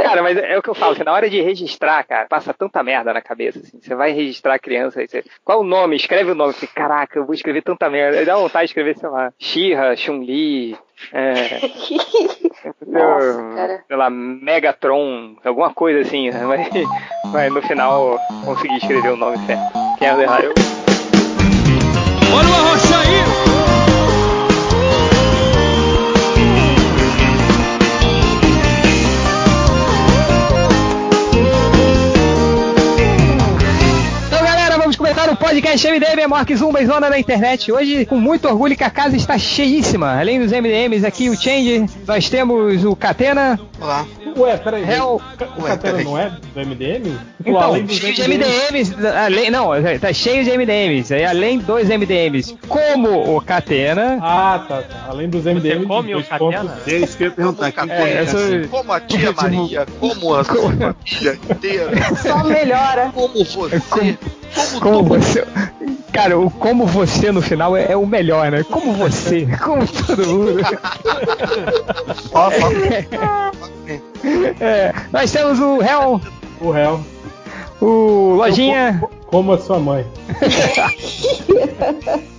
Cara, mas é o que eu falo, que na hora de registrar, cara, passa tanta merda na cabeça, assim. Você vai registrar a criança, aí você, qual o nome? Escreve o nome. Você, Caraca, eu vou escrever tanta merda. Aí dá vontade de escrever, sei lá, Shira, Chun-Li, é, Nossa, cara. sei lá, Megatron, alguma coisa assim, né? Mas, mas no final consegui escrever o nome certo. Quem é errar, eu. Olha podcast MDM, que zumba e zona da internet. Hoje, com muito orgulho, que a casa está cheíssima. Além dos MDMs aqui, o Change, nós temos o Catena, Olá. Ué, peraí. Hell. O Ué, Catena peraí. não é do MDM? Pô, Então, além dos cheio de MDMs, além, não, tá cheio de MDMs, aí além dos MDMs, como o Catena. Ah, tá, tá. Além dos MDM. come o Catena? É isso que eu ia perguntar. Como, É, é, como a tia Maria, como a sua família inteira, Só melhora. como você, como, Como todo você. Cara, o como você no final é, é o melhor, né? Como você, como todo mundo. É, nós temos o Hell, O réu. o Lojinha. Co- Como a sua mãe.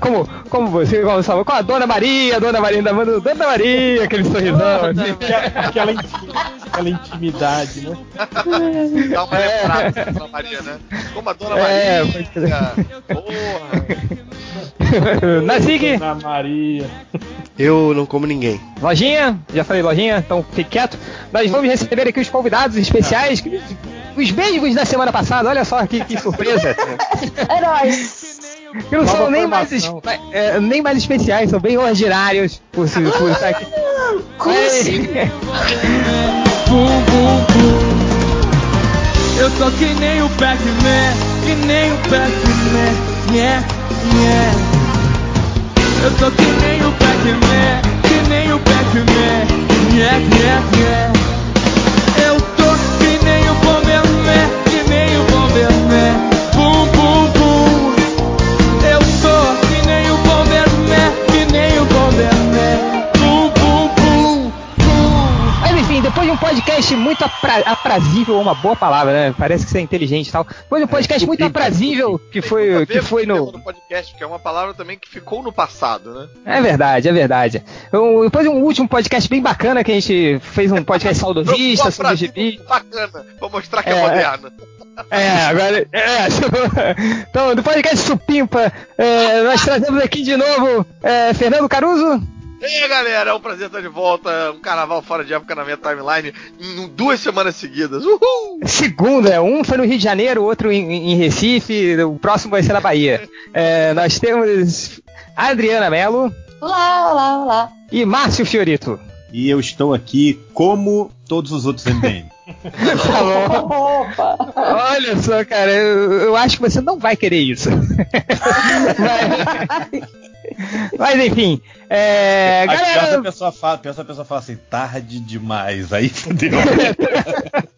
Como, como você, como, sua- com a Dona Maria, Dona Maria, ainda manda Dona Maria, aquele sorrisão. assim. Aquela, aquela inti- aquela intimidade, né? dá uma da Dona Maria, né? Como a Dona É, Maria, porra. Nazig, Na Maria. eu não como ninguém. Lojinha, já falei Lojinha, então fique quieto. Nós vamos receber aqui os convidados especiais, os mesmos da semana passada, olha só que, que surpresa. Heróis. Que não Nova são nem mais, formação. espe- é, nem mais especiais, são bem ordinários por, se- por estar aqui. Mas- Bum, bum, bum. Eu tô que nem o Pac-Man, que nem o Pac-Man, yeah, yeah. Eu tô que nem o Pac-Man, que nem o Pac-Man, yeah, yeah, yeah. Depois de um podcast muito apra aprazível, uma boa palavra, né? Parece que você é inteligente e tal. Depois de um podcast muito aprazível, que foi, que foi no. no podcast, que é uma palavra também que ficou no passado, né? É verdade, é verdade. Um- depois de um último podcast bem bacana que a gente fez um podcast saudosista sobre o gibi. Bacana, pra mostrar que é, É, moderno. É, agora. É, então, do podcast Supimpa, é, nós trazemos aqui de novo é, Fernando Caruso. E aí, galera, é um prazer estar de volta. Um carnaval fora de época na minha timeline em duas semanas seguidas. Uhul! Segunda, um foi no Rio de Janeiro, o outro em, em Recife, o próximo vai ser na Bahia. É, nós temos Adriana Mello Olá, olá, olá. e Márcio Fiorito. E eu estou aqui como todos os outros MDM. Tá bom. Opa. Olha só, cara, eu, eu acho que você não vai querer isso. mas, mas, enfim, é, Aí pensa a galera. pessoa fala, pensa a pessoa fala assim, tarde demais. Aí fudeu.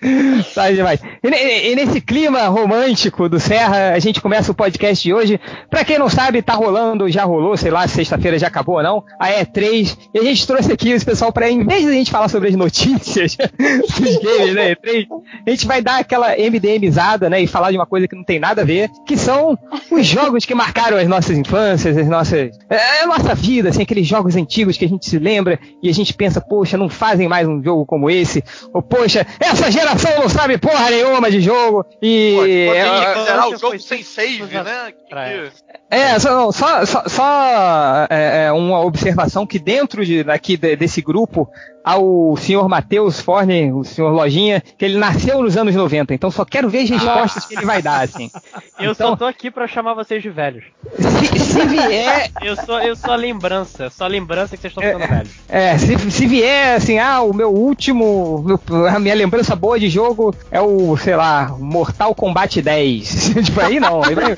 Tá demais. E, e nesse clima romântico do Serra, a gente começa o podcast de hoje. Pra quem não sabe, tá rolando, já rolou, sei lá, se sexta-feira já acabou ou não, a E3. E a gente trouxe aqui esse pessoal pra, em vez de a gente falar sobre as notícias dos games da E3, a gente vai dar aquela MDMizada, né, e falar de uma coisa que não tem nada a ver, que são os jogos que marcaram as nossas infâncias, as nossas, é, a nossa vida, assim, aqueles jogos antigos que a gente se lembra e a gente pensa, poxa, não fazem mais um jogo como esse, ou poxa, essa geração não sabe porra nenhuma de jogo e Pode, é, pode zerar o jogo sem save, né? Que- É, só, não, só, só, só, é, é, uma observação que dentro de, daqui de- desse grupo há o senhor Matheus Forne, o senhor Lojinha, que ele nasceu nos anos 90, então só quero ver as respostas que ele vai dar, assim. Eu Então- só tô aqui pra chamar vocês de velhos. Se, se vier, Eu sou, eu sou a lembrança, sou a lembrança que vocês estão ficando velhos. é, se, se vier assim, ah, o meu último, a minha lembrança boa de jogo é o, sei lá, Mortal Kombat 10. tipo, aí não, aí vai,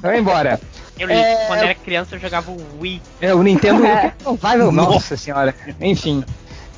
vai embora. Eu É, quando era criança eu jogava o Wii. É, o Nintendo É. não vai, nossa senhora. Enfim.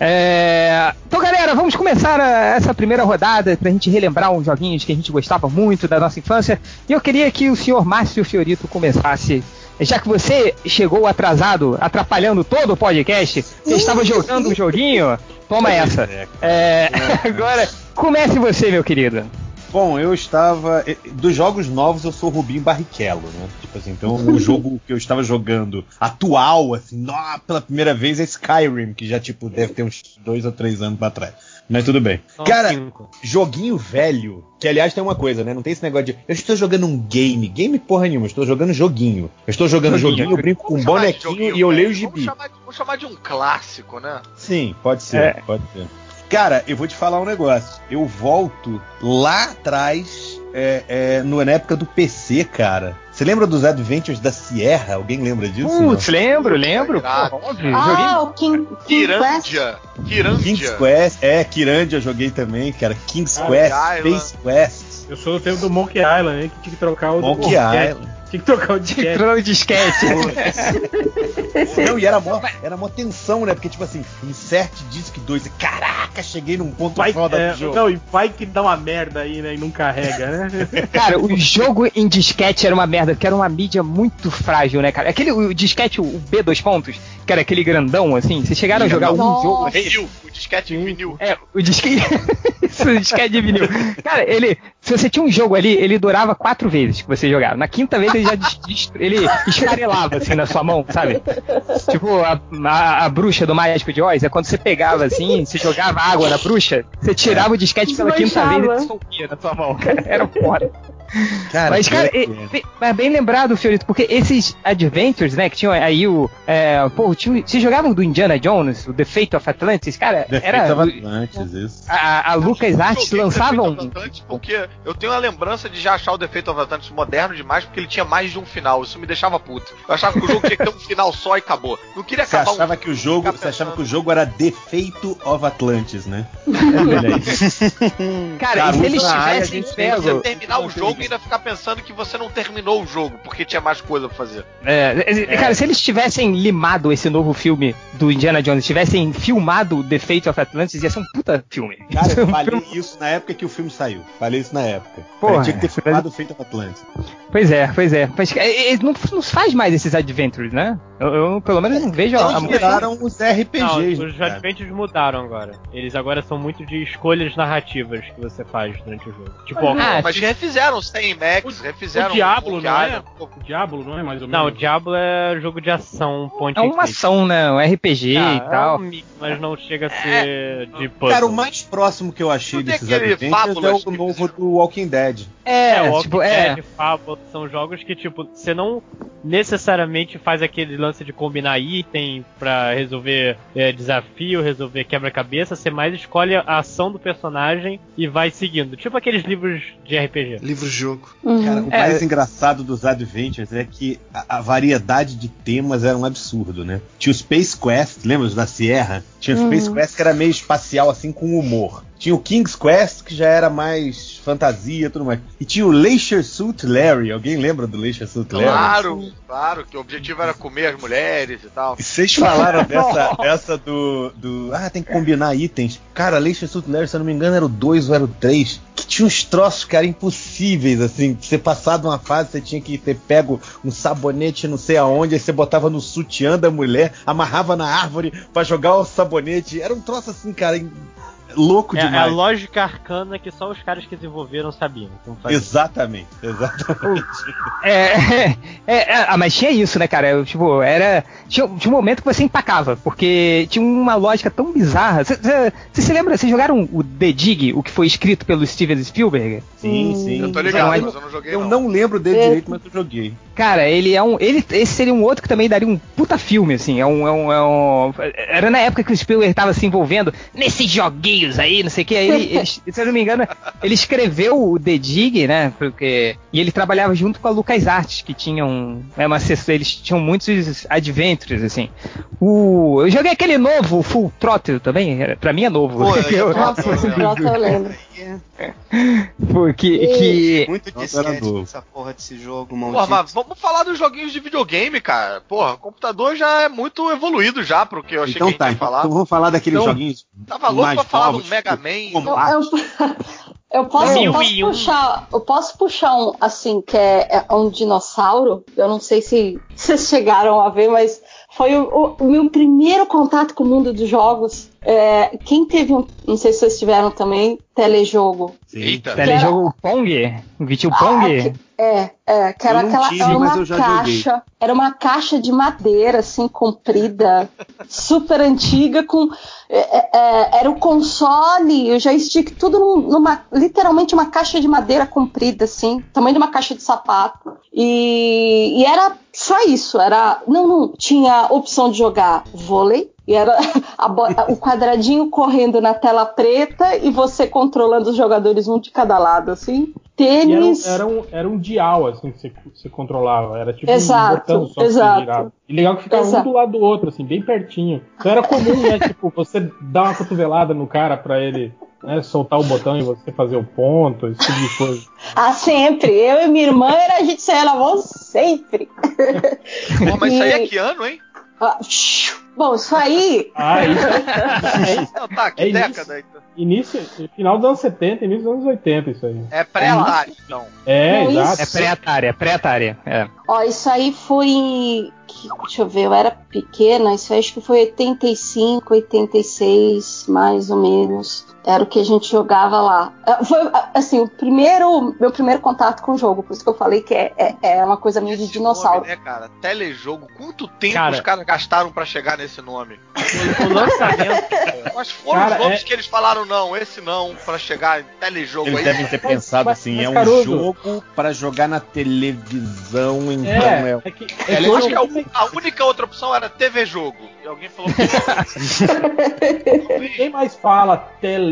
É, Então, galera, vamos começar a- essa primeira rodada pra gente relembrar uns joguinhos que a gente gostava muito da nossa infância. E eu queria que o senhor Márcio Fiorito começasse já que você chegou atrasado, atrapalhando todo o podcast, você estava jogando um joguinho, toma essa. É, agora, comece você, meu querido. Bom, eu estava. Dos jogos novos, eu sou Rubinho Barrichello, né? Tipo assim, então o jogo que eu estava jogando atual, assim, nó, pela primeira vez é Skyrim, que já, tipo, deve ter uns dois ou três anos pra trás. Mas tudo bem. São Cara, cinco. joguinho velho, que aliás tem uma coisa, né? Não tem esse negócio de eu estou jogando um game. Game porra nenhuma, eu estou jogando joguinho. Eu estou jogando Joguinho. joguinho, eu brinco com um bonequinho joguinho, e eu leio o velho. gibi. Vamos chamar, de, vamos chamar de um clássico, né? Sim, pode ser, É. pode ser. Cara, eu vou te falar um negócio. Eu volto lá atrás, é, é, no, na época do PC, cara. Você lembra dos Adventures da Sierra? Alguém lembra disso? Putz, lembro, lembro. Irado. Pô, óbvio, Ah, o King, King Quest. Kirandia. não? Kirandia. King's Quest, é, Kirandia joguei também, cara. King's Ah, Quest. Space Quest, Eu sou do tempo do Monkey Island, hein, que tinha que trocar o Monkey. Island. Tinha que trocar o disquete. Entrou no disquete. Não, e era mó, era mó tensão, né? Porque, tipo assim, insert disc 2, e caraca, cheguei num ponto Vai, foda é, do jogo. não, e vai que dá uma merda aí, né? E não carrega, né? Cara, o jogo em disquete era uma merda, porque era uma mídia muito frágil, né, cara? Aquele o disquete, o B dois pontos, que era aquele grandão, assim, vocês chegaram a jogar um jogo assim? Vinil. O disquete em vinil. É, o disquete. Isso, o disquete de vinil. Cara, ele. Se você tinha um jogo ali, ele durava quatro vezes que você jogava. Na quinta vez ele já des- des- ele esfarelava assim na sua mão, sabe? Tipo, a, a, a bruxa do Mágico de Oz, é quando você pegava assim, você jogava água na bruxa, você tirava o disquete pela quinta vez e dissolvia na sua mão, cara. Era foda. Cara, Mas, cara, é, é. bem- mas bem lembrado, Fiorito, porque esses Adventures, né, que tinham aí o. É, pô, tinha, vocês jogavam do Indiana Jones, o The Fate of Atlantis? Cara, Defeito era. Atlantis, isso. A, a Lucas Arts lançava Defeito um. of Atlantis Porque eu tenho a lembrança de já achar o Defeito of Atlantis moderno demais, porque ele tinha mais de um final. Isso me deixava puto. Eu achava que o jogo tinha que ter um final só e acabou. Não queria Você acabar achava um... que o jogo, você achava que o jogo era Defeito of Atlantis, né? Olha aí. Cara, e se eles área, tivessem a gente Você pego. terminar o jogo ainda ficar pensando que você não terminou o jogo, porque tinha mais coisa pra fazer. É, é, Cara, se eles tivessem limado esse novo filme do Indiana Jones, tivessem filmado The Fate of Atlantis, ia ser um puta filme. Cara, eu falei isso na época que o filme saiu. Falei isso na época. Porra, tinha que ter filmado o Feito of Atlantis. Pois é, pois é. Mas é, é, não, não faz mais esses adventures, né? Eu, eu, pelo menos não vejo a, a Eles viraram os Não, RPGs, os né, cara? Adventures mudaram agora. Eles agora são muito de escolhas narrativas que você faz durante o jogo. Tipo, ó, Ah, Mas refizeram os Tem Max, O- refizeram o Diablo, Monkey não é? O Diablo, não é mais ou não, o menos? Diablo é jogo de ação, point É and uma ação, né? Um RPG Ah, e tal. É um mix, mas não chega a ser de puzzle. Cara, o mais próximo que eu achei Não tem desses Adventures é o novo do Walking Dead. É, É, Walking tipo, é. Dead, Fable, são jogos que, tipo, você não necessariamente faz aquele lance de combinar item pra resolver é, desafio, resolver quebra-cabeça, você mais escolhe a ação do personagem e vai seguindo. Tipo aqueles livros de RPG. Livro-jogo. Uhum. Cara, o É. mais engraçado dos Adventures é que a, a variedade de temas era um absurdo, né? Tinha o Space Quest, lembra os da Sierra? Tinha o Space Uhum. Quest que era meio espacial, assim, com humor. Tinha o King's Quest, que já era mais fantasia e tudo mais. E tinha o Leisure Suit Larry. Alguém lembra do Leisure Suit Larry? Claro, claro, que o objetivo era comer as mulheres e tal. E vocês falaram dessa, dessa do, do. Ah, tem que combinar itens. Cara, Leisure Suit Larry, se eu não me engano, era o 2 ou era o 3. Tinha uns troços, cara, impossíveis, assim. Você passar de uma fase, você tinha que ter pego um sabonete não sei aonde, aí você botava no sutiã da mulher, amarrava na árvore pra jogar o sabonete. Era um troço assim, cara, louco É, é a demais. lógica arcana que só os caras que desenvolveram sabiam como fazer. Exatamente, exatamente. É, é, é, ah, mas tinha isso, né, cara? Eu, tipo, era. Tinha, tinha um momento que você empacava, porque tinha uma lógica tão bizarra. Você se lembra? Vocês jogaram o The Dig, o que foi escrito pelo Steven Spielberg? Sim, sim. Eu tô ligado, Não, mas eu não joguei Eu não. não lembro dele É. direito, mas eu joguei. Cara, ele é um. Ele, esse seria um outro que também daria um puta filme, assim. É um, é um, é um- era na época que o Spielberg tava se envolvendo nesses joguinhos aí, não sei o que. Aí ele, ele- se eu não me engano, ele escreveu o The Dig, né? Porque. E ele trabalhava junto com a Lucas Arts, que tinham. É uma eles tinham muitos adventures, assim. O, eu joguei aquele novo, o Full Throttle também. Pra mim é novo. Pô, eu- Eu- Nossa, esse troço eu lembro. porque. Que, Muito disquete essa porra desse jogo, Porra, maldito. mas vamos falar dos joguinhos de videogame, cara. Porra, o computador já é muito evoluído já pro que eu achei Então que a tá, ia então, falar. então vamos falar daqueles Então, joguinhos Tava louco mais pra falar novos, do Mega Man. Eu, eu, Eu posso, eu posso puxar, eu posso puxar um assim que é, é um dinossauro. Eu não sei se vocês chegaram a ver, mas foi o, o- o meu primeiro contato com o mundo dos jogos. É, quem teve um, não sei se vocês tiveram também, telejogo. Eita. Telejogo Pong? Vitiu Ah, Pong? que- é, é, que era aquela tive, era uma caixa, era uma caixa de madeira assim comprida, super antiga com é, é, é, era o console, o joystick, tudo num- numa literalmente uma caixa de madeira comprida assim, tamanho de uma caixa de sapato e, e era só isso, era não, não tinha opção de jogar vôlei e era o quadradinho correndo na tela preta e você controlando os jogadores um de cada lado assim. E era, um- Tênis. era um, era um dial, assim, que você, você controlava. Era tipo Exato, um botão só que exato. você girava. E legal que ficava Exato. um do lado do outro, assim, bem pertinho. Então era comum, né? tipo, você dar uma cotovelada no cara pra ele né, soltar o botão e você fazer o ponto, esse tipo de coisa. Ah, sempre. Eu e minha irmã, era, a gente saía na mão sempre. Pô, mas isso aí é que ano, hein? Ah. Bom, isso aí. Ah, isso é, Não, tá, que É década então. Início, final dos anos 70, início dos anos 80, isso aí. É pré-Atari, então. É, Não, exato. É pré-Atari, é pré-Atari. É. Ó, isso aí foi em. Deixa eu ver, eu era pequena, isso aí acho que foi 85, 86, mais ou menos. Era o que a gente jogava lá. Ah, Foi, ah, assim, o primeiro. Meu primeiro contato com o jogo, por isso que eu falei que é, é, é uma coisa meio de dinossauro. Nome, né, cara? Telejogo. Quanto tempo Cara- os caras gastaram pra chegar nesse nome? O, o lançamento. Quais foram Cara, os nomes é- que eles falaram, não, esse não, pra chegar em telejogo Eles aí? devem ter Mas- pensado mas- assim, mas, é um jogo pra jogar na televisão, então É, é. é que, É, é eu acho que a, a única outra opção era TV Jogo. E alguém falou que Ninguém mais fala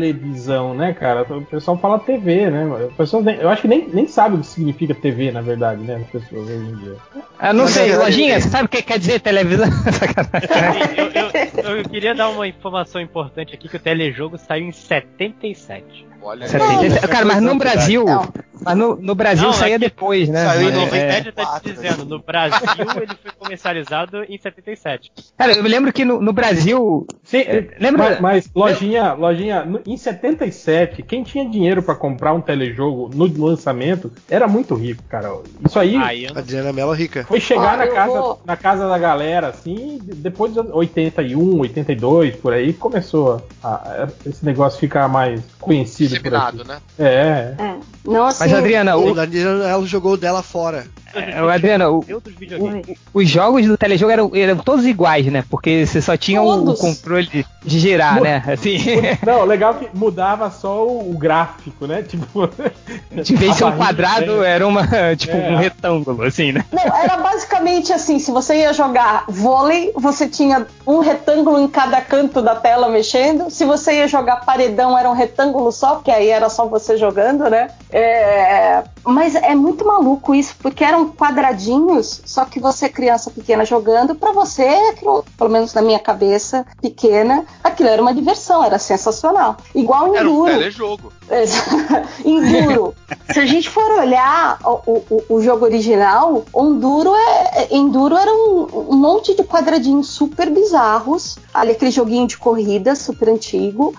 televisão, né, cara? O pessoal fala TV, né? O pessoal nem- eu acho que nem, nem sabe o que significa TV, na verdade, né? As pessoas hoje em dia. Ah, não Mas sei, Lojinha, você sabe o que quer dizer televisão? Sacanagem. eu, eu- eu queria dar uma informação importante aqui que o telejogo saiu em 77. Olha, 77. Cara, mas no Brasil. Não. Mas no, no Brasil Não, saía aqui- depois, né? saiu em É, O é. Wikipedia tá te 94, dizendo, no Brasil ele foi comercializado em 77. Cara, eu me lembro que no, no Brasil. Sim, lembra- Mas, mas, lojinha, lojinha, em 77, quem tinha dinheiro pra comprar um telejogo no lançamento era muito rico, cara. Isso aí Aí eu não Adriana Mello rica. foi chegar Ó, na casa, vou- na casa da galera, assim, depois dos anos 81, 82, por aí, começou a, a- esse negócio ficar mais conhecido disseminado, né? É. É. Não assim. Mas, Adriana, o, O Adriana ela jogou dela fora. É, o Adriana, o- videogames. os jogos do telejogo eram, eram todos iguais, né? Porque você só tinha o, o controle de, de girar, Mu- né? Assim, Não, legal que mudava só o, o gráfico, né? Tipo. de vez ser a um quadrado, né? era uma, tipo, É. um retângulo, assim, né? Não, era basicamente assim: se você ia jogar vôlei, você tinha um retângulo em cada canto da tela mexendo. Se você ia jogar paredão, era um retângulo só, porque aí era só você jogando, né? É, Mas é muito maluco isso, porque eram quadradinhos, só que você, criança pequena, jogando, pra você, aquilo, pelo menos na minha cabeça pequena, aquilo era uma diversão, era sensacional. Igual em Era um Enduro. telejogo. Enduro. Se a gente for olhar o, o- o jogo original, Enduro, é, é- Enduro era um, um monte de quadradinhos super bizarros. Ali aquele joguinho de corrida super antigo.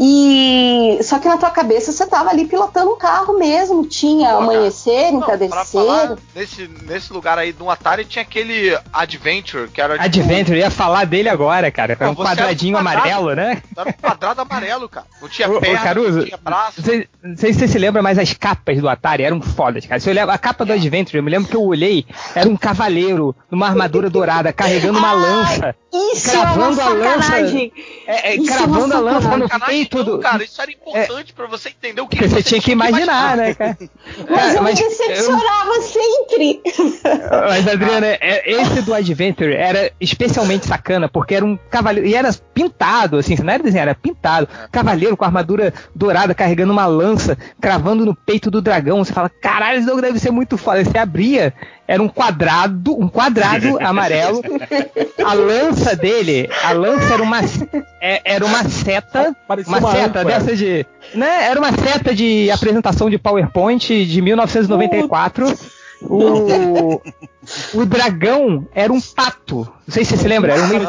E só que na tua cabeça você tava ali pilotando um carro mesmo. Tinha Pô, amanhecer, entardecer. nesse, nesse lugar aí do Atari tinha aquele Adventure, que era tipo, Adventure, eu ia falar dele agora, cara. Era um você era um quadradinho quadrado. amarelo, né? Era um quadrado amarelo, cara. Não tinha Ô, ô, perna, Caruso, não tinha braço. Não sei, não sei se você se lembra, mas as capas do Atari eram fodas, cara. Se eu olhava a capa do Adventure, eu me lembro que eu olhei, era um cavaleiro numa armadura dourada, carregando uma Ai, lança. Isso é uma Cravando a lança- sacanagem. É, é, Isso é cravando uma a lança sacanagem. no Sacanagem peito do. cara, isso era importante pra você entender o que, Porque você tinha que imaginar, né, cara? Mas Cara, eu me mas eu- decepcionava sempre. Mas, Adriana, é- esse do Adventure era especialmente sacana, porque era um cavaleiro. E era pintado, assim, não era desenhado, era pintado. Cavaleiro com armadura dourada, carregando uma lança, cravando no peito do dragão. Você fala, caralho, esse jogo deve ser muito foda. Você abria, era um quadrado, um quadrado amarelo. A lança dele, a lança era uma, é- era uma seta. Parecia Uma uma seta âncora. dessa de. Né, era uma seta de apresentação de PowerPoint de 1994. O, o dragão era um pato. Não sei se você se lembra. Era um, meio o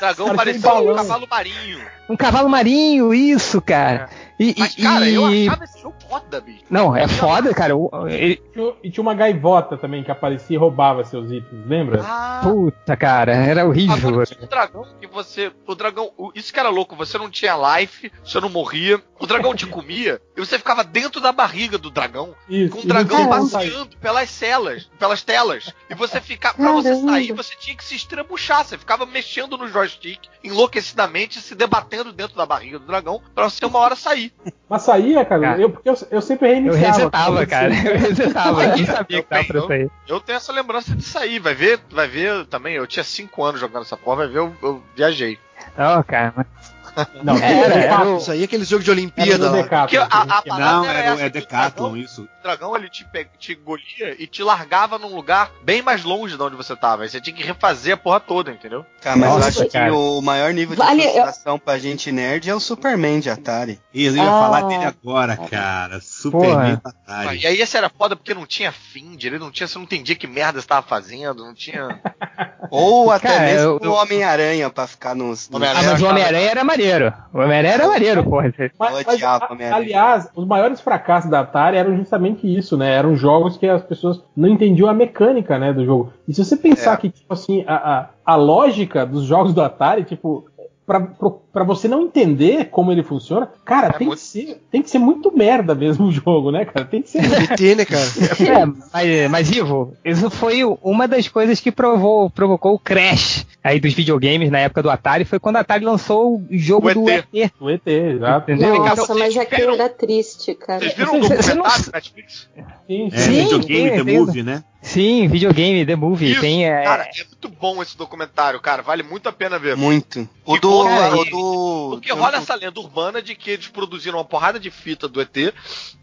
dragão Parecia um um cavalo marinho. um cavalo marinho, isso, cara. E, Mas, e- cara, eu e- achava esse jogo foda, bicho. Não, é foda, cara. Ele- Tinha- E tinha uma gaivota também que aparecia e roubava seus itens, lembra? Ah, Puta, cara, era horrível. Agora tinha o dragão que você. O dragão. isso que era louco, você não tinha life, você não morria. O dragão te comia e você ficava dentro da barriga do dragão. Isso. Com o dragão passeando pelas celas, pelas telas. E você ficar. Pra você sair, você tinha que se estrebuchar. Você ficava mexendo no joystick, enlouquecidamente, se debatendo dentro da barriga do dragão, pra você uma hora sair. Mas saía, cara. Cara. Eu, porque eu, eu sempre Eu reiniciava. resetava, cara. Eu resetava. Eu nem sabia que tava pra Eu- sair. Eu tenho essa lembrança de sair. Vai ver, vai ver também. Eu tinha 5 anos jogando essa porra, vai ver, eu, eu viajei. Ó, cara. Não, Era, era o- Isso aí é aquele jogo de Olimpíada. Decathlon. A, a Não, era era, essa, é Decathlon dragão- isso. O dragão ele te, pe- te engolia e te largava num lugar bem mais longe de onde você tava. Aí você tinha que refazer a porra toda, entendeu? Cara, mas Nossa, eu acho cara. que o maior nível de Vale, eu- frustração pra gente nerd é o Superman de Atari. Isso, eu ia Ah. falar dele agora, cara. Superman Atari. E aí esse era foda porque não tinha fim, ele não tinha, você não entendia que merda você tava fazendo, não tinha. Ou até Cara, mesmo eu- o eu- Homem-Aranha pra ficar nos. Ah, mas o Homem-Aranha era maneiro. O Homem-Aranha era maneiro, porra. Mas, mas, a- aliás, os maiores fracassos da Atari eram justamente isso, né? Eram jogos que as pessoas não entendiam a mecânica, né, do jogo. E se você pensar É. que, tipo assim, a, a, a lógica dos jogos do Atari, tipo, pra, pro- pra você não entender como ele funciona, cara, É tem, muito- que ser, tem que ser muito merda mesmo o jogo, né, cara? Tem que ser. ET, né, cara? É, mas, mas, Ivo, isso foi uma das coisas que provou, provocou o crash aí dos videogames na época do Atari, foi quando a Atari lançou o jogo O do ET. ET. o ET, exato. Entendeu? Nossa, vocês mas aquilo viram- era triste, cara. Vocês viram o documentário não- Netflix? Sim, É, sim. Sim, videogame, The Movie, né? Sim, videogame, The Movie. Isso, tem, é, Cara, é muito bom esse documentário, cara. Vale muito a pena ver. Muito. O do. o do Porque rola essa lenda urbana de que eles produziram uma porrada de fita do ET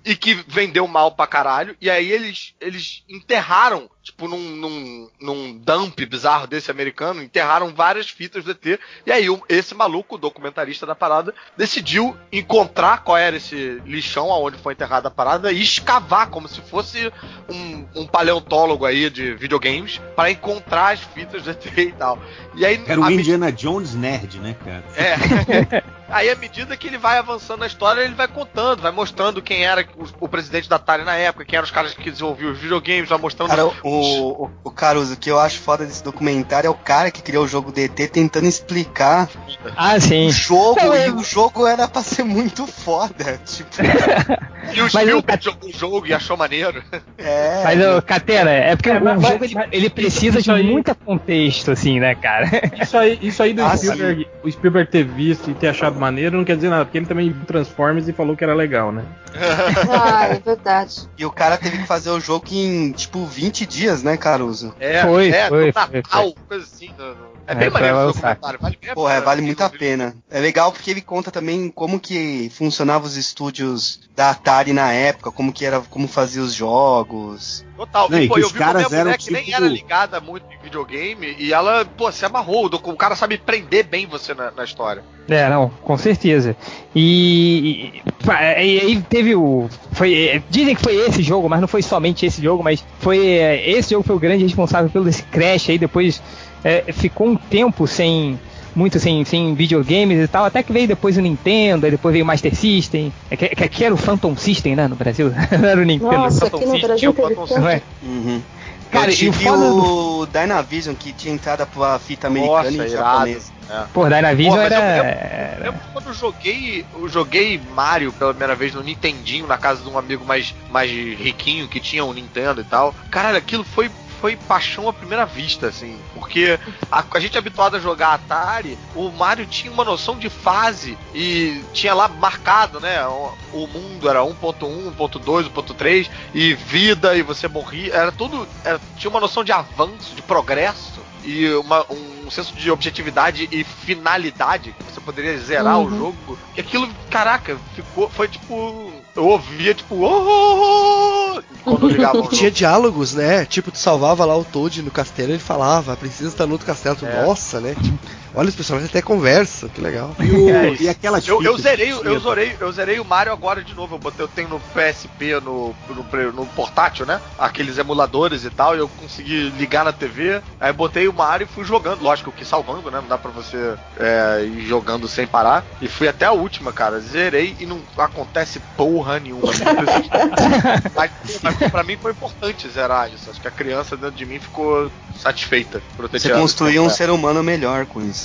e que vendeu mal pra caralho. E aí eles, eles enterraram, tipo, num, num, num dump bizarro desse americano, enterraram várias fitas do ET. E aí esse maluco, o documentarista da parada, decidiu encontrar qual era esse lixão aonde foi enterrada a parada e escavar como se fosse um, um paleontólogo aí de videogames para encontrar as fitas do ET e tal. E aí Era o Indiana Jones nerd, né, cara? é. Aí, à medida que ele vai avançando na história, ele vai contando, vai mostrando quem era o, o presidente da Atari na época, quem eram os caras que desenvolviam os videogames, vai mostrando. Cara, o, o, o Caruso, o que eu acho foda desse documentário é o cara que criou o jogo DT tentando explicar Ah, sim. o jogo, e eu- o jogo era pra ser muito foda. Tipo, E o Spielberg jogou o jogo e achou maneiro. é. Mas, ô, Catena, é porque É, o mas- jogo ele, mas- ele precisa de aí- muito contexto, assim, né, cara? Isso aí, isso aí do Ah, Spielberg, o Spielberg ter visto e ter achado maneiro não quer dizer nada, porque ele também viu Transformers e falou que era legal, né? Ah, é verdade. E o cara teve que fazer o jogo em, tipo, 20 dias, né, Caruso? É, Foi, é, foi, no foi, Natal, coisa assim. no- no- É É, bem maneiro lançar. documentário. Vale, Porra, pena. vale muito a pena. É legal porque ele conta também como que funcionavam os estúdios da Atari na época, como que era, como fazia os jogos. Total. Não, e, pô, eu vi uma mulher que nem tipo- era ligada muito em videogame e ela, pô, se amarrou. O cara sabe prender bem você na, na história. É, não, com certeza. E, e, e aí teve o. Foi, é, dizem que foi esse jogo, mas não foi somente esse jogo, mas foi. é, Esse jogo foi o grande responsável pelo esse crash aí. Depois é, ficou um tempo sem. Muito sem, sem videogames e tal, até que veio depois o Nintendo, aí depois veio o Master System, é que, que aqui era o Phantom System, né, no Brasil, não era o Nintendo, Nossa, o Phantom aqui no System, Brasil o teve tanto. é? Uhum. Cara, eu e o foda do- o Dynavision que tinha entrada pra fita americana Nossa, e japonesa. Pô, Dynavision Pô, mas era, eu- Eu lembro quando eu joguei, eu joguei Mario pela primeira vez no Nintendinho, na casa de um amigo mais, mais riquinho que tinha um Nintendo e tal. Caralho, aquilo foi, foi paixão à primeira vista, assim. Porque a, a gente é habituado a jogar Atari, o Mario tinha uma noção de fase e tinha lá marcado, né? O, o mundo era 1.1, 1.2, 1.3 e vida e você morria. Era tudo. era- tinha uma noção de avanço, de progresso e uma- um senso de objetividade e finalidade que você poderia zerar o Uhum. jogo. E aquilo, caraca, ficou. Foi tipo. Eu ouvia tipo. "Oh!" quando ligava o Tinha diálogos, né? Tipo, tu salvava lá o Toad no castelo, ele falava, a princesa está no outro castelo. Tu, É. Nossa, né? Tipo, olha, os personagens até conversam, que legal. E, o- e aquelas Eu, eu zerei, eu zerei, eu zerei o Mario agora de novo. Eu, botei, eu tenho no PSP, no, no, no portátil, né? Aqueles emuladores e tal, e eu consegui ligar na TV. Aí botei o Mario e fui jogando. Lógico que salvando, né? Não dá pra você é, ir jogando sem parar. E fui até a última, cara. Zerei e não acontece porra nenhuma. mas, mas pra mim foi importante zerar isso. Acho que a criança dentro de mim ficou satisfeita Você construiu um ser humano melhor com isso.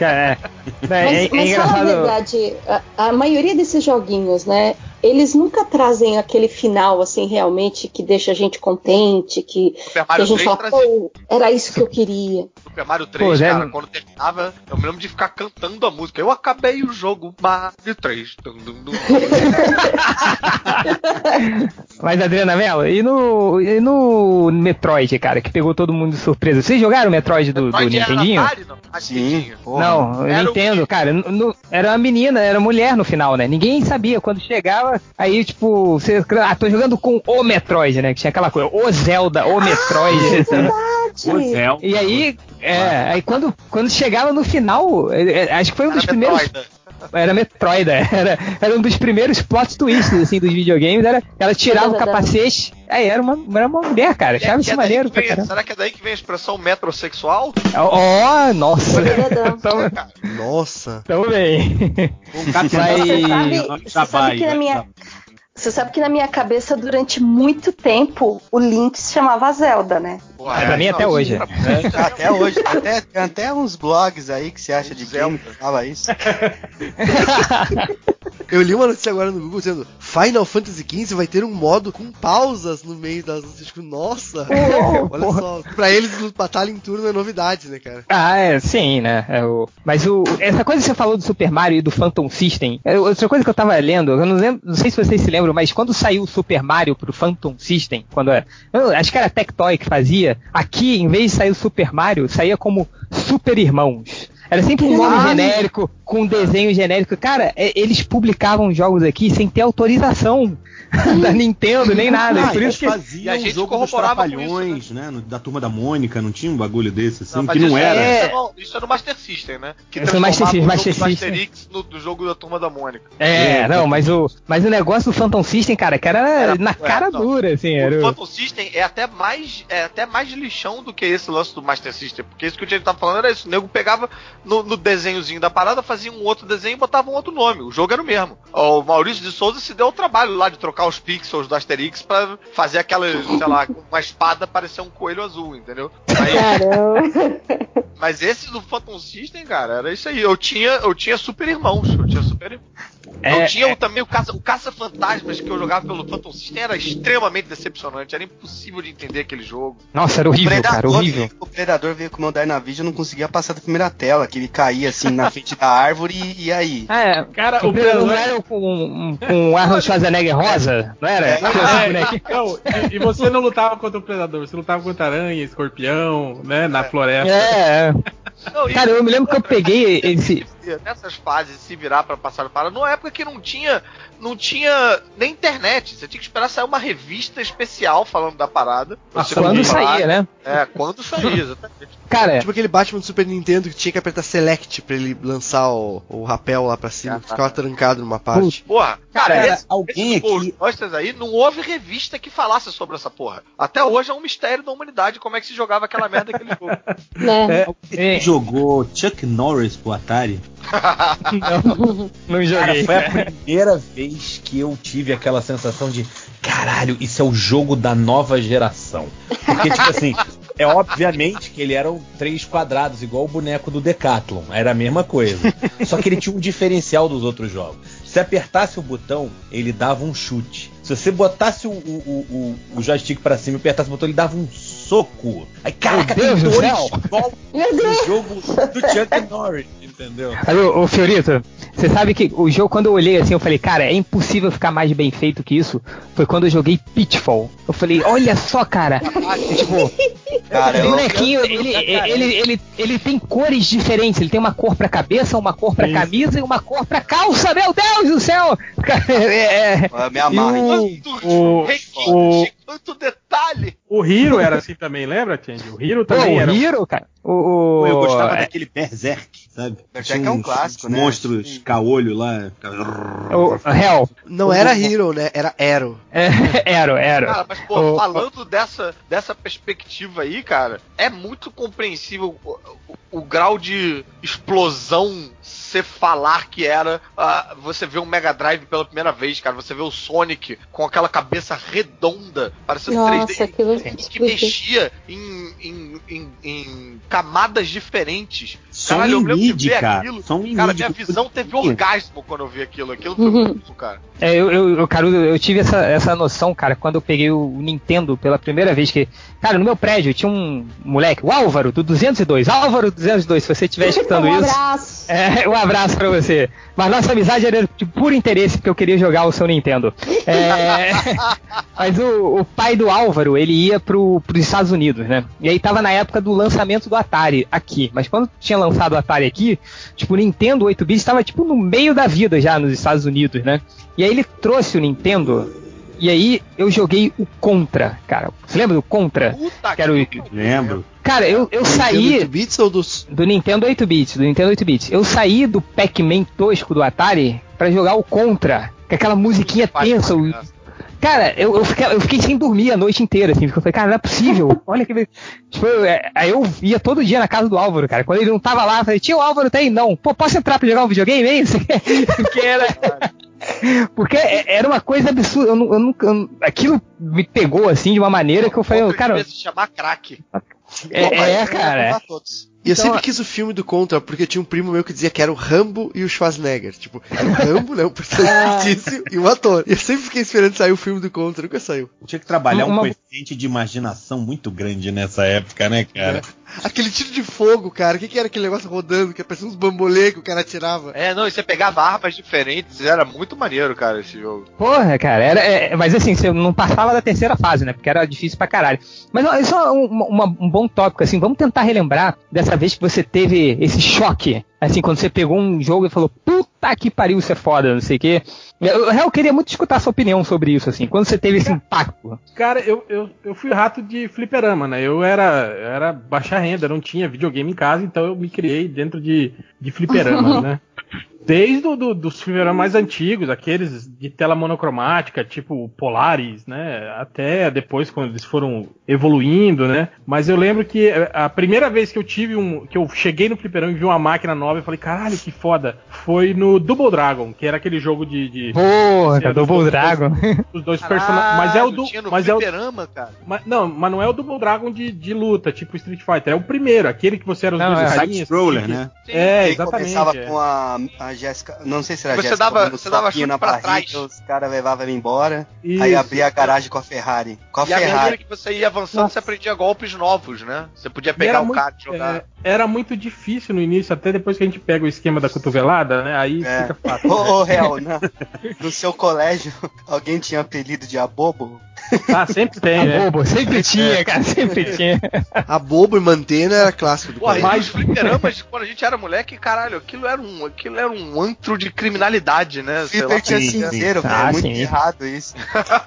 É, é, Mas, é, é mas fala a verdade, a, a maioria desses joguinhos, né? Eles nunca trazem aquele final, assim, realmente, que deixa a gente contente, que, Super que a gente 3 fala, trazia pô, era isso que eu queria. Super Mario 3, Pô, cara, deve- quando terminava, eu me lembro de ficar cantando a música. Eu acabei o jogo Mario 3. Dum, dum, dum. Mas, Adriana Mello, e no, e no Metroid, cara, que pegou todo mundo de surpresa? Vocês jogaram o Metroid do, do Metroid era Nintendinho? Atari, não? Nintendinho. porra. Não, eu Era o Nintendo, quê? cara. no- era uma menina, era mulher no final, né? Ninguém sabia. Quando chegava, aí, tipo, você. Ah, tô jogando com o Metroid, né? Que tinha aquela coisa, o Zelda, o Metroid. sabe? Verdade. E aí, é, aí quando, quando chegava no final, é, é, acho que foi um Era dos primeiros. Metroid. Era Metroid, é, era, era um dos primeiros plot twists, assim, dos videogames. Era, ela tirava o capacete, aí era uma, era uma mulher, cara. Achava É, isso é maneiro vem- será que é daí que vem a expressão metrosexual? Ó, nossa. Verdadão. Tamo, Nossa. tamo bem. Você sabe, sabe que na minha. Você sabe que na minha cabeça, durante muito tempo, o Link se chamava Zelda, né? Porra, É, pra mim até não, hoje. isso- Até hoje, até, tem até uns blogs aí que você acha de Zelda. game que fala isso. Eu li uma notícia agora no Google dizendo Final Fantasy XV vai ter um modo com pausas no meio das lutas. Tipo, nossa! Olha só, pra eles batalha em turno é novidade, né, cara? Ah, é, sim, né? É o... Mas o... essa coisa que você falou do Super Mario e do Phantom System, é outra coisa que eu tava lendo, eu não, lembro, não sei se vocês se lembram, mas quando saiu o Super Mario pro Phantom System, quando eu acho que era a Tectoy que fazia, aqui, em vez de sair o Super Mario, saía como Super Irmãos. Era sempre um nome genérico, com um desenho genérico. Cara, é- eles publicavam jogos aqui sem ter autorização da Nintendo, nem nada. Ah, por isso que faziam E a um gente jogo dos corroborava com trapalhões, né? no- Da turma da Mônica, não tinha um bagulho desse, assim, Não, que não isso era. É, isso, é no, isso é no Master System, né? Que Isso é Master System, o jogo Master do System. Asterix no, do jogo da Turma da Mônica. É, não, mas o, mas o negócio do Phantom System, cara, que era, Era- na é, cara não. dura, assim, era. O o- Phantom System é até mais é até mais lixão do que esse lance do Master System, porque isso que o Diego tava falando era isso, o nego pegava no, no desenhozinho da parada, fazia um outro desenho e botava um outro nome, o jogo era o mesmo. O Maurício de Souza se deu o trabalho lá de trocar os pixels do Asterix pra fazer aquela, sei lá, uma espada parecer um coelho azul, entendeu? Aí, Caramba. mas esse do Phantom System, cara, era isso aí. Eu tinha, eu tinha super irmãos, eu tinha super irmãos. É, eu tinha é. o- também o Caça, o Caça Fantasmas que eu jogava pelo Phantom System era extremamente decepcionante, era impossível de entender aquele jogo. Nossa, era horrível, cara, horrível. O Predador veio com o meu Dynavision e não conseguia passar da primeira tela, que ele caía assim na frente da árvore e, e aí? É. Cara, O o Predador não Predador. era com um, com um Arnold Schwarzenegger rosa? Não era? É. É, não, e, e você não lutava contra o predador, você lutava contra aranha, escorpião, né? Na floresta. É, é. Não, Cara, eu me lembro que eu peguei esse. nessas fases se virar pra passar para numa época que não tinha não tinha nem internet. Você tinha que esperar sair uma revista especial falando da parada. Você Quando saía, né? é quando saía exatamente. Cara, Tipo aquele Batman do Super Nintendo que tinha que apertar Select pra ele lançar o, o rapel lá pra cima, que ficava trancado numa parte. porra Cara, cara, esse, alguém esses aqui- Ghostbusters aí não houve revista que falasse sobre essa porra. Até hoje é um mistério da humanidade como é que se jogava aquela merda daquele jogo. Né? é, Jogou Chuck Norris pro Atari? Não, não Cara, joguei. foi a primeira vez que eu tive aquela sensação de caralho, isso é o jogo da nova geração. Porque, tipo assim, é obviamente que ele era um três quadrados, igual o boneco do Decathlon. Era a mesma coisa. Só que ele tinha um diferencial dos outros jogos. Se apertasse o botão, ele dava um chute. Se você botasse o, o, o, o joystick pra cima e apertasse o botão, ele dava um soco. Aí, caraca, tem do dois Deus! jogo do Chuck Norris, entendeu? Aí, ô, ô Fiorito, você sabe que o jogo, quando eu olhei assim, eu falei, cara, é impossível ficar mais bem feito que isso. Foi quando eu joguei Pitfall. Eu falei, olha só, cara. tipo, Cara, o eu- bonequinho, ele, ele, ele, ele tem cores diferentes. Ele tem uma cor pra cabeça, uma cor pra Isso. camisa e uma cor pra calça. Meu Deus do céu! É, é, me amarro. E Quanto o- requinte, o- quanto detalhe. O Hiro era assim também, lembra, Change? O Hiro Pô, também o era. Hero, cara. O, o- eu gostava é, daquele Berserk, sabe? Berserk Tinha é um clássico, uns né? monstros caolho lá. o Hell. Não era Hero, né? Era Arrow. É, Ero, Ero. Cara, mas pô, O- falando dessa, dessa perspectiva aí, cara, é muito compreensível o, o- o grau de explosão você falar que era ah, você vê um Mega Drive pela primeira vez, cara. Você vê o Sonic com aquela cabeça redonda, parecendo Nossa, 3D, aquilo que explodiu. mexia em, em, em, em camadas diferentes. Só Caralho, eu em lembro de ver cara. aquilo. Cara, minha visão teve orgasmo quando eu vi aquilo. Aquilo foi Uhum. muito, cara. É, eu, eu, eu, Caruso, eu tive essa, essa noção, cara, quando eu peguei o Nintendo pela primeira vez. que Cara, no meu prédio tinha um moleque, o Álvaro, do 202. Álvaro 202, se você estiver escutando um isso. abraço. É, um abraço pra você. Mas nossa amizade era de puro interesse, porque eu queria jogar o seu Nintendo. É, mas o, o pai do Álvaro, ele ia pro, pros Estados Unidos, né? E aí tava na época do lançamento do Atari aqui. Mas quando tinha lançado o Atari aqui, tipo, o Nintendo 8-bit estava tipo no meio da vida já nos Estados Unidos, né? E aí ele trouxe o Nintendo. E aí eu joguei o Contra, cara. Você lembra do Contra? Puta Que era o- Lembro. Cara, eu, eu Nintendo saí 8 bits ou dos. do Nintendo 8-bits, do Nintendo 8-bits. Eu saí do Pac-Man tosco do Atari pra jogar o Contra, com aquela musiquinha tensa. o- Cara, eu, eu, fiquei, eu fiquei sem dormir a noite inteira, assim, porque eu falei, cara, não é possível. Olha que. Tipo, é, aí eu ia todo dia na casa do Álvaro, cara. Quando ele não tava lá, eu falei, tio, o Álvaro tá aí? Não. Pô, posso entrar pra jogar um videogame aí? porque era. Porque é- era uma coisa absurda. Eu, eu nunca. eu- aquilo me pegou assim de uma maneira que eu falei, Contra cara. se chamar craque. É, é, cara. Todos. E eu Então, sempre quis o filme do Contra, porque tinha um primo meu que dizia que era o Rambo e o Schwarzenegger. Tipo, era o Rambo, né? Um personagem fictício e um ator. E eu sempre fiquei esperando sair o filme do Contra, nunca saiu. Tinha que trabalhar um Uma- coeficiente de imaginação muito grande nessa época, né, cara? Aquele tiro de fogo, cara. O que, que era aquele negócio rodando? Que parecia uns bambolê que o cara atirava. É, não, e você pegava armas diferentes, era muito maneiro, cara, esse jogo. Porra, cara, era, é, mas assim, você não passava da terceira fase, né? Porque era difícil pra caralho. Mas ó, isso é um, uma- um bom tópico, assim, vamos tentar relembrar dessa vez que você teve esse choque, assim, quando você pegou um jogo e falou, puta que pariu, isso é foda, não sei o quê. Eu, eu queria muito escutar a sua opinião sobre isso, assim, quando você teve esse impacto. Cara, eu, eu, eu fui rato de fliperama, né? Eu era, eu era baixa renda, não tinha videogame em casa, então eu me criei dentro de, de fliperamas, né? Desde o, do, dos fliperamas mais antigos, aqueles de tela monocromática, tipo Polaris, né? Até depois, quando eles foram evoluindo, né? Mas eu lembro que eh, a primeira vez que eu tive um. que eu cheguei no fliperama e vi uma máquina nova, eu falei, caralho, que foda. Foi no Double Dragon, que era aquele jogo de. de Porra, É, Double dos- Dragon. os dois personagens. Mas é o do. Mas é o, fliperama, cara. mas, não, mas não é o Double Dragon de, de luta, tipo Street Fighter. É o primeiro, aquele que você era os Não, dois é carinhas. Side-scroller, né? É, Ele exatamente. começava é. com a, a Jéssica. Não sei se era a Você Jéssica. dava- você dava chute na pra barriga, trás. Os caras levavam ele embora. Isso. Aí abria a garagem com a Ferrari. Com a E Ferrari. que você ia avançando, você aprendia golpes novos, né? Você podia pegar o muito- cara e jogar. é, era muito difícil no início, até depois que a gente pega o esquema da cotovelada, né? Aí É. fica fácil. Ô, ô, Real, na- no seu colégio, alguém tinha apelido de abobo? Ah, sempre tem, A né? bobo, sempre tinha, cara, sempre tinha. A Bobo e Mantena era clássico do Porra, e os fliperamas, quando a gente era moleque, caralho, aquilo era um, aquilo era um antro de criminalidade, né? Sei lá. Sim, cinzeiro, sim. velho. Ah, É muito sim. errado isso.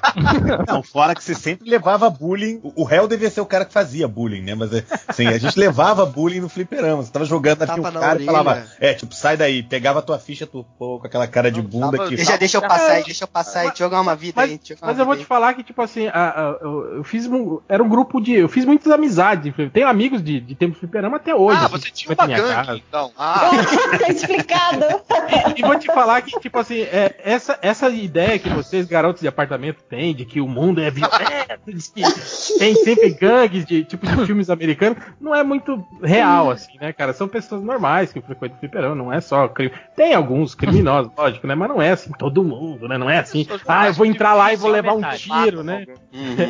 Não, fora que você sempre levava bullying. O réu devia ser o cara que fazia bullying, né? Mas assim, a gente levava bullying no fliperama. Você tava jogando aqui o na cara e orelha. falava, é, tipo, sai daí, pegava a tua ficha, tu pô, com aquela cara de bunda tava- que. Deixa, deixa eu passar aí, deixa eu passar aí, eu jogar uma vida Mas, aí. mas eu vou te falar que, tipo assim, a- a- eu, eu fiz um. Era um grupo de. Eu fiz muitas amizades. Tenho amigos de, de tempo de fliperama até hoje. Ah, assim, você tinha que uma minha gangue, casa. então. Ah, tá explicado. E, e vou te falar que, tipo assim, é, essa, essa ideia que vocês, garotos de apartamento, têm de que o mundo é violento, de que tem sempre gangues de tipo de filmes americanos, não é muito real, assim, né, cara? São pessoas normais que frequentam o fliperama, não é só crime. Tem alguns criminosos, lógico, né? Mas não é assim todo mundo, né? Não é assim, ah, eu vou entrar lá e vou levar um tiro, né?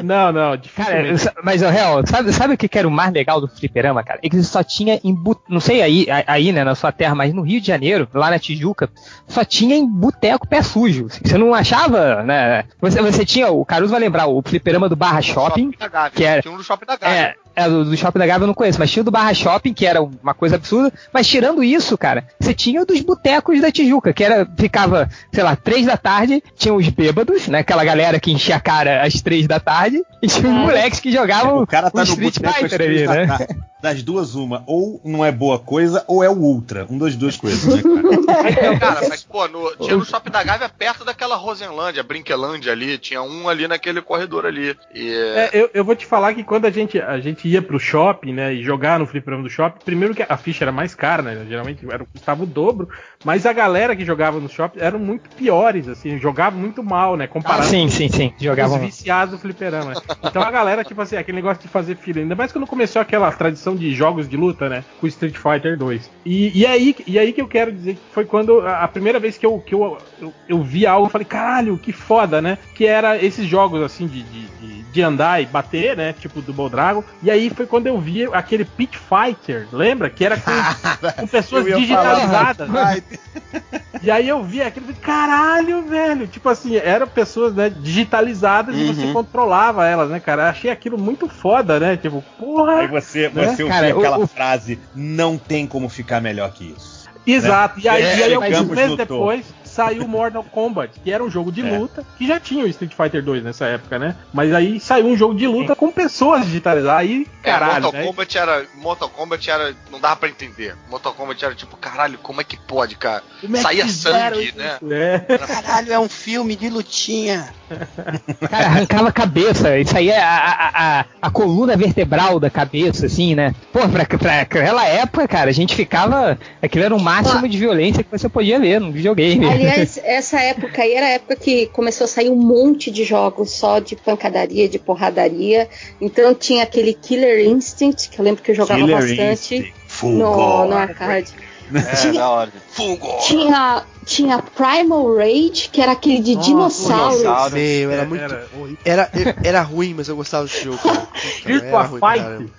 Não, não, Cara, dificilmente. mas o real, sabe, sabe o que era o mais legal do fliperama, cara? É que só tinha em bu- não sei aí, aí, né, na sua terra, mas no Rio de Janeiro, lá na Tijuca, só tinha em boteco pé sujo. Você não achava, né? Você, você tinha, o Caruso vai lembrar, o fliperama do Barra Shopping, da Gávea. que era- Tinha um no shopping da Gávea. é, é, do, do Shopping da Gávea eu não conheço, mas tinha o do Barra Shopping, que era uma coisa absurda. Mas tirando isso, cara, você tinha o dos botecos da Tijuca, que era, ficava, sei lá, três da tarde, tinha os bêbados, né? Aquela galera que enchia a cara às três da tarde, e tinha os moleques que jogavam O cara tá no Street Fighter ali, né? Das duas, uma. Ou não é boa coisa, ou é o ultra. Um das duas coisas, né, cara? Cara, mas pô, no- tinha no shopping da Gávea perto daquela Rosenlândia, Brinquelândia ali, tinha um ali naquele corredor ali. E, É, eu, eu vou te falar que quando a gente, a gente ia pro shopping, né, e jogar no fliperama do shopping, primeiro que a ficha era mais cara, né, geralmente era, custava o dobro, mas a galera que jogava no shopping eram muito piores, assim, jogavam muito mal, né, comparado Ah, sim, sim, sim. com os Jogavam. viciados do fliperama. né. Então a galera, tipo assim, aquele negócio de fazer fila, ainda mais quando começou aquela tradição de jogos de luta, né, com Street Fighter 2. E, e, aí, e aí que eu quero dizer que foi quando a, primeira vez que eu, que eu, eu, eu vi algo, eu falei, caralho, que foda, né, que era esses jogos, assim, de, de, de, de andar e bater, né, tipo Double Dragon. E aí foi quando eu vi aquele Pit Fighter, lembra? Que era com, com pessoas digitalizadas. Vai. E aí eu vi aquilo e falei, caralho, velho. Tipo assim, eram pessoas, né, digitalizadas e você Uhum. controlava elas, né, cara? Eu achei aquilo muito foda, né? Tipo, porra. Aí você, Né? Você Cara, aquela o- frase, não tem como ficar melhor que isso. Exato. E aí, É, e aí alguns meses depois saiu o Mortal Kombat, que era um jogo de É. luta, que já tinha o Street Fighter 2 nessa época, né? Mas aí saiu um jogo de luta com pessoas digitalizadas. Aí, é, caralho, Mortal né? Kombat era. Mortal Kombat era. Não dava pra entender. Mortal Kombat era tipo, caralho, como é que pode, cara? Como é que Saía sangue, isso? né? É. Caralho, é um filme de lutinha. Cara, arrancava a cabeça. Isso aí é a, a, a, a coluna vertebral da cabeça, assim, né? Pô, pra, pra aquela época, cara, a gente ficava. Aquilo era o máximo de violência que você podia ver no videogame. Aliás, essa época aí era a época que começou a sair um monte de jogos só de pancadaria, de porradaria. Então tinha aquele Killer Instinct, que eu lembro que eu jogava Killer bastante Instinct, no, Fulgor. no arcade. É, Tinha-! Tinha, tinha Primal Rage, que era aquele de Nossa, dinossauros. dinossauro. Meu, era É, muito. era horrível. Era, era ruim, mas eu gostava desse jogo, Virtua era ruim pra Fight.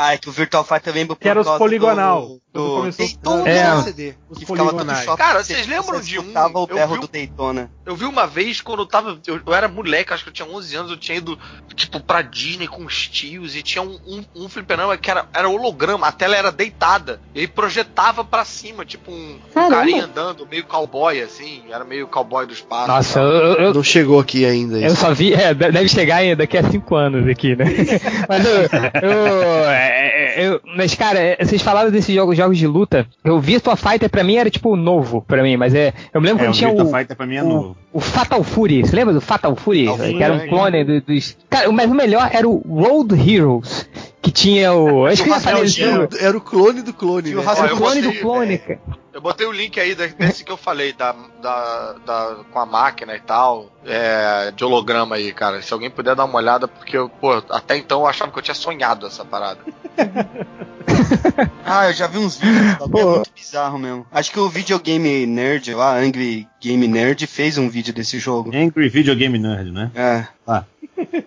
Ah, é que o Virtual Fight também por Que era os poligonal. Do, do Daytona, É. no CD. Os que ficava todo poligonais. shopping. Cara, Você- vocês lembram de um? escutava o Eu berro vi do Daytona. Eu vi uma vez quando eu tava. Eu, eu era moleque, acho que eu tinha 11 anos, eu tinha ido, tipo, pra Disney com os tios e tinha um, um, um fliperama que era, era holograma, a tela era deitada. E ele projetava pra cima, tipo um, um carinha andando, meio cowboy, assim. Era meio cowboy do espaço. Nossa, eu, eu, Não chegou aqui ainda eu isso. só vi. É, de- deve chegar aí daqui a cinco anos aqui, né? Mas eu. eu, é, eu- mas, cara, é, vocês falaram desses jogos, jogos de luta. O Virtua Fighter pra mim era tipo novo pra mim, mas é. Eu me lembro É, quando o tinha Virtua o. Fighter pra mim é o, novo. o Fatal Fury, você lembra do Fatal Fury? Fatal que era um é, clone do- dos. Cara, mas o melhor era o Road Heroes, que tinha o. Acho que eu falei. Era o clone do clone, Tinha o né? Era eu o clone do botei- clone, cara. Eu botei o link aí desse que eu falei, da, da, da- com a máquina e tal, é, de holograma aí, cara. Se alguém puder dar uma olhada, porque eu, pô, até então eu achava que eu tinha sonhado essa parada. Ah, eu já vi uns vídeos, tá? é Pô. muito bizarro mesmo. Acho que o videogame nerd lá, Angry Game Nerd, fez um vídeo desse jogo. Angry Video Game Nerd, né? É. Ah,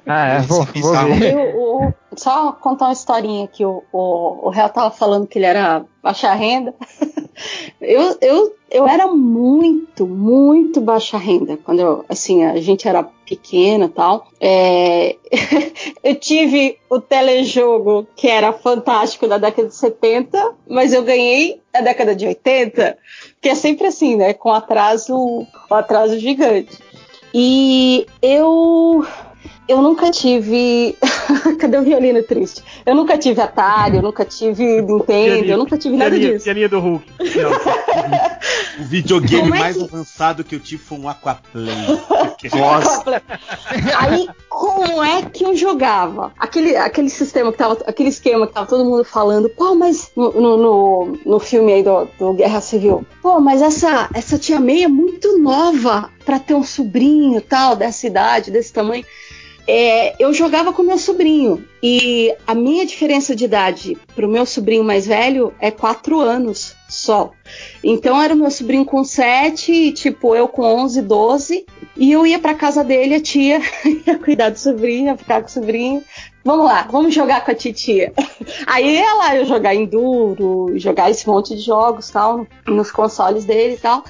é, vou, vou Bizarro. ver. Eu- o- só contar uma historinha que o, o, o Real tava falando que ele era baixa renda. eu, eu, eu era muito, muito baixa renda. Quando eu, assim, a gente era pequena e tal. É, eu tive o telejogo que era fantástico da década de 70, mas eu ganhei na década de 80, que é sempre assim, né? Com atraso, um atraso gigante. E eu eu nunca tive. Cadê o violino triste? Eu nunca tive Atari, eu nunca tive Nintendo, eu nunca tive nada disso. A linha do Hulk. O videogame é mais que- avançado que eu tive foi um Aquaplay. Nossa. Aí, como é que eu jogava? Aquele, aquele sistema que tava, aquele esquema que tava todo mundo falando, pô, mas no, no, no- filme aí do, do Guerra Civil, pô, mas essa, essa tia May é muito nova pra ter um sobrinho e tal, dessa idade, desse tamanho. É, eu jogava com meu sobrinho e a minha diferença de idade pro meu sobrinho mais velho é quatro anos só. Então era o meu sobrinho com 7, tipo eu com 11, 12, e eu ia pra casa dele, a tia ia cuidar do sobrinho, ia ficar com o sobrinho. Vamos lá, vamos jogar com a titia. Aí ia lá eu jogar Enduro, jogar esse monte de jogos tal, nos consoles dele e tal.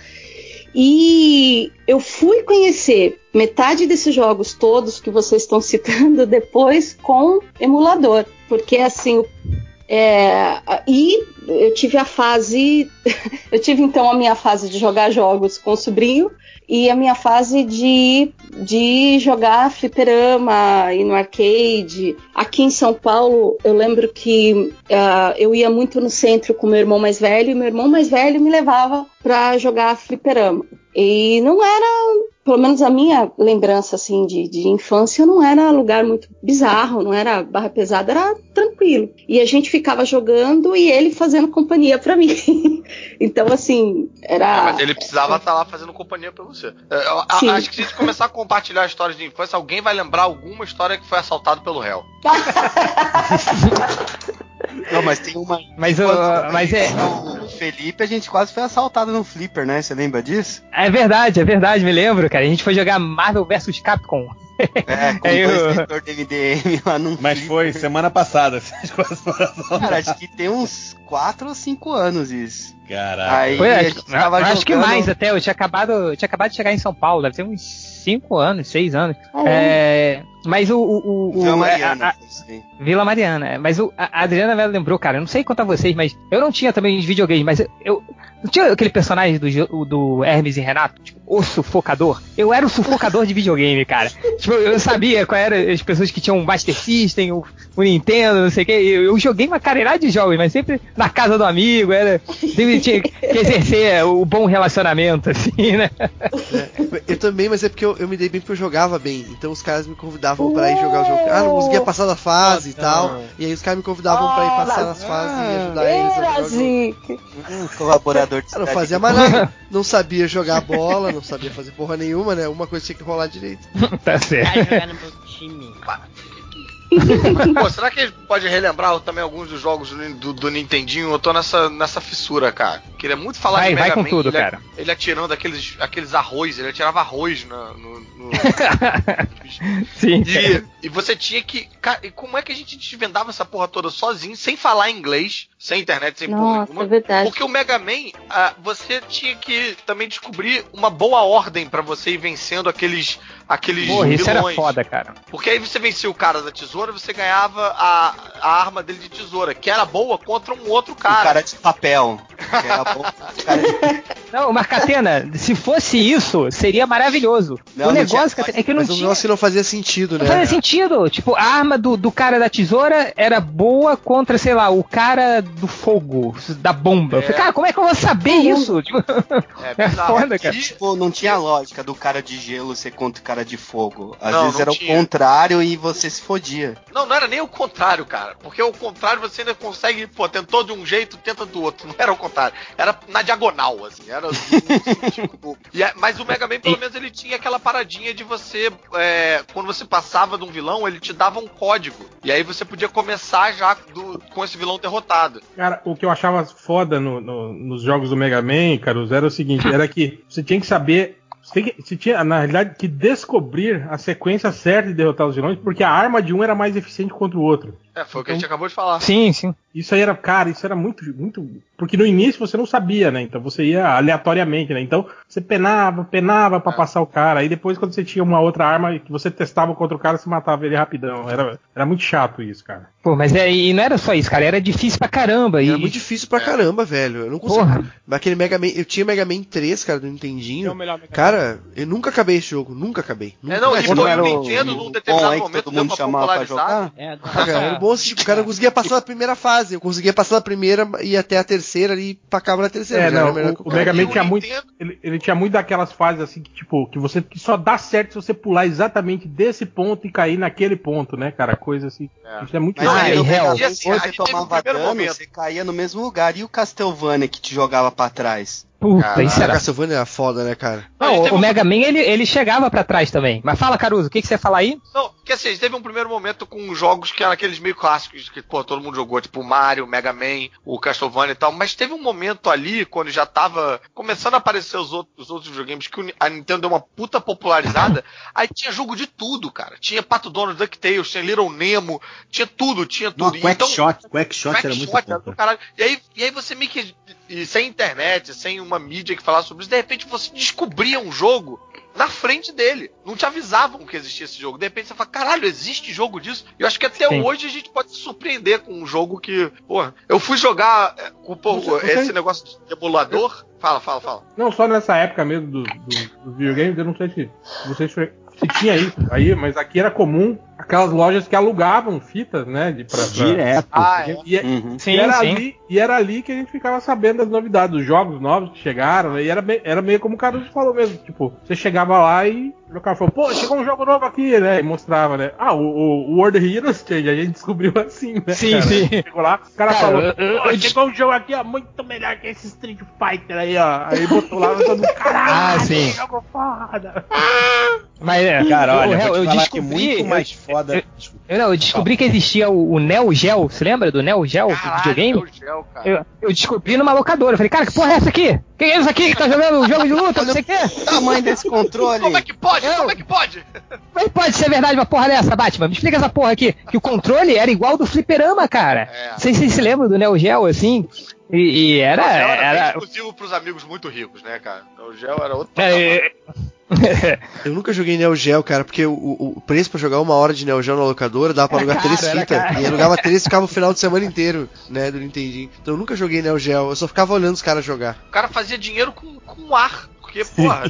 E eu fui conhecer metade desses jogos todos que vocês estão citando depois com emulador, porque assim é, e eu tive a fase. eu tive então a minha fase de jogar jogos com o sobrinho e a minha fase de, de jogar fliperama, ir no arcade. Aqui em São Paulo, eu lembro que ah, eu ia muito no centro com meu irmão mais velho e meu irmão mais velho me levava pra jogar fliperama. E não era, pelo menos a minha lembrança assim de, de infância, não era lugar muito bizarro, não era barra pesada, era tranquilo. E a gente ficava jogando e ele fazendo companhia pra mim. então assim, era. É, mas ele precisava estar lá fazendo companhia pra você. É, eu- a- acho que se a gente começar a compartilhar histórias de infância, alguém vai lembrar alguma história que foi assaltado pelo réu. Não, mas tem uma. Mas, o- Quando mas é, O Felipe, a gente quase foi assaltado no Flipper, né? Você lembra disso? é verdade, é verdade, me lembro, cara. A gente foi jogar Marvel vs Capcom. É, com É, dois eu- de MDM lá num Mas Flipper. foi semana passada. foram Cara, acho que tem uns 4 ou 5 anos isso. Caraca. Aí Foi, a acho, acho que jogando- mais até. Eu tinha acabado, eu tinha acabado de chegar em São Paulo, deve ter uns 5 anos, 6 anos. Ah, É, mas o. o, o- o- Vila a- Mariana. a- aí. Vila Mariana. é, Mas o, a a Adriana me lembrou, cara. Eu não sei quanto a vocês, mas eu não tinha também de videogame, mas eu. eu não tinha aquele personagem do, do Hermes e Renato, tipo, o sufocador? Eu era o sufocador de videogame, cara. Tipo, eu sabia qual eram as pessoas que tinham o Master System, o, o Nintendo, não sei o que. Eu, eu joguei uma caralhada de jogos, mas sempre na casa do amigo, era. Sempre tinha que exercer o bom relacionamento, assim, né? É, eu também, mas é porque eu, eu me dei bem porque eu jogava bem. Então os caras me convidavam pra ir jogar o jogo. Ah, não conseguia passar da fase e tal. E aí os caras me convidavam pra ir passar nas fases e ajudar eles a jogar o jogo. Zique. Um colaborador de Eu não cidade fazia mais nada. Não sabia jogar bola, não sabia fazer porra nenhuma, né? Uma coisa tinha que rolar direito. tá certo. Vai jogar no meu time. Pô, será que a gente pode relembrar também alguns dos jogos do, do, do Nintendinho? Eu tô nessa, nessa fissura, cara. Queria muito falar Vai, de Mega vai com Man, tudo, ele, cara. Ele atirando aqueles, aqueles arroz, ele atirava arroz na- no. no- Sim. E, e você tinha que. Cara, e como é que a gente desvendava essa porra toda sozinho, sem falar inglês, sem internet, sem porra Nossa, nenhuma? é verdade. Porque o Mega Man, ah, você tinha que também descobrir uma boa ordem pra você ir vencendo aqueles, aqueles Porra, isso era vilões. foda, cara. Porque aí você vencia o cara da tesoura, você ganhava a, a arma dele de tesoura, que era boa contra um outro O cara. de papel. O cara de- Não, Marcatena, se fosse isso, seria maravilhoso. Não, o não negócio, tinha- Catena, é que não Mas tinha. negócio que não fazia sentido, né? Não fazia sentido. Tipo, a arma do, do cara da tesoura era boa contra, sei lá, o cara do fogo, da bomba. Eu falei, cara, como é que eu vou saber isso? Tipo, É é foda, cara. Tipo, não tinha lógica do cara de gelo ser contra o cara de fogo. Às Não, vezes não era tinha. o contrário e você se fodia. Não, não era nem o contrário, cara. Porque o contrário você ainda consegue, pô, tentou de um jeito, tenta do outro. Não era o contrário. Era na diagonal, assim. Era. tipo, e é- mas o Mega Man, pelo menos, ele tinha aquela paradinha de você. é, quando você passava de um vilão, ele te dava um código. E aí você podia começar já do- com esse vilão derrotado. Cara, o que eu achava foda no- no- nos jogos do Mega Man, Carlos, era o seguinte, era que você tinha que saber. Você, tem que- você tinha, na realidade, que descobrir a sequência certa de derrotar os vilões, porque a arma de um era mais eficiente contra o outro. É, foi o que a gente acabou de falar. Sim, sim. Isso aí era, cara, isso era muito, muito. Porque no início você não sabia, né? Então você ia aleatoriamente, né? Então você penava, penava pra É. passar o cara. Aí depois, quando você tinha uma outra arma que você testava contra o cara, você matava ele rapidão. Era, era muito chato isso, cara. Pô, mas é, e não era só isso, cara. Era difícil pra caramba. E, Era muito difícil pra caramba, velho. Eu não consigo. Porra. Aquele Mega Man. Eu tinha Mega Man 3, cara, do Nintendinho. É o melhor Mega Man. Cara, eu nunca acabei esse jogo. Nunca acabei. Nunca. É, não, e Mas e era o Nintendo, num bom determinado momento, todo mundo uma chamava pra jogar? É, Assim, tipo, o cara conseguia passar da primeira fase. Eu conseguia passar da primeira e até a terceira e pacava na terceira. É, não, o, o Mega Man tinha muito. Ele, ele tinha muito daquelas fases assim que, tipo, que você que só dá certo se você pular exatamente desse ponto e cair naquele ponto, né, cara? Coisa assim. É. Isso é muito Mas Ah, aí Man, assim, você tomava dano, momento. você caía no mesmo lugar. E o Castlevania que te jogava pra trás? Puta, Caraca. isso era. Castlevania era foda, né, cara? Não, o um- Mega Man ele, ele chegava pra trás também. Mas fala, Caruso, o que, que você ia falar aí? Não, que assim, teve um primeiro momento com jogos que eram aqueles meio clássicos, que pô, todo mundo jogou, tipo o Mario, o Mega Man, o Castlevania e tal, mas teve um momento ali, quando já tava começando a aparecer os outros, os outros videogames, que a Nintendo deu uma puta popularizada, aí tinha jogo de tudo, cara. Tinha Pato Donald, DuckTales, tinha Little Nemo, tinha tudo, tinha Não, tudo. Quackshot, Quackshot era muito Quackshot era bom. do caralho. E aí, e aí você meio que. E sem internet, sem uma mídia que falasse sobre isso, de repente você descobria um jogo na frente dele. Não te avisavam que existia esse jogo. De repente você fala, caralho, existe jogo disso? E eu acho que até Sim. hoje a gente pode se surpreender com um jogo que. Porra, eu fui jogar é, com você- esse negócio de emulador. Fala, fala, fala. Não, só nessa época mesmo do, do, dos videogames, eu não sei se vocês se tinha isso aí, mas aqui era comum aquelas lojas que alugavam fitas, né? De, pra, pra- Direto. Ah, é. E, Uhum. e era ali, e era ali que a gente ficava sabendo das novidades, dos jogos novos que chegaram, né? E era, era meio como o Caruso falou mesmo, tipo, você chegava lá e o cara falou, pô, chegou um jogo novo aqui, né? E mostrava, né? Ah, o, o World Heroes Change, a gente descobriu assim, né? Sim, cara? sim. Chegou lá, o cara, Cara, falou, eu- eu- eu- chegou um jogo aqui, ó, muito melhor que esse Street Fighter aí, ó. Aí botou lá, todo caralho, Ah, sim. jogo foda. Mas é, Cara, olha, eu, eu que descobri. muito mais eu- foda. eu-. Eu, não, eu descobri que existia o, o Neo Geo, você lembra do Neo Geo, Caralho, videogame? meu gel, cara. Eu, eu descobri numa locadora. Eu falei, cara, que porra é essa aqui? Quem é isso aqui que tá jogando um jogo de luta? Não sei o quê. O tamanho desse controle. Como é que pode? Eu- Como é que pode? Como é que pode ser verdade uma porra dessa, Batman? Me explica essa porra aqui. Que o controle era igual do fliperama, cara. É. Não sei se vocês se lembram do Neo Geo, assim. E, e era. O era, era exclusivo pros amigos muito ricos, né, cara? O gel era outro. é, Eu nunca joguei Neo Geo, cara, porque o, o- preço pra jogar uma hora de Neo Geo na locadora dava pra alugar caro, três fitas. E eu alugava três e ficava o final de semana inteiro, né, do Nintendinho. Então eu nunca joguei Neo Geo, eu só ficava olhando os caras jogar. O cara fazia dinheiro com, com ar. Porque, porra,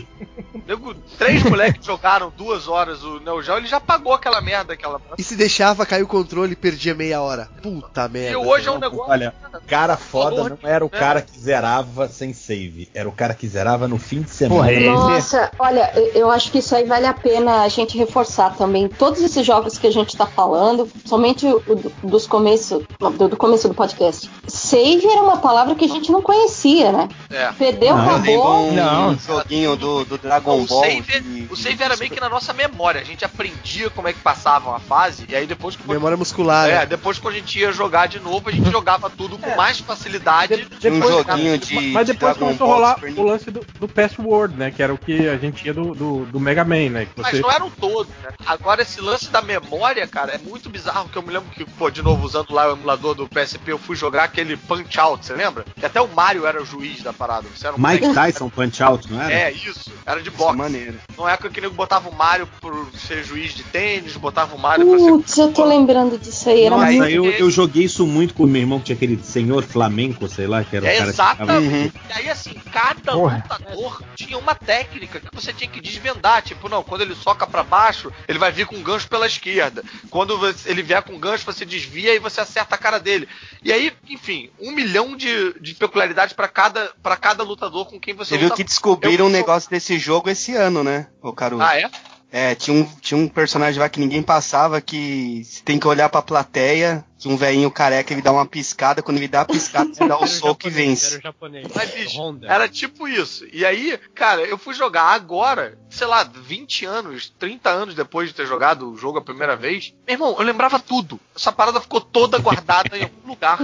nego, três moleques jogaram duas horas o Neo Geo, ele já pagou aquela merda, aquela. E se deixava cair o controle e perdia meia hora. Puta merda. E hoje é um negócio. Olha, cara foda não era o né? cara que zerava sem save, era o cara que zerava no fim de semana. Porra, Nossa, olha, eu- acho que isso aí vale a pena a gente reforçar também. Todos esses jogos que a gente tá falando, somente o do, dos começo, do, do começo do podcast. Save era uma palavra que a gente não conhecia, né? É. Perdeu, Não, acabou. um Não. Joguinho do, do Dragon o Ball. save, de- o save era meio que na nossa memória. A gente aprendia como é que passava uma fase, e aí depois que. Memória muscular, É, né? depois quando a gente ia jogar de novo, a gente jogava tudo com mais facilidade. Um Depois- joguinho de, Mas de depois Dragon começou a rolar Super o lance do, do Password, né? Que era o que a gente tinha do, do, do Mega Man, né? Que Mas você... não eram todos, né? Agora, esse lance da memória, cara, é muito bizarro. Que eu me lembro que, pô, de novo, usando lá o emulador do PSP, eu fui jogar aquele Punch Out, você lembra? Que até o Mario era o juiz da parada. Você era um Mike moleque- Tyson Punch Out, não era? É, isso. Era de boxe. maneira. Não é que o nego botava o Mario por ser juiz de tênis, botava o Mario pra ser. Putz, eu tô lembrando disso aí. Era Nossa, muito... Eu, eu joguei isso muito com o meu irmão, que tinha aquele senhor flamenco, sei lá, que era o É cara que exatamente. Uhum. E aí, assim, cada Porra. lutador tinha uma técnica que você tinha que desvendar. Tipo, não, quando ele soca pra baixo, ele vai vir com um gancho pela esquerda. Quando ele vier com um gancho, você desvia e você acerta a cara dele. E aí, enfim, um milhão de, de peculiaridades pra cada, pra cada lutador com quem você Você viu que descobriram Eu- um negócio desse jogo esse ano, né, ô Caruso? Ah, é? É, tinha um, tinha um personagem lá que ninguém passava que tem que olhar pra plateia, que um velhinho careca ele dá uma piscada, quando ele dá a piscada, você dá o soco e vence. Era japonês. Mas, bicho, Honda. Era tipo isso. E aí, cara, eu fui jogar agora, sei lá, 20 anos, 30 anos depois de ter jogado o jogo a primeira vez. Meu irmão, eu lembrava tudo. Essa parada ficou toda guardada em algum lugar.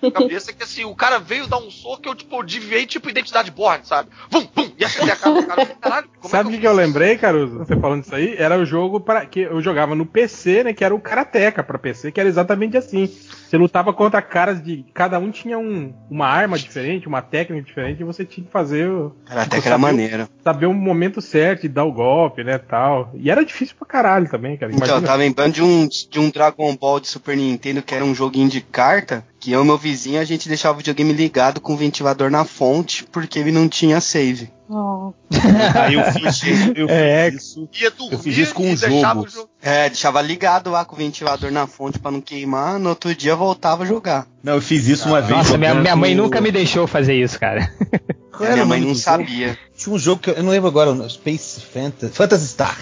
Na cabeça que assim, o cara veio dar um soco, eu tipo, desviei tipo identidade born, sabe? Vum, pum, e acertei a cara do cara. Caralho, como Sabe o é que, que eu lembrei, Caruso? Você falando isso aí? Era o jogo para que eu jogava no PC, né? Que era o Karateka pra PC, que era exatamente assim. Assim. Você lutava contra caras de. Cada um tinha um, uma arma diferente, uma técnica diferente, e você tinha que fazer. o- Era até tipo, que era saber o- maneiro. Saber o momento certo de dar o golpe, né? tal. E era difícil pra caralho também, cara. Então, eu Imagina. tava lembrando de um, de um Dragon Ball de Super Nintendo que era um joguinho de carta, que eu e meu vizinho a gente deixava o videogame ligado com o ventilador na fonte, porque ele não tinha save. Oh. Aí eu fiz isso. Eu É. fiz isso. Ia dormir Eu fiz isso com e um jogo. É, deixava ligado lá com o ventilador na fonte pra não queimar, no outro dia voltava a jogar. Não, eu fiz isso uma vez. Nossa, minha, minha mãe no- nunca me deixou fazer isso, cara. Minha mãe não sabia. Tinha um jogo que eu, eu não lembro agora, o Space Fantasy. Phantasy Star.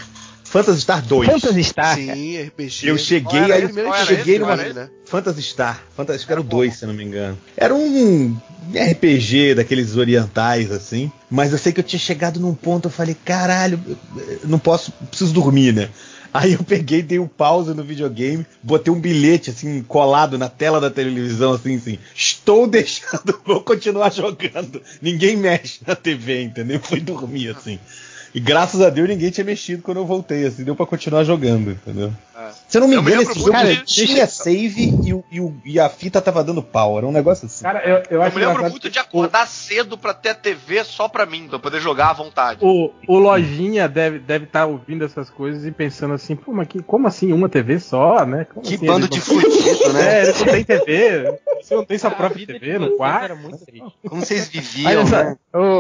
Phantasy Star 2. Phantasy Star. Sim, RPG. Eu cheguei, aí eu Qual era cheguei esse? numa. Né? Phantasy Star. Phantasy, acho que era o 2, se não me engano. Era um RPG daqueles orientais, assim. Mas eu sei que eu tinha chegado num ponto, eu falei, caralho, eu não posso, preciso dormir, né? Aí eu peguei, dei um pause no videogame, botei um bilhete assim colado na tela da televisão, assim, assim. Estou deixando, vou continuar jogando. Ninguém mexe na TV, entendeu? Fui dormir assim. E graças a Deus ninguém tinha mexido quando eu voltei, assim, deu pra continuar jogando, entendeu? É. Se eu não me Eu engano, esse muito jogo de- tinha save e, o- e o- e a fita tava dando pau, era um negócio assim. Cara, eu, eu Eu acho me lembro engraçado muito que de acordar cedo pra ter a TV só pra mim, pra poder jogar à vontade. O, o Lojinha deve estar deve tá ouvindo essas coisas e pensando assim, pô, mas que, como assim uma TV só, né? Como Que assim, bando ele de fudido, né? É, ele não tem TV. Você não tem sua própria vida de TV no quarto? Era muito triste. Como vocês viviam, né?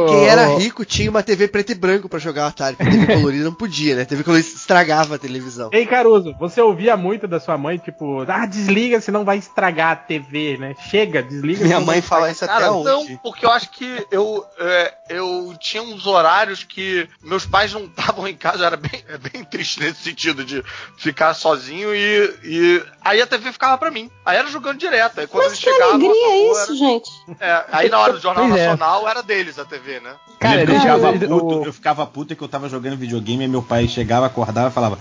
Quem era rico tinha uma TV preto e branco pra jogar Atari. porque TV colorida não podia, né? TV colorida estragava a televisão. Ei, Caruso, você ouvia muito da sua mãe, tipo, ah, desliga, senão vai estragar a TV, né? Chega, desliga. Minha mãe fala isso até Cara, hoje. não, porque eu acho que eu, é, eu tinha uns horários que meus pais não estavam em casa, era bem, é bem triste nesse sentido de ficar sozinho e, e aí a TV ficava pra mim. Aí era jogando direto. Aí quando Mas eles que chegavam. alegria é isso, gente? era- é, aí na hora do Jornal Pois é. Nacional era deles a TV, né? Cara, eu, deixa eu- puto, eu ficava puto que eu tava jogando videogame e meu pai chegava, acordava e falava.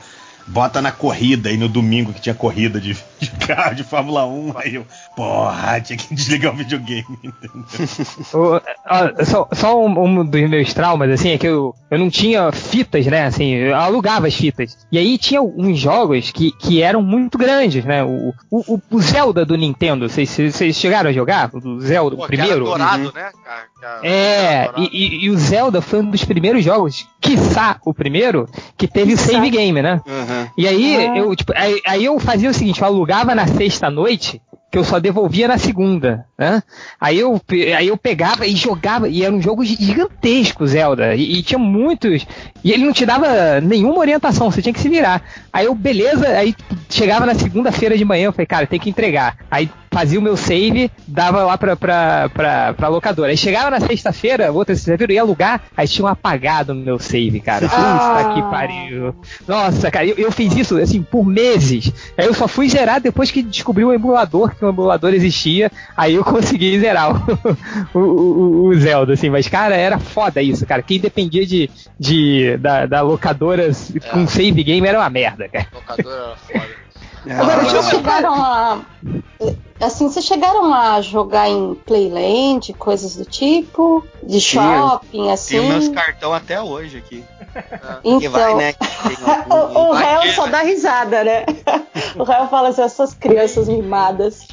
Bota na corrida, e no domingo que tinha corrida de, de carro de Fórmula 1, aí eu, porra, tinha que desligar o videogame, entendeu? O- ó, só só um, um dos meus traumas, assim, é que eu, eu não tinha fitas, né? Assim, eu alugava as fitas. E aí tinha uns jogos que, que eram muito grandes, né? O, o, o- Zelda do Nintendo, vocês, vocês chegaram a jogar? O Zelda, Pô, o que era primeiro? dourado, Uhum. né? cara? Era- É, e, e- e o Zelda foi um dos primeiros jogos, quiçá o primeiro, que teve o save game, né? Aham. E aí, Ah. eu, tipo, aí, aí eu fazia o seguinte, eu alugava na sexta noite, que eu só devolvia na segunda, né? Aí eu, aí eu pegava e jogava, e era um jogo gigantesco, Zelda, e, e tinha muitos, e ele não te dava nenhuma orientação, você tinha que se virar. Aí eu, beleza, aí chegava na segunda-feira de manhã, eu falei, cara, tem que entregar. Aí fazia o meu save, dava lá pra, pra, pra, pra locadora. Aí chegava na sexta-feira, outra sexta-feira, eu ia alugar, aí tinham apagado no meu save, cara. Puta que pariu. Nossa, cara, eu, eu fiz isso, assim, por meses. Aí eu só fui zerar depois que descobri o emulador, que o emulador existia, aí eu consegui zerar o, o, o- o Zelda, assim. Mas, cara, era foda isso, cara. Quem dependia de, de, da, da locadora com save game era uma merda, cara. Locador era foda. Agora, Ah, vocês chegaram a. Assim, vocês chegaram a jogar em Playland, coisas do tipo? De shopping, assim? Tenho meus cartão até hoje aqui. Porque vai, Então. né? que tem algum- O, o Vai réu que, só né? dá risada, né? O réu fala assim, essas crianças mimadas.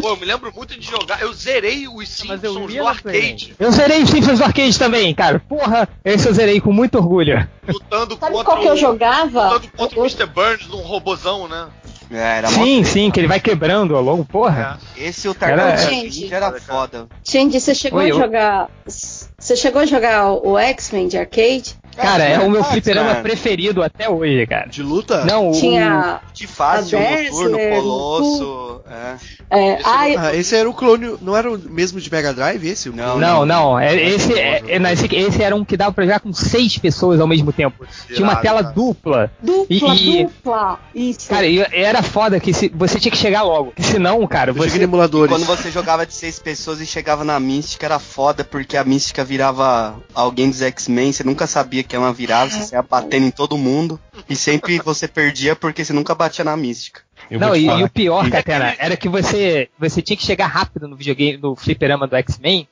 Pô, eu me lembro muito de jogar. Eu zerei os Simpsons no arcade, Eu zerei os Simpsons do Arcade também, cara. Porra, esse eu zerei com muito orgulho. lutando Sabe contra qual que eu o, jogava? lutando contra Eu- o Mr. Burns num robozão, né? É, Sim, sim, que ele vai quebrando ao longo, porra. Esse o Era- Tartaruga era foda. Gente, você chegou Oi, a eu- jogar. Você chegou a jogar o X-Men de arcade? Cara, é o meu fliperama cara. preferido até hoje, cara. De luta? Não, o, Tinha. De fácil, A um noturno, Dazzler, colosso. É. É, Esse ai, Ah, esse era o clone. Não era o mesmo de Mega Drive, esse? O Não? Não, não. é- esse, é- é- não, esse, esse era um que dava pra jogar com seis pessoas ao mesmo tempo. Tinha uma tela cara. dupla. dupla, E- e- dupla. Isso. Cara, era foda que se, você tinha que chegar logo. Senão, cara, você. Quando você jogava de seis pessoas e chegava na Mística, era foda, porque a Mística virava alguém dos X-Men, você nunca sabia que ela virava, você ia batendo em todo mundo, e sempre você perdia porque você nunca batia na Mística. Eu Não, e, e o pior, Catena, era que você, você tinha que chegar rápido no videogame, no fliperama do X-Men,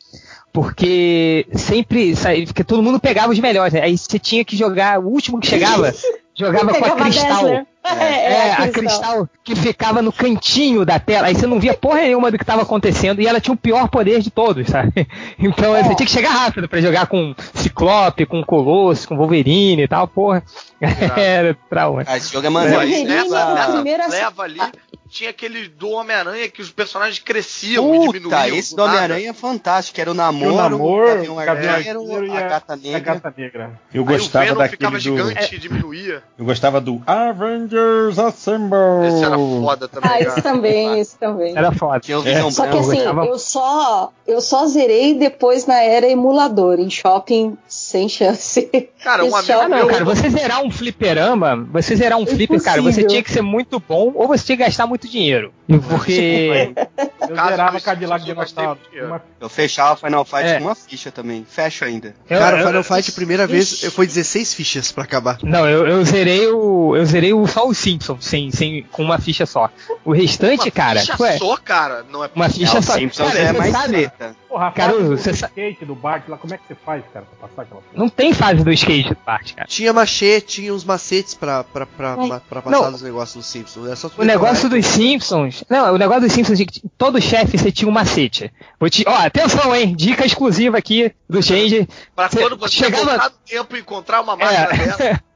porque sempre, porque todo mundo pegava os melhores, né? aí você tinha que jogar, o último que chegava, jogava com a Cristal. Dazzler. É, É, a a cristal que ficava no cantinho da tela. Aí você não via porra nenhuma do que tava acontecendo e ela tinha o pior poder de todos, sabe? Então É. você tinha que chegar rápido pra jogar com Ciclope, com Colosso, com Wolverine e tal, porra. Era trauma. Ah, esse jogo é maneiro. nessa, a nessa primeira- leva ali, tinha aquele do Homem-Aranha que os personagens cresciam e diminuíam. Puta, esse do. Homem-Aranha é fantástico. Era o namoro, o namoro, o Gavião Arqueiro, a a- Gata A Negra. gata negra. Eu Aí o gostava Venom daquele ficava do. gigante e diminuía. Eu gostava do Avengers Assemble. Esse era foda também, Ah, esse também, esse também. Era foda. Tinha o Visão Só que assim, gostava- eu só, eu só zerei depois na era emulador. Em shopping, sem chance. Cara, um amigo Ah, não, meu. cara, você zerar um fliperama, você zerar um flipper, cara, você tinha que ser muito bom ou você tinha que gastar muito dinheiro. Porque. Eu Caso zerava Cadillac eu Dinossauro. Uma- Eu fechava Final Fight É. com uma ficha também. Fecho ainda. eu- Cara, eu- Final Fight, a primeira vez, Ixi. foi 16 fichas pra acabar. Não, eu, eu zerei o. Eu zerei o, só o Simpsons, sem, sem, com uma ficha só. O restante, Uma cara. ficha ué, só, cara. Não é uma ficha É, o só. Simpsons Cara, é mais sabe, treta. Porra, Cara, você sa- skate do Bart lá, como é que você faz, cara, pra passar aquela não tem fase do skate do parte, cara. Tinha machete, tinha uns macetes pra, pra, pra, Ai. pra, passar Não. dos negócios dos Simpsons. Tu O negócio dos Simpsons. Não, o negócio dos Simpsons, de que todo chefe você tinha um macete. Vou te, ó, atenção, hein? Dica exclusiva aqui do Change. Pra Cê quando você chegava- voltar no tempo e encontrar uma máquina dessa. É. Ó,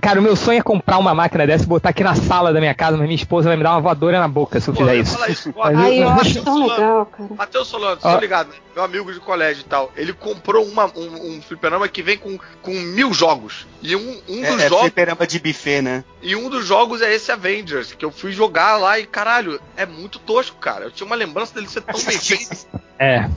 cara, o meu sonho é comprar uma máquina dessa e botar aqui na sala da minha casa, mas minha esposa vai me dar uma voadora na boca se eu fizer isso. falar isso. Ó, Mas Ai, eu acho tão legal, cara. Matheus Solano, tô ligado, né? Meu amigo de colégio e tal. Ele comprou uma, um, um fliperama que vem com, com mil jogos. E um, um É, dos é jogos. fliperama de buffet, né? E um dos jogos é esse Avengers, que eu fui jogar lá e, caralho, é muito tosco, cara. Eu tinha uma lembrança dele ser tão bem feito. É.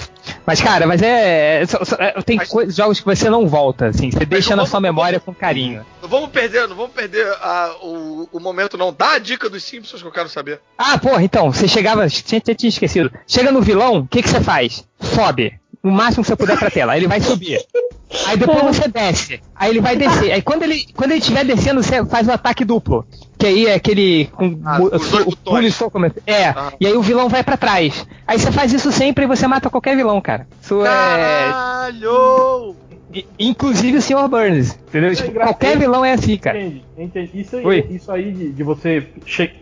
Mas, cara, mas é. é- é- tem Mas- jogos que você não volta, assim. Você deixa na vamos- sua memória com carinho. Não vamos perder, não vamos perder a- o, o momento, não. Dá a dica dos Simpsons que eu quero saber. Ah, porra, então, você chegava. Tinha, tinha, tinha esquecido. Chega no vilão, o que, que você faz? Sobe. O máximo que você puder pra tela. Aí ele vai subir. Aí depois você desce. Aí ele vai descer. Aí quando ele quando ele estiver descendo, você faz o ataque duplo. Que aí é aquele. Com, Ah, o botões. pulo e soco. É. Ah. E aí o vilão vai pra trás. Aí você faz isso sempre e você mata qualquer vilão, cara. Isso é. Caralho! I- Inclusive o Sr. Burns. Entendeu? Tipo, engraçado. qualquer vilão é assim, cara. Entende, entende. Isso, Oi. isso aí de, de você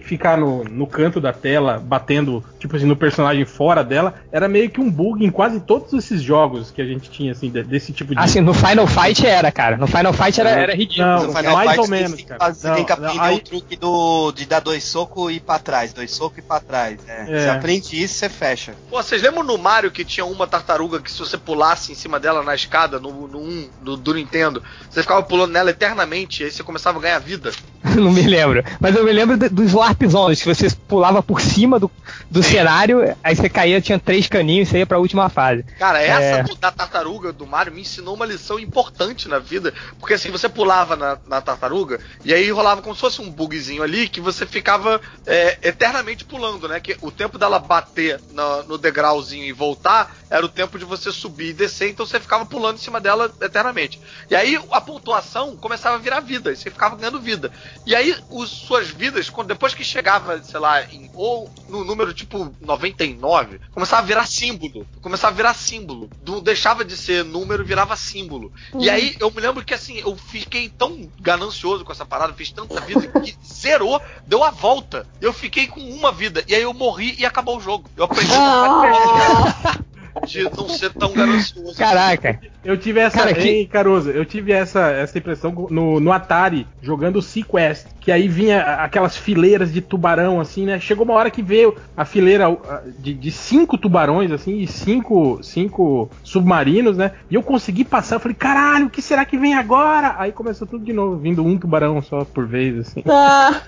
ficar no, no canto da tela, batendo, tipo assim, no personagem fora dela, era meio que um bug em quase todos esses jogos que a gente tinha, assim, de- desse tipo de. Assim, no Final Fight era, cara. No Final Fight era, era ridículo. Não, No Final mais Fight ou você menos, tem que cara. fazer- Não, tem que não, aprender aí- o truque do, de dar dois socos e ir pra trás. Dois socos e ir pra trás. É. É. Você aprende isso, você fecha. Pô, vocês lembram no Mario que tinha uma tartaruga que se você pulasse em cima dela na escada, no, no 1 do, do Nintendo, você ficava pulando nela eternamente e aí você começava a ganhar vida? não me lembro. Mas eu me lembro de- dos Warp Zones, que você pulava por cima do, do cenário, aí você caía, tinha três caninhos e você ia pra última fase. Cara, essa É. da tartaruga do Mario me ensinou uma lição importante na vida. Porque assim, você pulava na, na tartaruga e aí rolava como se fosse um bugzinho ali que você ficava é, eternamente pulando, né? Que o tempo dela bater na- no degrauzinho e voltar era o tempo de você subir e descer, então você ficava pulando em cima dela eternamente. E aí a pontuação começava a virar vida, e você ficava ganhando vida. E aí os, suas vidas, quando, depois que chegava, sei lá, em, ou no número tipo 99, começava a virar símbolo. Começava a virar símbolo. Não deixava de ser número, virava símbolo. E aí eu me lembro que assim, eu fiquei tão ganancioso com essa parada, fiz tanta vida que zerou, deu a volta. Eu fiquei com uma vida. E aí eu morri e acabou o jogo. Eu aprendi Ah, de não ser tão ganancioso. Caraca. Eu tive essa. Cara, que- Ei, Caruso, eu tive essa, essa impressão no, no Atari, jogando o Sequest, que aí vinha aquelas fileiras de tubarão, assim, né? Chegou uma hora que veio a fileira ah, de, de cinco tubarões, assim, e cinco, cinco submarinos, né? E eu consegui passar, eu falei, caralho, o que será que vem agora? Aí começou tudo de novo, vindo um tubarão só por vez, assim. ah,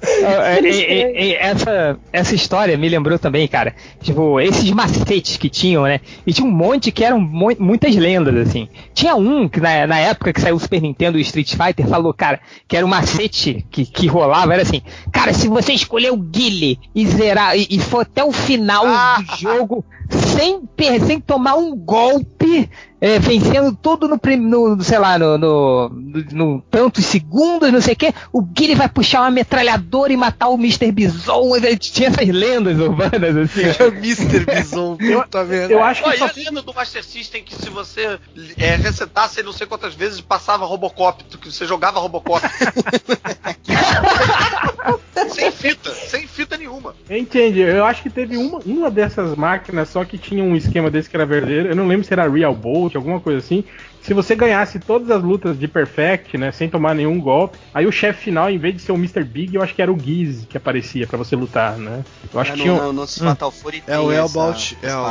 É, é, é, é, essa, essa história me lembrou também, cara. Tipo, esses macetes que tinham, né? E tinha um monte que eram mu- muitas lendas, assim. Tinha um que na, na época que saiu o Super Nintendo e o Street Fighter falou, cara, que era o macete que, que rolava, era assim, cara, se você escolher o Guile e zerar e, e for até o final do jogo sem, sem tomar um golpe, é, vencendo tudo no, no sei lá, no, no, no- no tantos segundos, não sei o que, o Guile vai puxar uma metralhadora e matar o Mr. Bison. Ele tinha essas lendas urbanas, assim. É Mr. Bison, puta merda. Eu acho que e só a lenda do Master System que se você é, resetasse não sei quantas vezes passava Robocop, que você jogava Robocop. sem fita, sem fita nenhuma. Entendi. Eu acho que teve uma, uma dessas máquinas só que tinha um esquema desse que era verdadeiro. Eu não lembro se era Real Bolt, alguma coisa assim. Se você ganhasse todas as lutas de Perfect, né, sem tomar nenhum golpe, aí o chefe final, em vez de ser o Mr. Big, eu acho que era o Giz que aparecia pra você lutar, né? Eu acho É, que no, tinha. um- no, no Fatal Fury É o essa, é o-.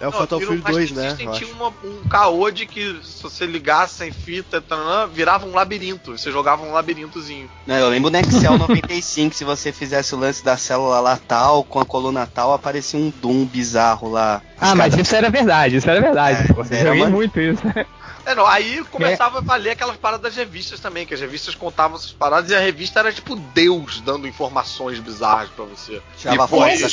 É o Fatal no Fury Master 2, né? Tinha uma- um caô de que se você ligasse sem fita, tanã, virava um labirinto. Você jogava um labirintozinho. Não, eu lembro no Excel 95, se você fizesse o lance da célula lá tal, com a coluna tal, aparecia um Doom bizarro lá. Ah, mas isso era verdade, isso era verdade. É, Eu era joguei uma- muito isso. É, não, aí começava a valer aquelas paradas das revistas também, que as revistas contavam essas paradas e a revista era tipo Deus dando informações bizarras pra você. Tirava E, foto aí-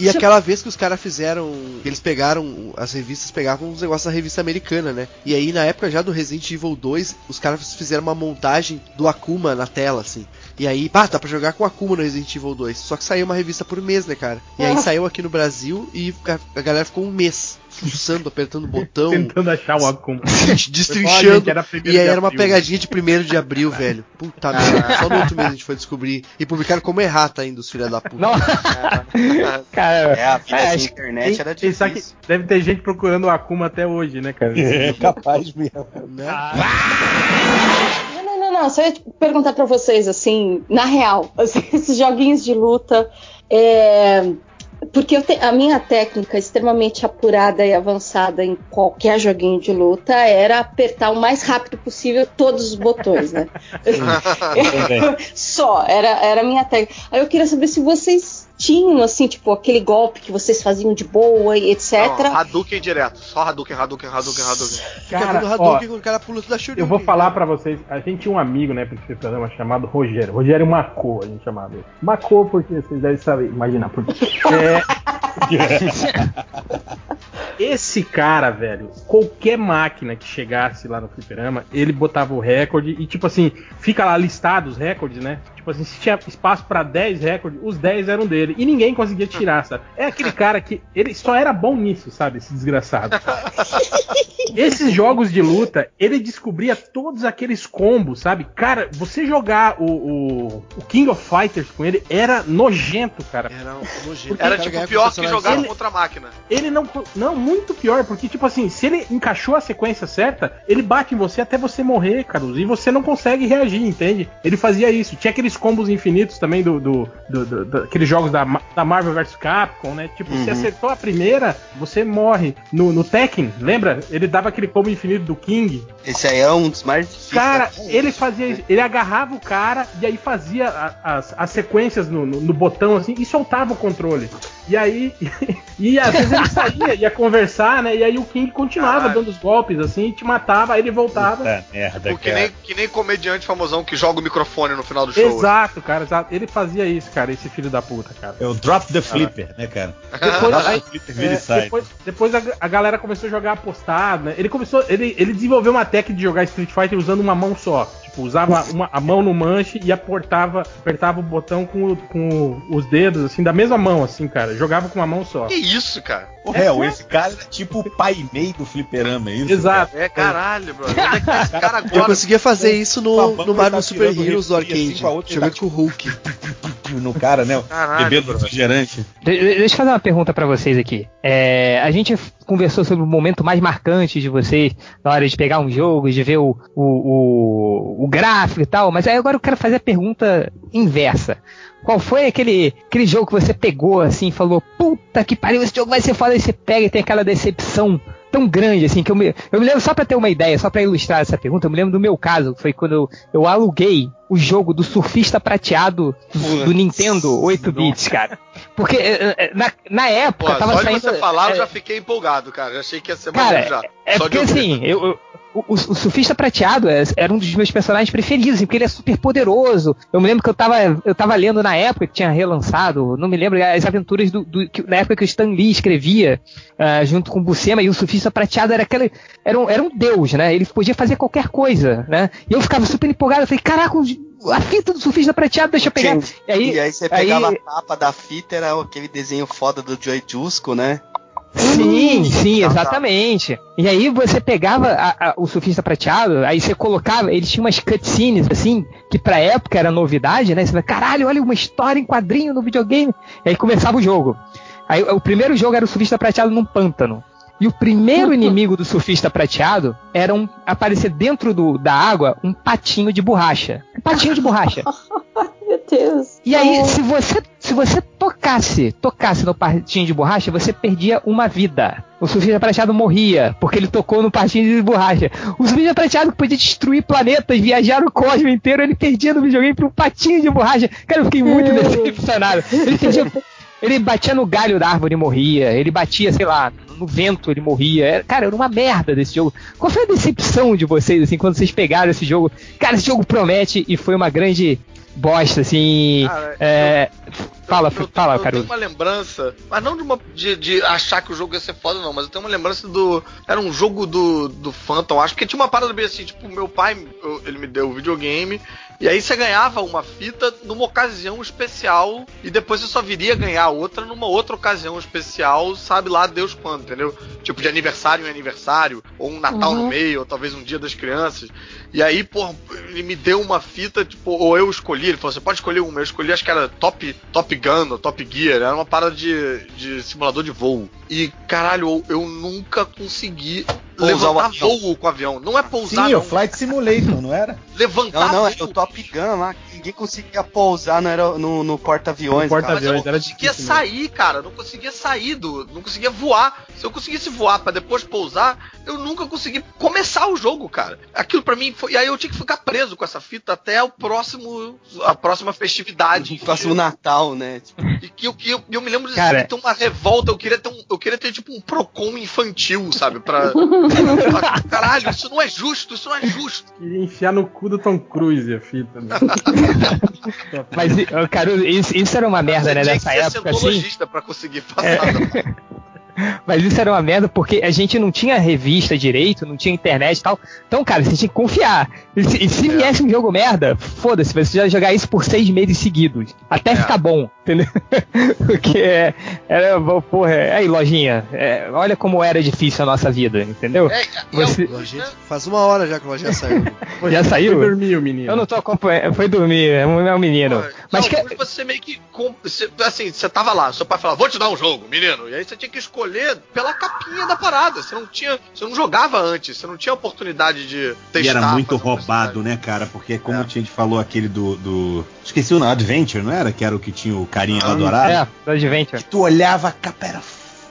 da Deixa eu- e aquela vez que os caras fizeram. Eles pegaram. As revistas pegavam os negócios da revista americana, né? E aí, na época já do Resident Evil 2, os caras fizeram uma montagem do Akuma na tela, assim. E aí, pá, dá pra jogar com o Akuma no Resident Evil 2. Só que saiu uma revista por mês, né, cara? E aí Ah. saiu aqui no Brasil e a galera ficou um mês fuçando, apertando o botão, Tentando achar o Akuma. destrinchando. E aí era uma abril. pegadinha de 1 de abril, velho. Puta merda. Só no outro mês a gente foi descobrir. E publicaram como errata ainda, os filha da puta. Não, cara. É, a vida É, internet era que difícil. deve ter gente procurando o Akuma até hoje, né, cara? É capaz mesmo. Né? Não, não, não, não. Só ia perguntar pra vocês, assim, na real, assim, esses joguinhos de luta. é, Porque eu te- a minha técnica extremamente apurada e avançada em qualquer joguinho de luta era apertar o mais rápido possível todos os botões, né? Só, era, era a minha técnica. Aí eu queria saber se vocês tinham, assim, tipo, aquele golpe que vocês faziam de boa e etc. Não, Hadouken direto. Só Hadouken, Hadouken, Hadouken, Hadouken. Fica Cara, ó, Hadouken quando o cara da Shuriken. Eu vou falar pra vocês, a gente tinha um amigo, né, pra esse programa chamado Rogério. Rogério Macô, a gente chamava ele. Macô, porque vocês devem saber, imaginar por quê. É... Esse cara, velho, qualquer máquina que chegasse lá no fliperama, ele botava o recorde e, tipo assim, fica lá listado os recordes, né? Tipo assim, se tinha espaço pra 10 recordes, os 10 eram dele. E ninguém conseguia tirar, sabe? É aquele cara que ele só era bom nisso, sabe? Esse desgraçado. Esses jogos de luta, ele descobria todos aqueles combos, sabe? Cara, você jogar o, o, o King of Fighters com ele era nojento, cara. Era nojento. Era cara tipo pior que jogar Ele- contra a máquina. Ele não. Não, muito pior, porque, tipo assim, se ele encaixou a sequência certa, ele bate em você até você morrer, Caruso. E você não consegue reagir, entende? Ele fazia isso. Tinha aqueles combos infinitos também do. do, do, do- do- aqueles jogos da, da Marvel vs Capcom, né? Tipo, você acertou a primeira, você morre. No, no Tekken, lembra? Ele dava aquele combo infinito do King. Esse aí é um dos mais difíceis. Cara, hoje. ele fazia isso. Ele agarrava o cara e aí fazia a- as, as sequências no, no- no botão assim e soltava o controle. E aí. E às vezes ele saía, ia conversar, né? E aí o King continuava Caralho. dando os golpes assim, e te matava, aí ele voltava. Puta merda, Porque cara. nem, que nem comediante famosão que joga o microfone no final do show. Exato, cara, exato. Ele fazia isso, cara, esse filho da puta, cara. É o Drop the Flipper, né, cara? Depois, aí- É, depois, depois a, a galera começou a jogar apostado, né? Ele começou. Ele, ele desenvolveu uma técnica de jogar Street Fighter usando uma mão só. Tipo, usava uma- a mão no manche e aportava, apertava o botão com, com os dedos, assim, da mesma mão, assim, cara. Jogava com uma mão só. Que isso, cara? O réu, esse cara era tipo o pai meio do fliperama, é isso? Exato. É caralho, bro. Onde é que tá esse cara Eu agora? conseguia fazer isso no, no Marvel tá Super Heroes do assim, arcade. com a outra ele Jogando tá com o Hulk. No cara, né? Caralho, Bebendo refrigerante. De- de- Deixa eu fazer uma pergunta pra vocês aqui. É, a gente conversou sobre o momento mais marcante de vocês na hora de pegar um jogo, de ver o, o, o, o gráfico e tal, mas aí agora eu quero fazer a pergunta inversa. Qual foi aquele, aquele jogo que você pegou assim e falou, puta que pariu, esse jogo vai ser foda, e você pega e tem aquela decepção tão grande assim que eu me, eu me lembro só pra ter uma ideia, só pra ilustrar essa pergunta, eu me lembro do meu caso, que foi quando eu, eu aluguei o jogo do surfista prateado do, do Nintendo 8 bits, cara. Porque eh, eh, na, na época Pô, tava só de saindo você falar, eu é, já fiquei empolgado, cara. Já achei que ia ser maneiro já. é só porque de assim, eu, eu, o, o, o surfista prateado é- era um dos meus personagens preferidos, assim, porque ele é super poderoso. Eu me lembro que eu tava, eu tava lendo na época que tinha relançado, não me lembro, as aventuras do, do- que- na época que o Stan Lee escrevia ah, junto com o Buscema, e o surfista prateado era aquele. Era um, era um deus, né? Ele podia fazer qualquer coisa, né? E eu ficava super empolgado, eu falei, caraca, a fita do surfista prateado, deixa eu pegar. E aí, E aí você aí- pegava a capa da fita, era aquele desenho foda do Joy Jusco, né? Sim, sim, Tá, tá. exatamente. E aí você pegava a- a- o surfista prateado, aí você colocava, eles tinham umas cutscenes assim, que pra época era novidade, né? Você vai, caralho, olha uma história em quadrinho no videogame. E aí começava o jogo. Aí o primeiro jogo era o surfista prateado num pântano. E o primeiro inimigo do surfista prateado era um, aparecer dentro do- da água um patinho de borracha. Um patinho de borracha. Meu Deus. E aí, se você, se você tocasse, tocasse no patinho de borracha, você perdia uma vida. O surfista prateado morria, porque ele tocou no patinho de borracha. O surfista prateado que podia destruir planetas, viajar o cosmos inteiro, ele perdia no videogame por um patinho de borracha. Cara, eu fiquei muito decepcionado. Ele perdia. Ele batia no galho da árvore e morria. Ele batia, sei lá, no vento ele morria. Era- Cara, era uma merda desse jogo. Qual foi a decepção de vocês, assim, quando vocês pegaram esse jogo? Cara, esse jogo promete e foi uma grande bosta, assim. Cara, é, Fala, eu, fala, eu Caruso. tenho uma lembrança, mas não de, uma, de, de achar que o jogo ia ser foda, não, mas eu tenho uma lembrança do. Era um jogo do, do Phantom, acho que tinha uma parada bem assim, tipo, meu pai, eu- ele me deu o videogame, e aí você ganhava uma fita numa ocasião especial, e depois você só viria ganhar outra numa outra ocasião especial, sabe lá Deus quando, entendeu? Tipo de aniversário em aniversário, ou um Natal no meio, ou talvez um dia das crianças. E aí, pô, ele me deu uma fita, tipo, ou eu escolhi, ele falou, você pode escolher uma, eu escolhi, acho que era Top, Top Gun ou Top Gear, era uma parada de, de simulador de voo. E, caralho, eu, eu nunca consegui Pousar o levantar avião. voo com o avião. Não é pousar, Sim, o não. Flight Simulator, não era? Levantar Não, não, é o Top Gun lá. Ninguém conseguia pousar no, no, no porta-aviões. Porta-aviões. Era não conseguia difícil sair, cara. Eu Não conseguia sair do. Não conseguia voar. Se eu conseguisse voar pra depois pousar, eu nunca consegui começar o jogo, cara. Aquilo pra mim foi. E aí eu tinha que ficar preso com essa fita até o próximo. A próxima festividade. No próximo Natal, né? Tipo, E que eu, que eu, eu me lembro de Cara. ter uma revolta. Eu queria ter, um, eu queria ter tipo um Procon infantil, sabe? Pra. Caralho, isso não é justo, isso não é justo. Queria enfiar no cu do Tom Cruise a fita. Né? Mas, Caruso, isso, isso era uma merda, Você né, tinha nessa que ser época, assim. pra conseguir passar. Mas isso era uma merda porque a gente não tinha revista direito, não tinha internet e tal. Então, cara, você tinha que confiar. E se, e se viesse um jogo merda, foda-se, você já jogar isso por seis meses seguidos. Até ficar bom, entendeu? Porque é, era, porra, aí, lojinha, é, olha como era difícil a nossa vida, entendeu? É, Você- eu- Lojinha, faz uma hora já que o Lojinha saiu. Já saiu? Foi dormir o menino. Eu não tô acompanhando, foi dormir, é um é um menino. Pô, Mas não, que, você meio que. assim, você tava lá, seu pai falava, vou te dar um jogo, menino. E aí você tinha que escolher pela capinha da parada. Você não tinha. Você não jogava antes, você não tinha oportunidade de testar. E era muito roubado, né, cara? Porque como a gente falou aquele do, do- Esqueci o nome, Adventure, não era? Que era o que tinha o carinha lá dourado. é, do Adventure. Que tu olhava, a capa era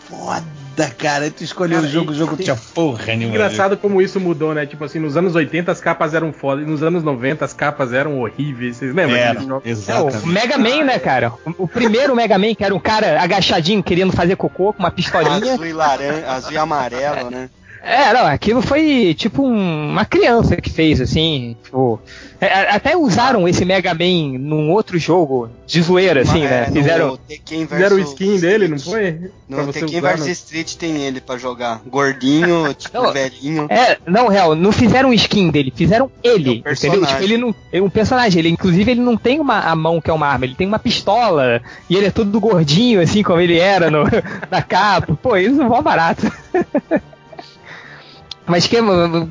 foda, cara. Tu escolheu Cara, o jogo, o jogo tinha porra nenhuma. Engraçado como isso mudou, né? Tipo assim, nos anos 80 as capas eram foda, e nos anos 90 as capas eram horríveis. Vocês lembram? Era? É, o. Mega Man, né, cara? O, o primeiro Mega Man, que era um cara agachadinho querendo fazer cocô com uma pistolinha. azul e laranja, azul e amarelo, né? É, não, aquilo foi tipo um- uma criança que fez, assim. Tipo, é, é, até usaram esse Mega Man num outro jogo de zoeira, assim, É, né? no Fizeram. Fizeram o skin dele, não Street. foi? No Tekken vs Street tem ele pra jogar. Gordinho, tipo, Não, velhinho. É, não, real, não fizeram skin dele, fizeram ele, É um entendeu? personagem. Tipo, ele não. É um personagem, ele, inclusive, ele não tem uma a mão que é uma arma, ele tem uma pistola, e ele é todo gordinho, assim, como ele era no, na capa. Pô, isso é mó barato. Mas que,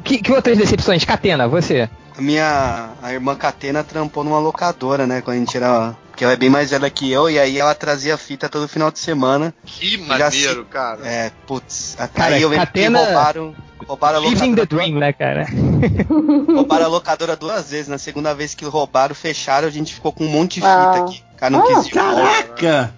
que, que outras decepções? Catena, você? A minha a irmã Catena trampou numa locadora, né? Quando a gente era. Porque ela é bem mais velha que eu, e aí ela trazia fita todo final de semana. Que maneiro, cara. É, putz. Cara, aí eu lembro Catena- que roubaram. Roubaram a Living locadora. the Dream, né, cara? Roubaram a locadora duas vezes. Na segunda vez que roubaram, fecharam, a gente ficou com um monte de fita Ah. aqui. O cara não Ah, quis ir embora. Caraca!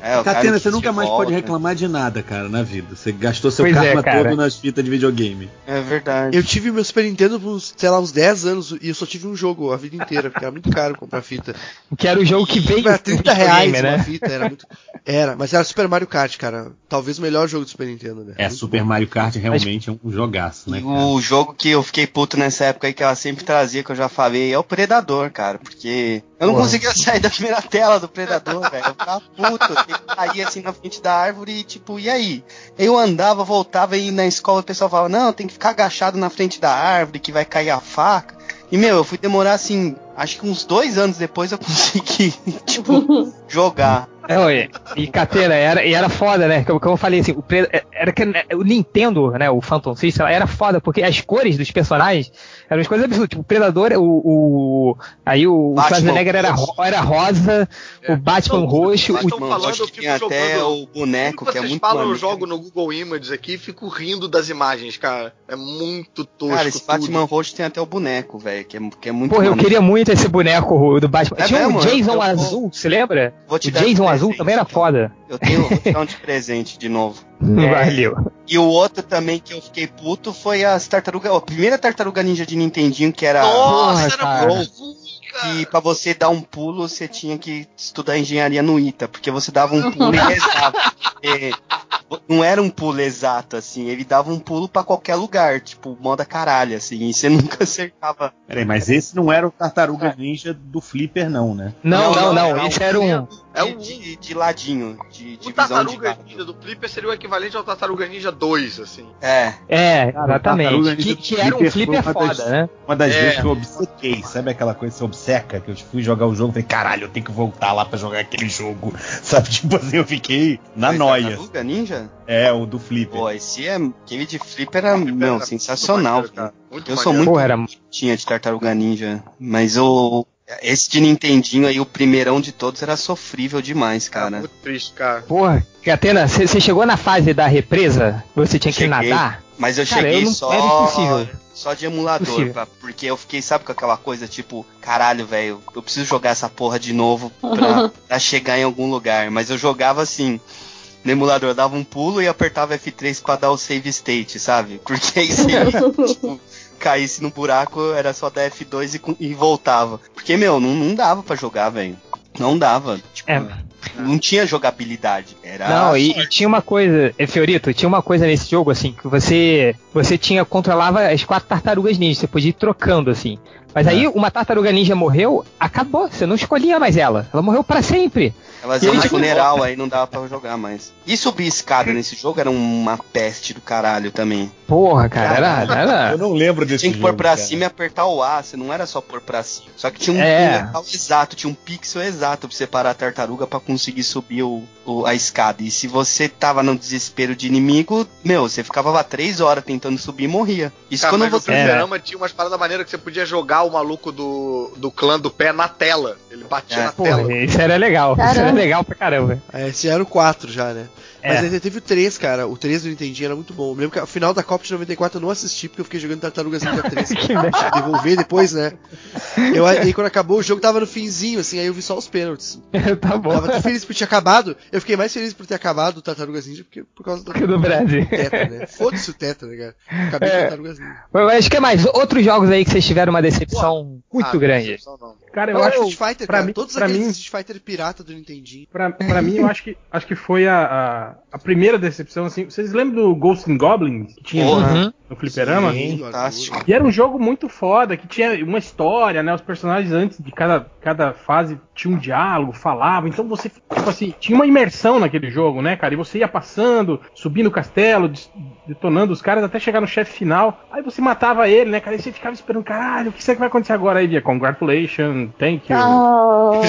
É, Catena, você nunca mais volta. pode reclamar de nada, cara, na vida. Você gastou seu Pois é, karma cara. todo nas fitas de videogame. É verdade. Eu tive meu Super Nintendo por uns, sei lá, uns 10 anos e eu só tive um jogo a vida inteira, porque era muito caro comprar fita. Que era o jogo que veio Era no 30 videogame, reais né? uma fita, era muito. Era, mas era Super Mario Kart, cara. Talvez o melhor jogo do Super Nintendo, né? É, Super Mario Kart realmente é um jogaço, né? Cara? o jogo que eu fiquei puto nessa época aí que ela sempre trazia, que eu já falei, é o Predador, cara. Porque eu não Porra. conseguia sair da primeira tela do Predador, velho. Eu ficava puto. Eu caía assim na frente da árvore e tipo, e aí? Eu andava, voltava e na escola o pessoal falava, não, tem que ficar agachado na frente da árvore que vai cair a faca. E meu, eu fui demorar assim, acho que uns dois anos depois eu consegui, tipo, jogar. É, ué, e Catena, era, e era foda, né? Como, como eu falei assim, o, era que né, o Nintendo, né? O Phantom System, era foda, porque as cores dos personagens eram as coisas absurdas. Tipo, o Predador, o. o aí o Batman Schwarzenegger era, era rosa, É. o Batman Não, roxo, vocês o estão falando, eu que fico tem até jogando- o boneco, que é vocês muito falam, eu maneiro. jogo no Google Images aqui e fico rindo das imagens, cara. É muito tosco Cara, esse tudo. Batman roxo tem até o boneco, velho, que é, que é muito Porra, eu queria muito esse boneco do Batman. É Tinha mesmo? o Jason Eu- eu- Azul, você lembra? Vou te O Jason Azul presente, também era então. foda. Eu tenho, vou te dar um de presente de novo. É. Valeu. E o outro também que eu fiquei puto foi as tartarugas. A primeira tartaruga ninja de Nintendinho, que era. Nossa, Porra, era Que pra você dar um pulo, você tinha que estudar engenharia no ITA, porque você dava um pulo e rezava. É, não era um pulo exato, assim, ele dava um pulo pra qualquer lugar, tipo, moda caralho, assim, e você nunca acertava. Peraí, mas esse não era o Tartaruga Ninja do Flipper, não, né? Não, não, não. não, Esse era um. É de, o de, de ladinho, de, de O visão de Tartaruga lado. Ninja do Flipper seria o equivalente ao Tartaruga Ninja 2, assim. É, É, exatamente. Tartaruga Que, Ninja que era um Flipper uma das- foda, né? Uma das É. vezes que eu obcequei, sabe aquela coisa que você obceca? Que eu fui jogar o jogo e falei, caralho, eu tenho que voltar lá pra jogar aquele jogo. Sabe, tipo assim, eu fiquei na Mas noia. Tartaruga Ninja? É, o do Flipper. Pô, esse é. Aquele de flipper era, Flipper meu, era sensacional. muito maneiro, cara. Muito Eu sou muito Pô, era. tinha de Tartaruga Ninja. Mas o. Esse de Nintendinho aí, o primeirão de todos, era sofrível demais, Cara, cara. muito triste, cara. Porra, Catena, você chegou na fase da represa? Você tinha que Cheguei. nadar? Mas eu Cara, cheguei eu não- só. era impossível. Só de emulador, pra- porque eu fiquei, sabe, com aquela coisa tipo, caralho, velho, eu preciso jogar essa porra de novo pra, pra chegar em algum lugar. Mas eu jogava assim. No emulador, eu dava um pulo e apertava F3 pra dar o save state, sabe? Porque aí se tipo, caísse no buraco, era só dar F2 e, e voltava. Porque, meu, não, não dava pra jogar, velho. Não dava. Tipo, É. não tinha jogabilidade. Era. Não, e, e tinha uma coisa, eh, Fiorito, tinha uma coisa nesse jogo, assim, que você você tinha, controlava as quatro tartarugas ninja, você podia ir trocando, assim. Mas aí uma tartaruga ninja morreu, acabou, você não escolhia mais ela. Ela morreu pra sempre. Elas iam de tipo, funeral, aí não dava pra jogar mais. E subir escada nesse jogo era uma peste do caralho também. Porra, cara, era. era... Eu não lembro desse Tinha que jogo, pôr pra cara. cima e apertar o A, você não era só pôr pra cima. Só que tinha um, É. local exato, tinha um pixel exato pra separar a tartaruga pra conseguir subir o, o- a escada. E se você tava no desespero de inimigo, meu, você ficava lá três horas tentando subir e morria. Isso Cara, quando mas no você. fliperama tinha umas paradas maneiras que você podia jogar o maluco do, do clã do pé na tela. Ele batia É. na Porra, tela. isso era legal. Isso Caramba. legal pra caramba. É, esse era o 4 já, né? É. Mas ainda teve o 3, cara. O 3 do Nintendinho era muito bom. Eu lembro que o final da Copa de 94 eu não assisti porque eu fiquei jogando Tartarugas Ninja 3. Que merda. devolver depois, né? Eu, aí quando acabou o jogo tava no finzinho, assim, aí eu vi só os pênaltis. tá bom. Tava até feliz por ter acabado. Eu fiquei mais feliz por ter acabado o Tartarugas Ninja porque, por causa do Do Brasil. Tetra, né? Foda-se o Tetra, né, cara? Acabei É. Tartarugas Ninja. Mas que mais? Outros jogos aí que vocês tiveram uma decepção muito Ah, grande. decepção não. Cara, eu Eu acho. Street Fighter, pra cara. mim- Todos pra aqueles mim- Street Fighter pirata do Nintendinho. Pra, pra mim, eu acho que, acho que foi a, a, a primeira decepção, assim. Vocês lembram do Ghost and Goblins? Que tinha Porra. no, no Fliperama? Sim, Fantástico. E era um jogo muito foda, que tinha uma história, né? Os personagens antes de cada, cada fase tinha um diálogo, falavam. Então você, tipo assim, tinha uma imersão naquele jogo, né, cara? E você ia passando, subindo o castelo, detonando os caras até chegar no chefe final. Aí você matava ele, né, cara? E você ficava esperando, caralho, o que será que vai acontecer agora? Aí via, congratulations, thank you. Oh.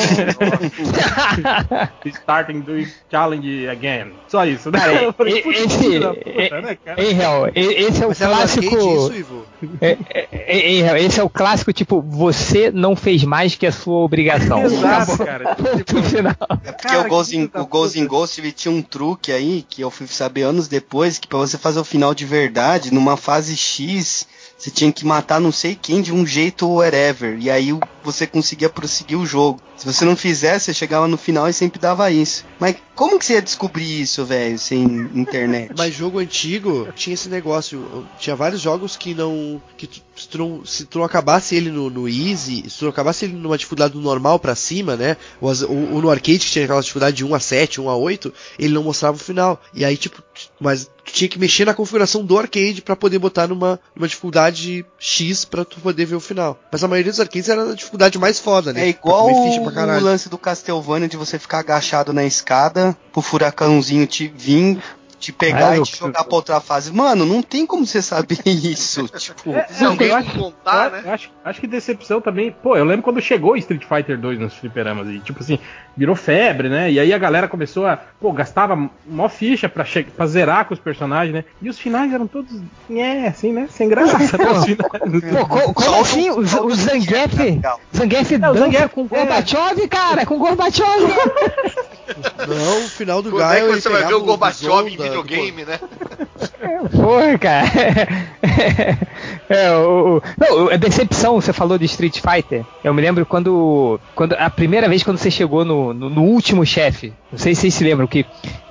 Starting the challenge again. Só isso, né? Cara, e- "Putz, esse- puta, né, cara?" Em real, esse é o Mas clássico. arcade isso, Ivo? É, é, é, em real, esse é o clássico, tipo, você não fez mais que a sua obrigação. Exato, cara. Ponto final. É porque Cara, o Ghost, in, o Ghost in puta. Ghost ele tinha um truque aí que eu fui saber anos depois que pra você fazer o final de verdade, numa fase X, você tinha que matar não sei quem de um jeito wherever. E aí o, você conseguia prosseguir o jogo. Se você não fizesse, você chegava no final e sempre dava isso. Mas como que você ia descobrir isso, velho, sem internet? Mas jogo antigo tinha esse negócio. Tinha vários jogos que não. que se, tu não se tu não acabasse ele no, no Easy, se tu não acabasse ele numa dificuldade normal pra cima, né? Ou, ou- ou no arcade que tinha aquela dificuldade de 1 a 7, 1 a 8, ele não mostrava o final. E aí, tipo, mas tu tinha que mexer na configuração do arcade pra poder botar numa, numa dificuldade X pra tu poder ver o final. Mas a maioria dos arcades era na dificuldade mais foda, né? É igual o lance do Castlevania de você ficar agachado na escada, pro furacãozinho te vir, te pegar Ah, e eu- te jogar pra outra fase. Mano, não tem como você saber isso. Tipo, É, Se alguém eu acho- contar, eu, né? eu acho, acho que decepção também. Pô, eu lembro quando chegou Street Fighter 2 nos fliperamas e, tipo assim, virou febre, né? E aí a galera começou a. Pô, gastava mó ficha pra, che- pra zerar com os personagens, né? E os finais eram todos. É, assim, né? Sem graça. até os finais. Pô, co- como assim? O, Zangief. Zangief É, o dança Zangief, com é. Gorbachev, cara, com Gorbachev. Não, o final do Quando é Gaio que você vai ver o Gorbachev em videogame, né? Porra, cara. É, o, o- não, a decepção, você falou de Street Fighter. Eu me lembro quando. quando a primeira vez quando você chegou no, no, no último chefe. Não sei se vocês se lembram, que,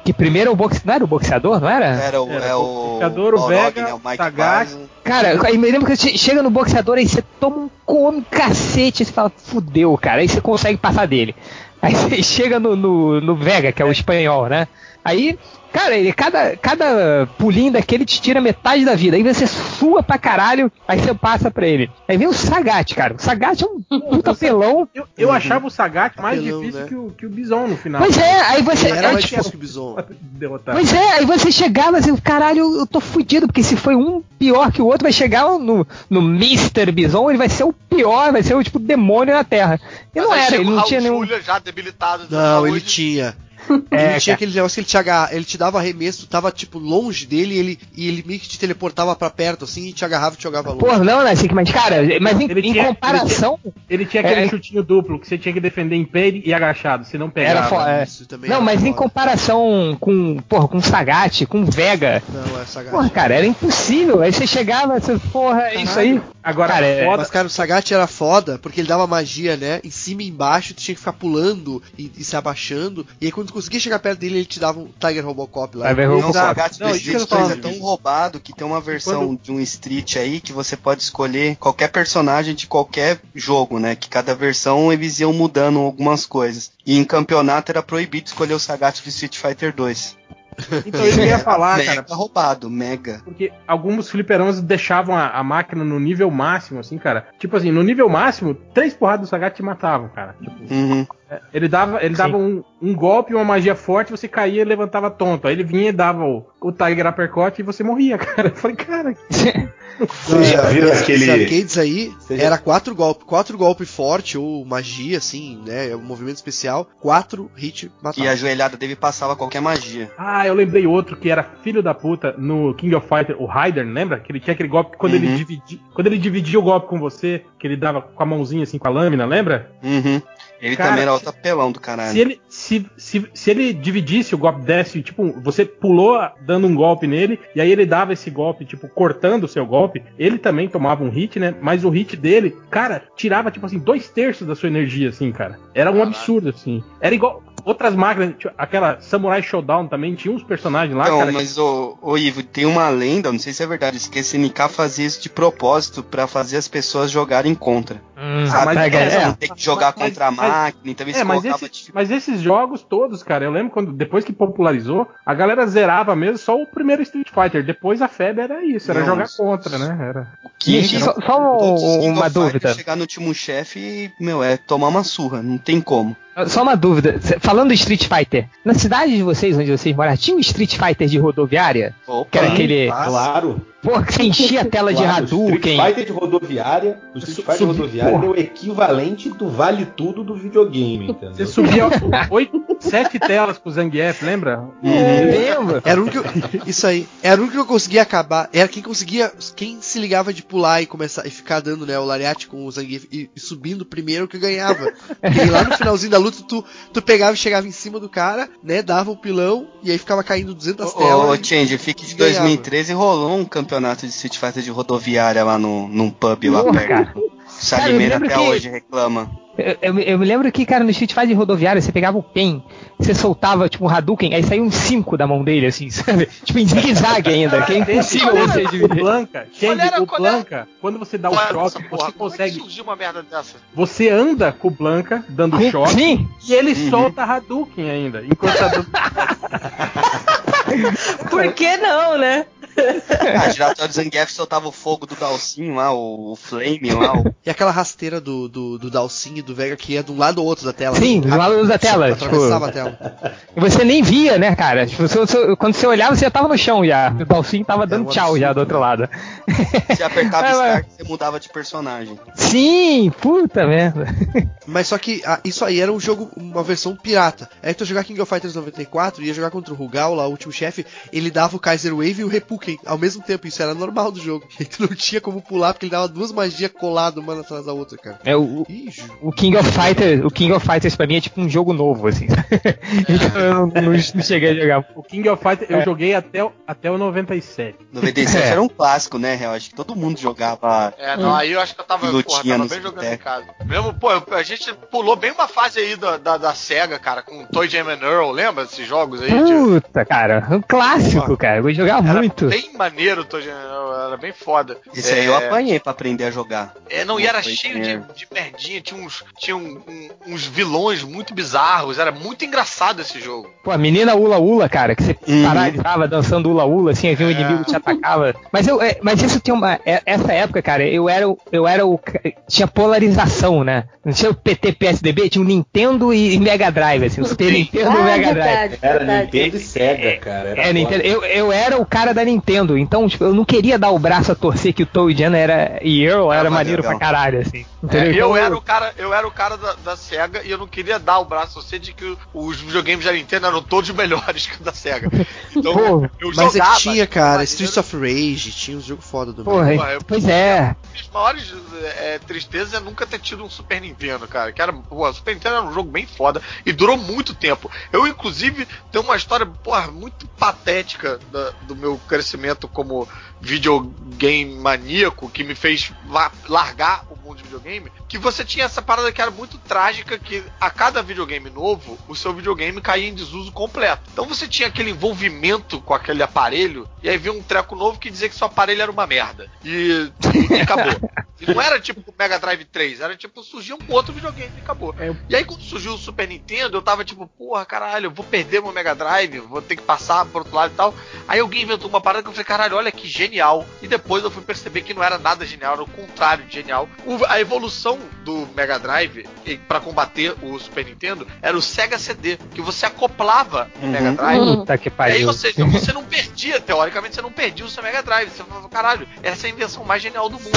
que primeiro o boxe. Não era o boxeador, não era? era o, Era é o o. Boxeador, o Balrog, Vega, né, o Mike. Cara, aí me lembro que você chega no boxeador aí você toma um come cacete, você fala, fudeu, cara, aí você consegue passar dele. Aí você chega no, no, no Vega, que é o espanhol, né? Aí, cara, ele, cada, cada pulinho daquele te tira metade da vida. Aí você sua pra caralho, aí você passa pra ele. Aí vem o Sagat, cara. O Sagat é um puta pelão. Eu, eu achava o Sagat mais Apelão, difícil né? que, o, que o Bison no final. Pois é, aí você. Era aí, mais tipo, difícil que o Bison. Derrotar. Pois é, aí você chegava assim, caralho, eu tô fudido, porque se foi um pior que o outro, vai chegar no, no Mr. Bison, ele vai ser o pior, vai ser o tipo demônio na Terra. E não Mas aí era, ele não tinha nenhum. Julia já debilitado de Não, saúde. ele tinha. É, ele tinha aquele negócio que ele te, agarra, ele te dava arremesso, tu tava tipo longe dele e ele, e ele meio que te teleportava pra perto assim e te agarrava e te jogava longe. Pô, não, né, assim, mas cara, mas em, Ele em tinha- comparação. Ele tinha aquele É. chutinho duplo que você tinha que defender em pé e agachado, se não pegava. Era foda. é. Isso também Não, era mas em comparação com, porra, com Sagat, com Vega, Não, essa porra, cara, era impossível. Aí você chegava, você, porra, é isso aí. Agora, Cara, é- foda, Mas, cara, o Sagat era foda porque ele dava magia, né? Em cima e embaixo, tu tinha que ficar pulando e, e se abaixando. E aí, quando tu conseguia chegar perto dele, ele te dava um Tiger Robocop lá. Tiger Não, o Robocop. Sagat Não, isso Street tô 2 é tão roubado que tem uma versão de um Street aí que você pode escolher qualquer personagem de qualquer jogo, né? Que cada versão eles iam mudando algumas coisas. E em campeonato era proibido escolher o Sagat do Street Fighter 2. então isso que eu ia falar, mega cara. roubado, mega. Porque alguns fliperamas deixavam a, a máquina no nível máximo, assim, cara. Tipo assim, no nível máximo, três porradas do Sagat te matavam, cara. Tipo, Uhum. Ele dava, ele dava um, um golpe, uma magia forte, você caía e levantava tonto. Aí ele vinha e dava o, o Tiger Uppercut e você morria, cara. Eu falei, cara, Não, já é, viram esses aquele- arcades aí Vocês já- era quatro golpes, quatro golpes forte ou magia, assim, né? Um movimento especial, quatro hit matava. E a joelhada dele passava qualquer magia. Ah, eu lembrei outro que era filho da puta no King of Fighter, o Ryder, lembra? Que ele tinha aquele golpe que quando, ele Uhum. dividi, quando ele dividia o golpe com você, que ele dava com a mãozinha assim com a lâmina, lembra? Uhum. Ele Cara, também era outro apelão do caralho. Se ele, se, se, se ele dividisse o golpe desse, tipo, você pulou dando um golpe nele, e aí ele dava esse golpe, tipo, cortando o seu golpe, ele também tomava um hit, né? Mas o hit dele, cara, tirava, tipo assim, dois terços da sua energia, assim, cara. Era um absurdo, assim. Era igual. Outras máquinas, tipo, aquela Samurai Showdown também, tinha uns personagens lá, Não, cara. mas ô, ô Ivo, tem uma lenda, não sei se é verdade, que esse SNK fazia isso de propósito pra fazer as pessoas jogarem contra. Hum, Ah, mas- Elas é, não tem que jogar Mas- contra a mas- máquina, então eles É, mas, esse- dificuldade. mas esses jogos todos, cara, eu lembro quando depois que popularizou, a galera zerava mesmo só o primeiro Street Fighter. Depois a febre era isso, era Não, jogar isso- contra, né? Era. Gente, só, só os um- uma dúvida. Chegar no último chefe, meu, é tomar uma surra, não tem como. Só uma dúvida. Falando do Street Fighter, na cidade de vocês, onde vocês moram, tinha um Street Fighter de rodoviária? Opa, Que era aquele. Claro. Pô, que você enchia a tela de claro, O Hadouken. Street Fighter de rodoviária, o Street Fighter subi- rodoviária porra. é o equivalente do vale tudo do videogame, Você entendeu? subia oito, sete telas com o Zangief, lembra? Lembra? Era o único. Isso aí. Era o único que eu conseguia acabar. Era quem conseguia. Quem se ligava de pular e começar e ficar dando, né, o lariate com o Zangief e, e subindo primeiro que ganhava. Porque aí lá no finalzinho da luta, tu, tu pegava e chegava em cima do cara, né? Dava o pilão e aí ficava caindo 200 Ô, telas. ô Change, fique de ganhava. 2013 rolou um campeonato de Street Fighter de rodoviária lá no, num pub lá perto. Cara. Salimena até que- hoje reclama. Eu, eu- eu me lembro que, cara, no Street Fighter rodoviária, você pegava o pen, você soltava, tipo, um Hadouken, aí saiu um 5 da mão dele, assim, sabe? Tipo, em zigue-zague ainda, que é impossível Olha, você o dividir. Blanca, Qual Change, era- o Blanca, quando você dá o essa choque, porra? você Como é consegue. uma merda dessa? Você anda com o Blanca dando Com- choque Sim, e ele solta Hadouken ainda. Enquanto tá dando... Por que não, né? Ah, Giratório Zangief soltava o fogo do Dalsin lá, o, o Flame lá. O... E aquela rasteira do, do, do Dalsin e do Vega que ia de um lado ou outro da tela. Sim, do lado da tela, Atravessava tipo- a tela. você nem via, né, cara? Tipo, você- você- quando você olhava, você já tava no chão já. O Dalsin tava dando um tchau já do outro lado. Você apertava É, mas- Start, você mudava de personagem. Sim, puta merda. Mas só que ah, isso aí era um jogo, uma versão pirata. Aí tu ia jogar King of Fighters 94, ia jogar contra o Rugal, lá o último chefe, ele dava o Kaiser Wave e o Ao mesmo tempo. Isso era normal do jogo. E tu não tinha como pular, porque ele dava duas magias coladas uma atrás da outra, cara. É, o, o King of Fighters, o King of Fighters pra mim é tipo um jogo novo, assim. então eu não, não- não cheguei a jogar. O King of Fighters eu É. joguei até, o- até o 97. 97 É. era um clássico, né, real? Acho que todo mundo jogava. É, não, aí eu acho que eu tava, Lutinha porra, tava no bem jogando em casa. Mesmo, pô, a gente pulou bem uma fase aí da, da, da SEGA, cara, com Toy Jam and Earl, lembra desses jogos aí? de- Puta, cara, um clássico, cara. Eu vou jogar Era muito. Bem maneiro era bem foda. Esse aí eu apanhei pra aprender a jogar. É, não, e era cheio de, de merdinha, tinha, uns, tinha um- um- uns vilões muito bizarros, era muito engraçado esse jogo. Pô, a menina Ula Ula, cara, que você Uhum. paralisava dançando Ula Ula, assim, vinha um É. inimigo que te atacava. Mas eu, é, mas isso tem uma. é- essa época, cara, eu era, o- eu era o. Tinha polarização, né? Não tinha o PT PSDB, tinha o Nintendo e, e Mega Drive, assim, o Super Nintendo e o Mega Drive. Ah, verdade, Era verdade. Nintendo e Sega, cara. Era É. Nintendo. Eu, eu era o cara da Nintendo, então, tipo, eu não queria dar o braço a torcer que o Toad Jam era e Earl era Era maneiro legal. pra caralho, assim. É, Entendeu? eu, Então, era o cara, eu era o cara da, da SEGA e eu não queria dar o braço a você de que os videogames da Nintendo eram todos melhores que o da SEGA. Então, Pô, eu Mas é jogava, que tinha, cara. Streets of Rage, tinha uns jogos foda do Porra, Porra, eu- pois é. As maiores é, tristezas é nunca ter tido um Super Nintendo, cara. Que era, o Super Nintendo era um jogo bem foda e durou muito tempo. Eu, inclusive, tenho uma história, porra, muito patética da- do meu crescimento como videogame maníaco que me fez la- largar o mundo de videogame. Que você tinha essa parada que era muito trágica, que a cada videogame novo, o seu videogame caía em desuso completo. Então você tinha aquele envolvimento com aquele aparelho, e aí vinha um treco novo que dizia que seu aparelho era uma merda. E, e acabou. E não era tipo o Mega Drive 3, era tipo, surgia um outro videogame e acabou. É, E aí quando surgiu o Super Nintendo, eu tava tipo, porra, caralho, eu vou perder meu Mega Drive, vou ter que passar pro outro lado e tal. Aí alguém inventou uma parada que eu falei, caralho, olha que genial. E depois eu fui perceber que não era nada genial, era o contrário de genial. O- a evolução do Mega Drive e- pra combater o Super Nintendo era o Sega CD, que você acoplava o Uhum. Mega Drive. Puta que E aí, pariu. ou seja, você não perdia, teoricamente, você não perdia o seu Mega Drive. Você falava, caralho, essa é a invenção mais genial do mundo.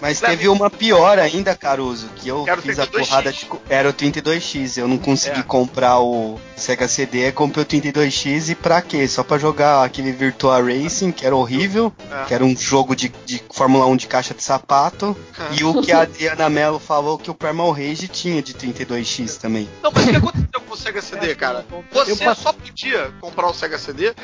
Mas teve uma pior ainda, Caruso, que eu Era o fiz a 32X. porrada de. Era o 32X. Eu não consegui É. comprar o Sega CD, comprei o 32X e pra quê? Só pra jogar aquele Virtua Racing, que era horrível, É. que era um jogo de, de Fórmula 1 de caixa de sapato. e o que a Adriana Mello falou que o Primal Rage tinha de 32X também. Não, mas o que aconteceu com o Sega CD, cara? Você só podia comprar o Sega CD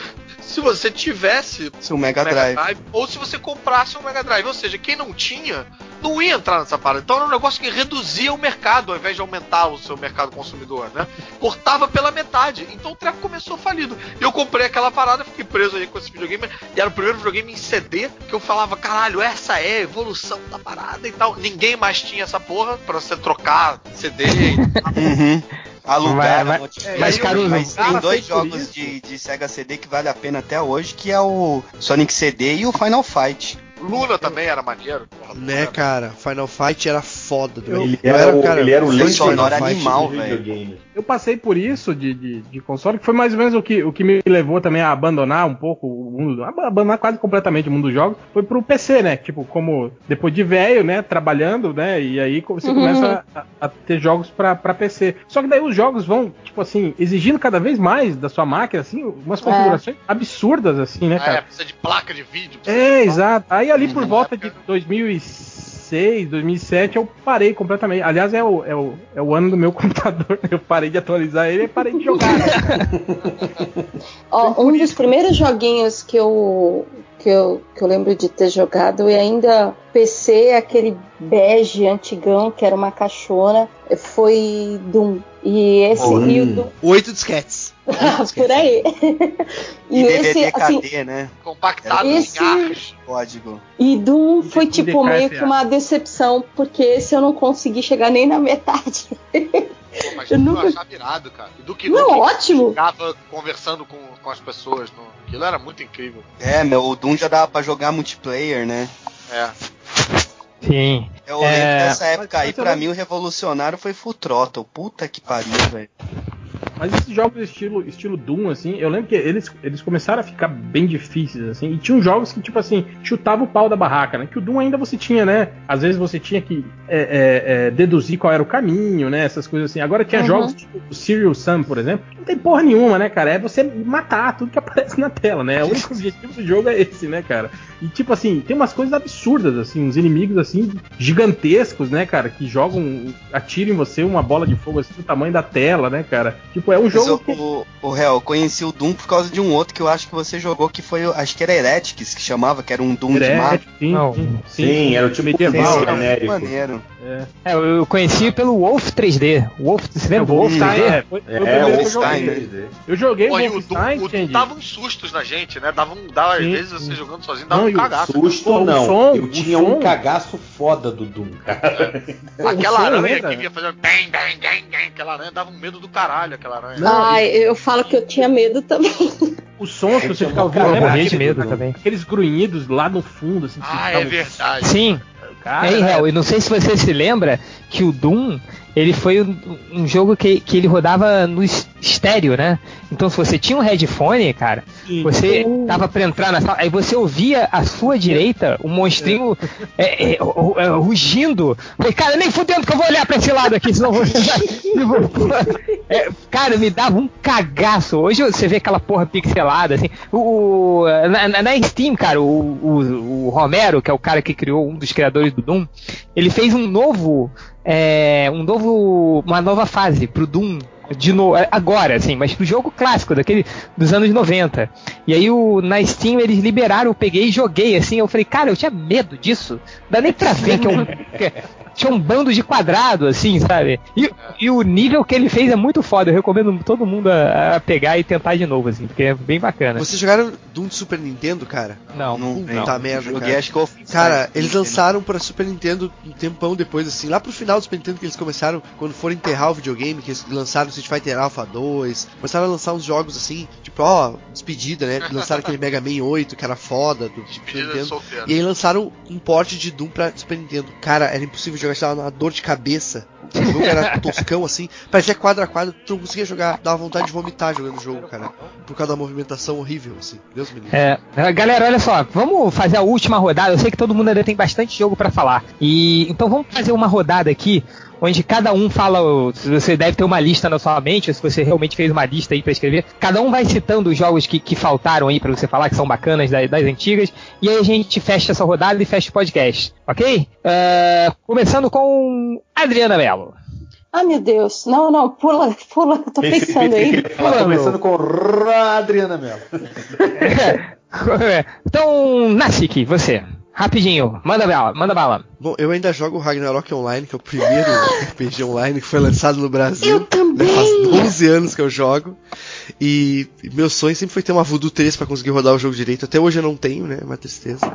se você tivesse Seu Mega Mega Drive. Drive ou se você comprasse um Mega Drive. Ou seja, quem não tinha, não ia entrar nessa parada. Então era um negócio que reduzia o mercado ao invés de aumentar o seu mercado consumidor, né? Cortava pela metade. Então o treco começou falido. E eu comprei aquela parada, fiquei preso aí com esse videogame. E era o primeiro videogame em CD que eu falava, caralho, essa é a evolução da parada e tal. Ninguém mais tinha essa porra pra você trocar CD. Uhum. Alugar, Mas- mas, Caruso, Mas tem cara, dois por jogos de, de Sega CD que vale a pena até hoje, que é o Sonic CD e o Final Fight. Luna também era maneiro. Porra, Né, era- cara? Final Fight era foda. Eu- Ele Eu era, era, o, cara, ele era o Final sonoro Fight animal, do velho. Eu passei por isso de, de, de console, que foi mais ou menos o que, o que me levou também a abandonar um pouco o mundo, abandonar quase completamente o mundo dos jogos, foi pro PC, né? Tipo, como depois de velho, né? Trabalhando, né? E aí você Uhum. começa a, a ter jogos pra, pra PC. Só que daí os jogos vão, tipo assim, exigindo cada vez mais da sua máquina, assim, umas configurações absurdas, assim, né, Ah, é, cara? precisa de placa de vídeo. precisa É, de- exato. Aí ali por Uhum. volta de 2006, 2007, eu parei completamente. Aliás, é o, é o, é o ano do meu computador. Eu parei de atualizar ele e parei de jogar. né? Ó, um dos primeiros joguinhos que eu, que eu, que eu lembro de ter jogado. E ainda PC, aquele bege antigão, que era uma caixona, foi Doom. E esse e o Doom. Oito disquetes. Por aí. E, E DVD esse, assim, né? Compactado Esse- em arcos. Código. E Doom foi tipo meio que uma decepção, porque esse eu não consegui chegar nem na metade. Pô, mas Eu eu nunca- achava irado, cara. E do que Não, Nukem ótimo. ficava conversando com, com as pessoas. No... Aquilo era muito incrível. É, meu, o Doom já dava pra jogar multiplayer, né? É. Sim. Eu lembro É, dessa época aí, mas pra não- mim, o revolucionário foi Full Throttle. Puta que pariu, velho. Mas esses jogos estilo, estilo Doom, assim, eu lembro que eles, eles começaram a ficar bem difíceis, assim, e tinham jogos que, tipo assim, chutava o pau da barraca, né? Que o Doom ainda você tinha, né? Às vezes você tinha que é, é, é, deduzir qual era o caminho, né? Essas coisas assim. Agora tinha Uhum. jogos tipo o Serial Sam, por exemplo, não tem porra nenhuma, né, cara? É você matar tudo que aparece na tela, né? O único objetivo do jogo é esse, né, cara? E tipo assim, tem umas coisas absurdas, assim, uns inimigos assim, gigantescos, né, cara? Que jogam, atiram em você uma bola de fogo assim do tamanho da tela, né, cara? Tipo, é um Mas jogo o, que. o, o Hel, eu conheci o Doom por causa de um outro que eu acho que você jogou, que foi, o- acho que era Heretics, que chamava, que era um Doom de mapa. sim, Não. sim, Sim, era o tipo medieval, era genérico. maneiro. É. É, eu conheci pelo Wolf 3D. Wolf, você lembra do Wolf 3D? é, foi, É, Wolfenstein, joguei. né? Eu joguei Pô, e o o Doom dava uns sustos na gente, né? Dava, um, dava às Sim, vezes sim. você jogando sozinho, dava Não, um o cagaço. Susto o não. som, eu tinha som. um cagaço foda do Doom, cara. Aquela aranha lembra? que vinha fazendo bang, bang, bang, bang, aquela aranha dava um medo do caralho, aquela aranha. Ai, eu falo que eu tinha medo também. O som que Eu você tinha fica ouvindo, lembra? morria de Aquele- medo também. Aqueles grunhidos lá no fundo, assim. Ah, é verdade. Sim. Cara, é, né? Hel, e não sei se você se lembra que o Doom, ele foi um, um jogo que, que ele rodava no es- estéreo, né? Então se você tinha um headphone, cara, Sim. você tava pra entrar na sala, aí você ouvia à sua direita um monstrinho é, é, ru- é, rugindo. Falei, cara, nem fudendo que eu vou olhar pra esse lado aqui, senão vou... É, cara, me dava um cagaço. Hoje você vê aquela porra pixelada, assim. O, na- na Steam, cara, o, o, o Romero, que é o cara que criou um dos criadores do Doom, ele fez um novo. É, um novo. uma nova fase pro Doom. De novo, agora, assim, mas pro jogo clássico, daquele dos anos 90. E aí o, na Steam eles liberaram, eu peguei e joguei, assim, eu falei, cara, eu tinha medo disso. Não dá nem pra ver que é um, tinha um bando de quadrado, assim, sabe? E, e o nível que ele fez é muito foda. Eu recomendo todo mundo a, a pegar e tentar de novo, assim, porque é bem bacana. Vocês jogaram Doom de Super Nintendo, cara? Não. Não, Puta não. merda, cara. acho que eu Cara, eles lançaram pra Super Nintendo um tempão depois, assim, lá pro final do Super Nintendo que eles começaram, quando foram enterrar o videogame, que eles lançaram Street Fighter Alpha 2, começaram a lançar uns jogos assim, tipo, ó, despedida, né? Lançaram aquele Mega Man 8, que era foda, do Super Nintendo. E aí lançaram um port de Doom pra Super Nintendo. Cara, era impossível jogar, estava uma dor de cabeça. O jogo era toscão assim, parecia quadro a quadro, tu não conseguia jogar, dava vontade de vomitar jogando o jogo, cara. Por causa da movimentação horrível, assim. Deus me livre. É, galera, olha só, vamos fazer a última rodada. Eu sei que todo mundo ainda tem bastante jogo pra falar. E então vamos fazer uma rodada aqui onde cada um fala, você deve ter uma lista na sua mente, ou se você realmente fez uma lista aí pra escrever. Cada um vai citando os jogos que, que faltaram aí pra você falar que são bacanas das, das antigas. E aí a gente fecha essa rodada e fecha o podcast, ok? É, começando com Adriana Mello. Ah, meu Deus. Não, não, pula, pula, eu tô pensando aí. falar, Começando com Ra- Adriana Mello. então, Nassik, você. Rapidinho, manda bala, manda bala. Bom, eu ainda jogo o Ragnarok Online, que é o primeiro RPG online que foi lançado no Brasil. Eu também! Né, Faz 11 anos que eu jogo. E meu sonho sempre foi ter uma Voodoo 3 pra conseguir rodar o jogo direito. Até hoje eu não tenho, né? É uma tristeza.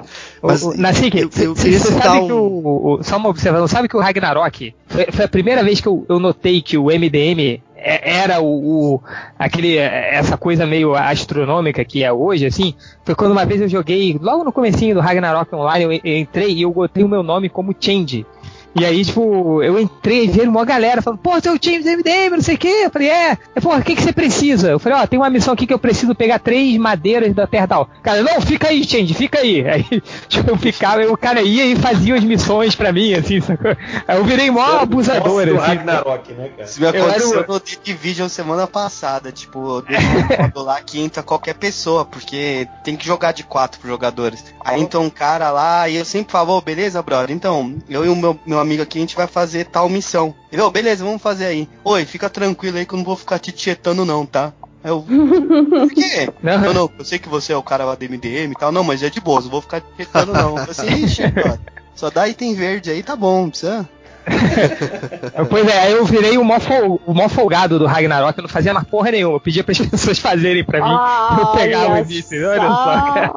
Mas o, o, Nassik, eu, eu você sabe um... que o, o- Só uma observação, sabe que o Ragnarok foi, foi a primeira vez que eu, eu notei que o MDM era o, o- aquele essa coisa meio astronômica que é hoje assim foi quando uma vez eu joguei logo no comecinho do Ragnarok Online eu, eu entrei e eu botei o meu nome como Change e aí, tipo, eu entrei e vi uma galera falando, pô, seu time do MDM, não sei o quê. Eu falei, é, é pô, o que, que você precisa? Eu falei, ó, tem uma missão aqui que eu preciso pegar três madeiras da terra tal. Cara, não, fica aí, Change, fica aí. Aí, tipo, eu ficava, o cara ia e fazia as missões pra mim, assim, sacou? Aí eu virei mó abusador, do assim. Ragnarok, né, cara? Isso me Eu era aconteceu o- no The Division semana passada. Tipo, eu deixo um modo lá que entra qualquer pessoa, porque tem que jogar de quatro jogadores. Aí entra um cara lá e eu sempre falo, "Ô, beleza, brother? Então, eu e o meu, meu amigo aqui, a gente vai fazer tal missão. Ele, "Ô, beleza, vamos fazer aí. Oi, fica tranquilo aí que eu não vou ficar te tietando não, tá? Eu, por quê? Não. Não, não, eu sei que você é o cara lá do MDM e tal. Não, mas é de boa, não vou ficar retando não. Eu falei assim, ixi, cara, só dá item verde aí, tá bom, não precisa. Pois é, aí eu virei o mó, fol- o mó folgado do Ragnarok, eu não fazia mais porra nenhuma. Eu pedia para as pessoas fazerem pra mim. eu pegava Olha o item. Olha só, cara.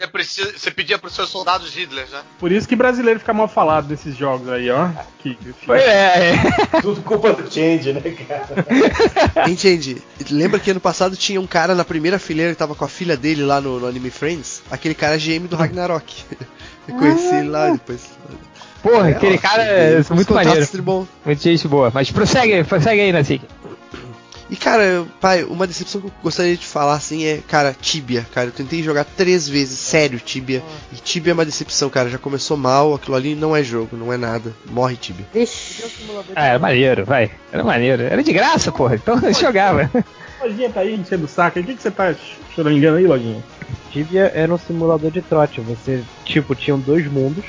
É preciso, você pedia pros seus soldados Hitler, né? Por isso que brasileiro fica mal falado desses jogos aí, ó. Que, Pois é, é. Tudo culpa do Change, né, cara? Change? Lembra que ano passado tinha um cara na primeira fileira que tava com a filha dele lá no, no Anime Friends? Aquele cara é GM do Ragnarok. Eu conheci ele lá depois. Porra, aquele cara é muito maneiro. bom. Muito gente boa. Mas prossegue, prossegue aí, Nasik. E cara, pai, uma decepção que eu gostaria de falar assim é, cara, Tibia, cara. Eu tentei jogar três vezes, sério, Tibia. E Tibia é uma decepção, cara. Já começou mal, aquilo ali não é jogo, não é nada. Morre Tibia. Vixe. Ah, era maneiro, vai. Era maneiro. Era de graça, porra. Então eu jogava. Lojinha tá aí enchendo o saco. O que, que você tá choramingando aí, Lojinha? Tibia era um simulador de trote. Você, tipo, tinham dois mundos.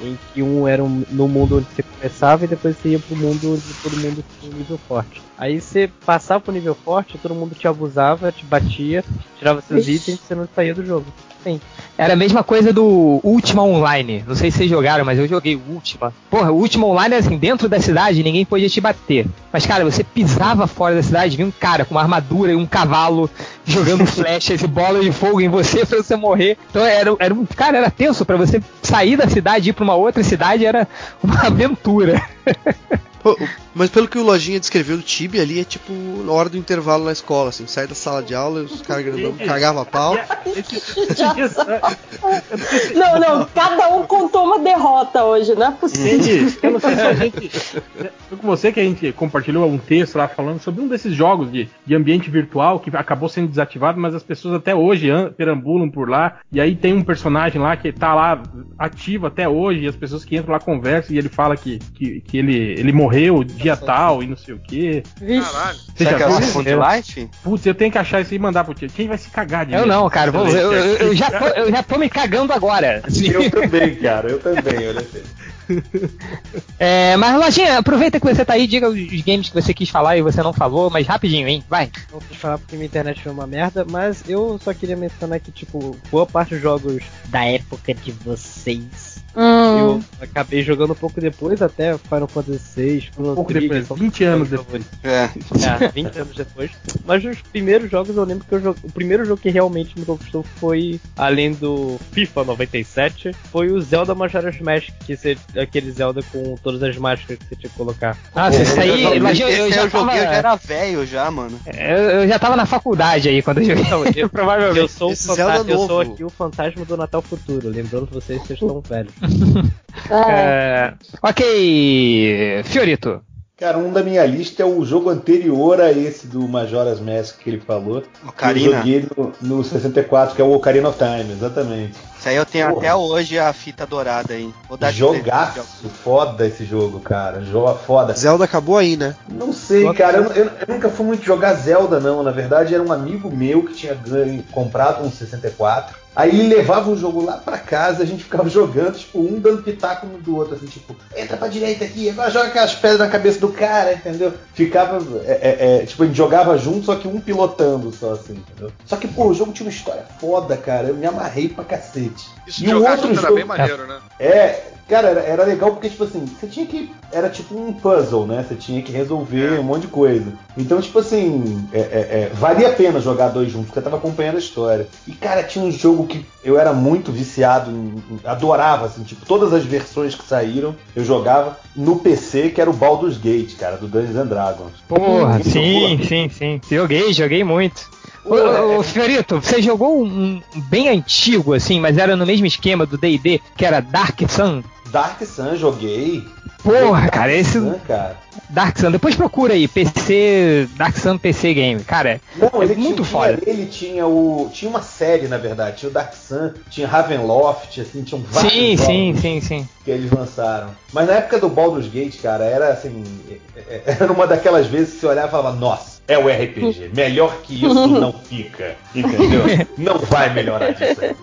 Em que um era um, no mundo onde você começava e depois você ia pro mundo onde todo mundo tinha um nível forte. Aí você passava pro nível forte, todo mundo te abusava, te batia, tirava seus Ixi. itens e você não saía do jogo. Sim. Era a mesma coisa do Ultima Online. Não sei se vocês jogaram, mas eu joguei o Ultima. Porra, o Ultima Online era assim, dentro da cidade ninguém podia te bater. Mas, cara, você pisava fora da cidade, vinha um cara com uma armadura e um cavalo jogando flechas e bolas de fogo em você pra você morrer. Então era, era um. Cara, era tenso pra você sair da cidade e ir pra uma outra cidade, era uma aventura. Pô, mas pelo que o Lojinha descreveu do Tibia ali, é tipo na hora do intervalo na escola, assim. Sai da sala de aula, os caras grandão cagavam a pau. Não, não, cada um contou uma derrota hoje, não é possível. Entendi. Eu não sei se a gente. Foi com você que a gente compartilhou um texto lá falando sobre um desses jogos de, de ambiente virtual que acabou sendo desativado, mas as pessoas até hoje perambulam por lá. E aí tem um personagem lá que tá lá ativo até hoje, e as pessoas que entram lá conversam e ele fala que, que, que ele, ele morreu dia tal e não sei o que. Vixe. Caralho. Você Será que já é viu Life? Putz, eu tenho que achar isso aí e mandar pro tio. Quem vai se cagar de Eu não, cara. vou- eu, eu- eu já tô, eu já tô me cagando agora. assim. Eu também, cara, eu também, olha assim. É, mas, Lojinha, aproveita que você tá aí, diga os games que você quis falar e você não falou, mas rapidinho, hein? Vai. Não quis falar porque minha internet foi uma merda, mas eu só queria mencionar que, tipo, boa parte dos jogos da época de vocês. Hum. Eu acabei jogando um pouco depois, até Final Fantasy VI, Chrono Um pouco Trigger, depois, são 20 anos depois. É. É, 20 anos depois. Mas nos primeiros jogos eu lembro que eu joguei. O primeiro jogo que realmente me conquistou foi, além do FIFA 97, foi o Zelda Majora's Mask, que você, aquele Zelda com todas as máscaras que você tinha que colocar. Nossa, isso aí, Esse Lojinha, eu, aí já eu joguei, eu já tava, era velho já, mano. eu, eu já tava na faculdade aí quando eu joguei. Então, eu, Provavelmente. eu sou, o Esse fanta- Zelda eu sou aqui o fantasma do Natal Futuro, lembrando vocês que vocês estão velhos. É. É, ok, Fiorito. Cara, um da minha lista é o jogo anterior a esse do Majora's Mask que ele falou. Ocarina. Eu joguei no, no 64, que é o Ocarina of Time, exatamente. Isso aí eu tenho Porra. até hoje a fita dourada aí. Vou dar Jogaço, foda esse jogo, cara. Joga foda. Zelda acabou aí, né? Não sei, cara. Eu, eu- eu nunca fui muito jogar Zelda, não. Na verdade, era um amigo meu que tinha ganho, comprado um 64. Aí levava o jogo lá pra casa, a gente ficava jogando, tipo, um dando pitaco no do outro, assim, tipo, entra pra direita aqui, agora joga aquelas pedras na cabeça do cara, entendeu? Ficava, é, é, é, tipo, a gente jogava junto, só que um pilotando só, assim, entendeu? Só que, pô, o jogo tinha uma história foda, cara, eu me amarrei pra cacete. Isso E jogar outro junto era jogo- bem maneiro, né? É, cara, era, era legal porque, tipo assim, você tinha que. Era tipo um puzzle, né? Você tinha que resolver um monte de coisa. Então, tipo assim, é, é, é, valia a pena jogar dois juntos, porque eu tava acompanhando a história. E, cara, tinha um jogo que eu era muito viciado, em, em- adorava, assim, tipo, todas as versões que saíram, eu jogava no PC, que era o Baldur's Gate, cara, do Dungeons and Dragons. Porra, Muito sim, sim, sim. Joguei, joguei muito. Ô, é- ô, Fiorito, você jogou um, um bem antigo, assim, mas era no mesmo esquema do D&D, que era Dark Sun? Dark Sun, joguei. Porra, cara, esse Sun, cara. Dark Sun, depois procura aí, PC, Dark Sun PC Game, cara, Não, é ele muito tinha, foda. Ele tinha o. Tinha uma série, na verdade. Tinha o Dark Sun, tinha Ravenloft, assim, tinham vários Sim, jogos sim, sim, sim. que eles lançaram. Mas na época do Baldur's Gate, cara, era assim. é- é- Era uma daquelas vezes que você olhava e falava, nossa, é o RPG. Melhor que isso não fica. Entendeu? Não vai melhorar disso aí.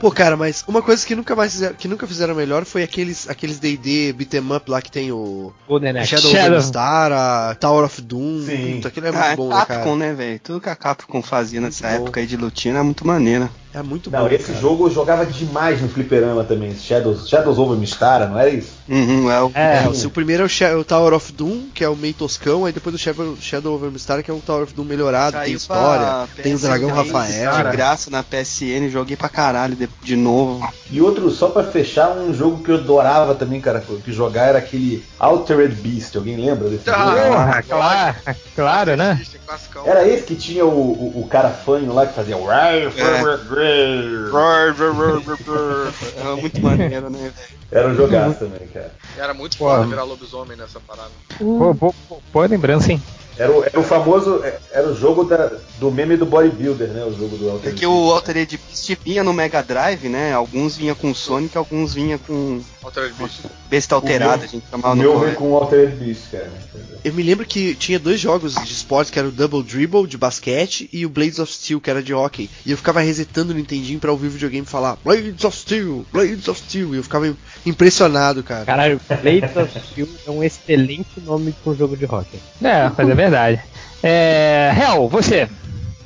Pô, cara, mas uma coisa que nunca mais fizeram, que nunca fizeram melhor foi aqueles aqueles D&D beat'em up lá que tem o Golden Axe. Shadow, Shadow. of the Star, a Tower of Doom. Sim. Puta, aquilo é muito Ah, é bom, né, cara? Capcom, né, velho? Tudo que a Capcom fazia nessa bom. época aí de lutinha era muito maneiro. É muito Não, bom. esse cara. jogo eu jogava demais no fliperama também. Shadows, Shadows over Mistara, não era isso? Uhum, é o. É, o seu primeiro é o, o Tower of Doom, que é o meio toscão, aí depois o Shadow, Shadow over Star, que é um Tower of Doom melhorado, tem Saiu história, tem o Dragão de Rafael. graça na PSN, joguei pra caralho de, de novo. E outro, só pra fechar, um jogo que eu adorava também, cara, que jogar era aquele Altered Beast. Alguém lembra desse Ah, jogo? Porra, claro, claro, né? Era esse que tinha o, o, o cara fanho lá que fazia. Era muito maneiro, né, velho? Era um jogaço também, cara. Era muito Pô. foda virar lobisomem nessa parada. Pô, pô, boa lembrança, hein? Era o, era o famoso. Era o jogo da, do meme do bodybuilder, né? O jogo do Altered Porque Beast. o Altered Beast vinha no Mega Drive, né? Alguns vinha com Sonic, alguns vinha com Altered Beast. besta alterada, meu- a gente O chamava meu no veio com o Altered Beast, cara. Eu me lembro que tinha dois jogos de esportes, que era o Double Dribble, de basquete, e o Blades of Steel, que era de hockey. E eu ficava resetando o Nintendinho pra ouvir o videogame falar Blades of Steel, Blades of Steel. E eu ficava impressionado, cara. Caralho, Blades of Steel é um excelente nome pra um jogo de hockey. É, mas é verdade. É. Hel, você.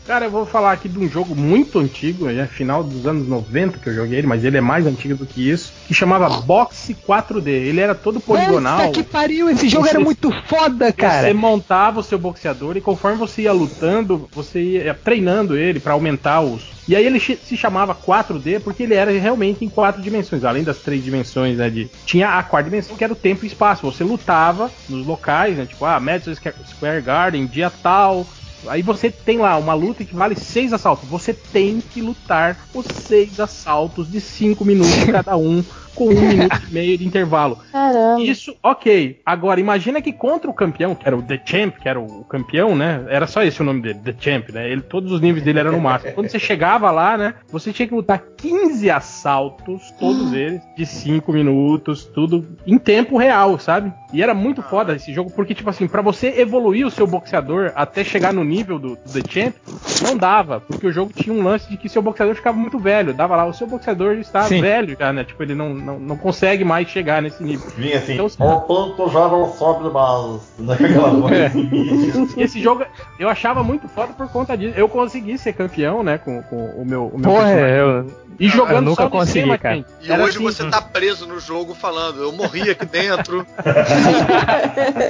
Cara, eu vou falar aqui de um jogo muito antigo, é final dos anos 90 que eu joguei ele, mas ele é mais antigo do que isso, que chamava Boxe 4D. Ele era todo poligonal. Puta que pariu, esse jogo era Você- muito foda, Você cara. montava o seu boxeador e conforme você ia lutando, você ia treinando ele pra aumentar os. E aí ele se chamava 4D porque ele era realmente em quatro dimensões, além das três dimensões, né? De... Tinha a quarta dimensão que era o tempo e espaço. Você lutava nos locais, né? Tipo, ah, Madison Square Garden, dia tal. Aí você tem lá uma luta que vale seis assaltos. Você tem que lutar os seis assaltos de cinco minutos cada um, com um minuto e meio de intervalo. Caramba. Isso, ok. Agora, imagina que contra o campeão, que era o The Champ, que era o campeão, né? Era só esse o nome dele, The Champ, né? Ele, todos os níveis dele eram no máximo. Quando você chegava lá, né? Você tinha que lutar 15 assaltos, todos eles, de 5 minutos, tudo em tempo real, sabe? E era muito foda esse jogo, porque, tipo assim, pra você evoluir o seu boxeador até chegar no nível do, do The Champ, não dava, porque o jogo tinha um lance de que seu boxeador ficava muito velho. Dava lá, o seu boxeador está Sim. velho já, né? Tipo, ele não, não, não consegue mais chegar nesse nível. Vinha assim. Então, o ponto já não sobe mais. Naquela voz. É. Esse jogo eu achava muito foda por conta disso. Eu consegui ser campeão, né, com, com o meu, o meu Porra, eu. E jogando eu nunca só consegui, esquema, cara. gente. E Era hoje assim, você tá preso no jogo falando, eu morri aqui dentro.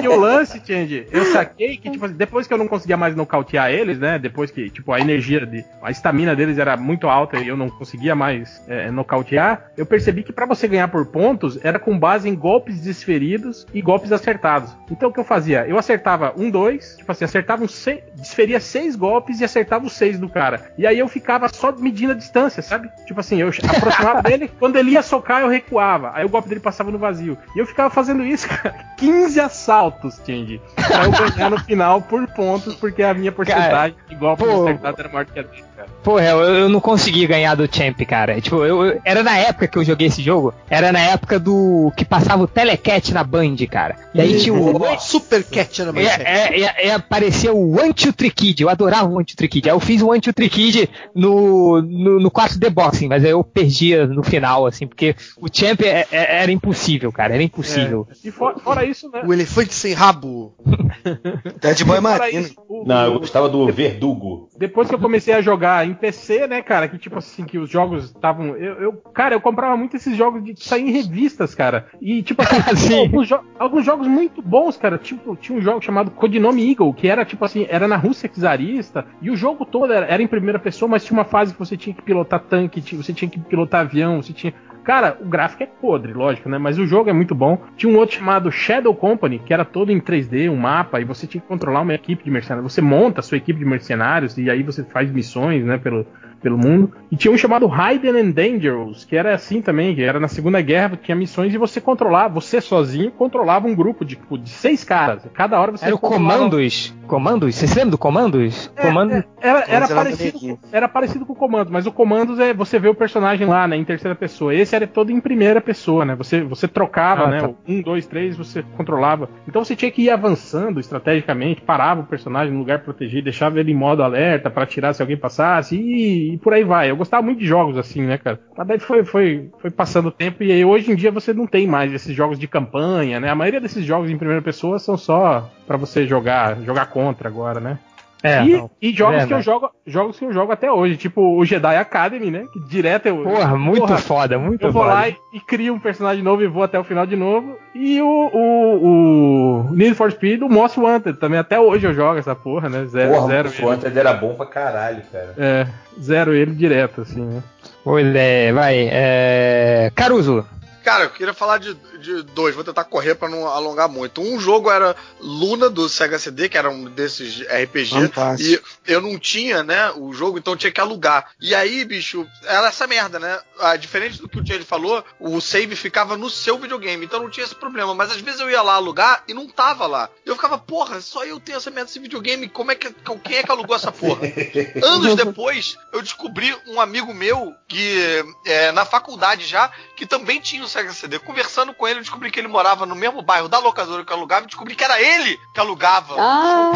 E o lance, Change, eu saquei que, tipo, assim, depois que eu não conseguia mais nocautear eles, né? Depois que, tipo, a energia, de, a estamina deles era muito alta e eu não conseguia mais é, nocautear, eu percebi que pra você ganhar por pontos era com base em golpes desferidos e golpes acertados. Então o que eu fazia? Eu acertava um, dois, tipo assim, acertava um seis, desferia seis golpes e acertava os seis do cara. E aí eu ficava só medindo a distância, sabe? Tipo assim, eu aproximava dele, quando ele ia socar, eu recuava. Aí o golpe dele passava no vazio. E eu ficava fazendo isso, cara. 15 assaltos, Change. Pra eu ganhar no final por pontos, porque a minha porcentagem de golpes pô, acertados era maior que a dele, cara. Porra, eu, eu não consegui ganhar do Champ, cara. Tipo, eu, eu- era na época que eu joguei esse jogo, era na época do que passava o Telecat na Band, cara. E aí tinha o. O Super Cat na manchete. É, é, é, é, apareceu o Anti Kid, eu adorava o Anti Kid. Aí eu fiz o Anti Kid no, no, no 4D Boxing, mas aí eu perdia no final, assim, porque o Champ é- é- era impossível, cara, era impossível. E for- fora isso, né? O elefante sem rabo. Dead Boy Marino. Não, eu gostava do Verdugo. Depois que eu comecei a jogar em PC, né, cara, que tipo assim, que os jogos estavam. Eu, eu- cara, eu comprava muito esses jogos de sair em revistas, cara. E tipo assim, Sim. alguns, jo- alguns jogos muito bons, cara. Tipo, tinha um jogo chamado Codinome Eagle, que era tipo assim, era na Rússia czarista, e o jogo todo era, era em primeira pessoa, mas tinha uma fase que você tinha que pilotar tanque, você tinha que pilotar avião, você tinha. Cara, o gráfico é podre, lógico, né? Mas o jogo é muito bom. Tinha um outro chamado Shadow Company, que era todo em 3D, um mapa, e você tinha que controlar uma equipe de mercenários. Você monta a sua equipe de mercenários e aí você faz missões, né, pelo, pelo mundo. E tinha um chamado Hidden and Dangerous, que era assim também, que era na Segunda Guerra, tinha missões e você controlava, você sozinho controlava um grupo de, tipo, de seis caras. Cada hora você Era o Comandos. Comandos? Você se lembra do Comandos? É, Comando... é, era, era, parecido, era parecido com o Comandos, mas o Comandos é você vê o personagem lá, né, em terceira pessoa. Esse era todo em primeira pessoa, né? Você, você trocava, Ah, né? tá. Um, dois, três, você controlava. Então você tinha que ir avançando estrategicamente, parava o personagem no lugar protegido, deixava ele em modo alerta pra tirar se alguém passasse, e e por aí vai. Eu gostava muito de jogos assim, né, cara? Mas daí foi, foi, foi passando o tempo e aí hoje em dia você não tem mais esses jogos de campanha, né? A maioria desses jogos em primeira pessoa são só pra você jogar, jogar contra agora, né? É, e, não. e jogos É, que eu né? jogo, jogos que eu jogo até hoje, tipo o Jedi Academy, né? Que direto eu. Porra, muito porra, foda, muito Eu vou foda. lá e, e crio um personagem novo e vou até o final de novo. E o, o, o Need for Speed, o Most Wanted também. Até hoje eu jogo essa porra, né? Zero, Porra, zero. o Fronted era bom pra caralho, cara. É, zero ele direto, assim, né? Olha, é, vai. É... Caruso. Cara, eu queria falar de, de dois, vou tentar correr pra não alongar muito. Um jogo era Luna do Sega CD, que era um desses RPG, Fantástico. e eu não tinha, né, o jogo, então eu tinha que alugar. E aí, bicho, era essa merda, né? Ah, diferente do que o Thierry falou, o save ficava no seu videogame, então não tinha esse problema. Mas às vezes eu ia lá alugar e não tava lá. Eu ficava, porra, só eu tenho essa merda desse videogame, como é que. Quem é que alugou essa porra? Anos depois, eu descobri um amigo meu que é, na faculdade já, que também tinha o Sega CD. Conversando com ele, eu descobri que ele morava no mesmo bairro da locadora que eu alugava e descobri que era ele que alugava. Ah,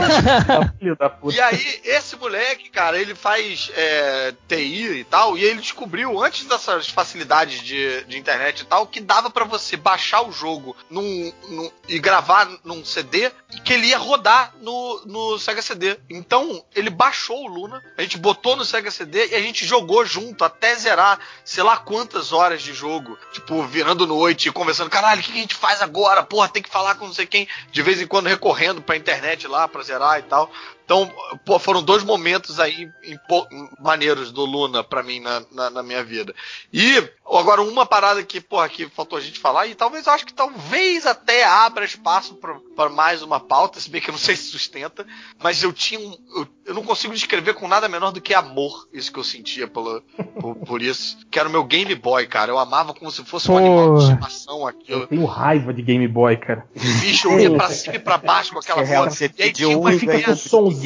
puta. E aí, esse moleque, cara, ele faz é, TI e tal, e ele descobriu, antes dessas facilidades de, de internet e tal, que dava pra você baixar o jogo num, num- e gravar num CD e que ele ia rodar no, no Sega CD. Então, ele baixou o Luna, a gente botou no Sega CD e a gente jogou junto até zerar, sei lá quantas horas de jogo. Tipo, virando noite e conversando, caralho, o que a gente faz agora? Porra, tem que falar com não sei quem. De vez em quando recorrendo pra internet lá pra zerar e tal. Então, pô, foram dois momentos aí impo- maneiros do Luna pra mim na, na, na minha vida. E agora uma parada que, porra, que faltou a gente falar, e talvez eu acho que talvez até abra espaço pra- pra mais uma pauta, se bem que eu não sei se sustenta, mas eu tinha um. Eu, eu não consigo descrever com nada menor do que amor isso que eu sentia pelo, por, por isso. Que era o meu Game Boy, cara. Eu amava como se fosse um animal de estimação aquilo. Eu tenho raiva de Game Boy, cara. Bicho, eu ia pra cima e pra baixo com aquela É E aí tinha um uma Fica com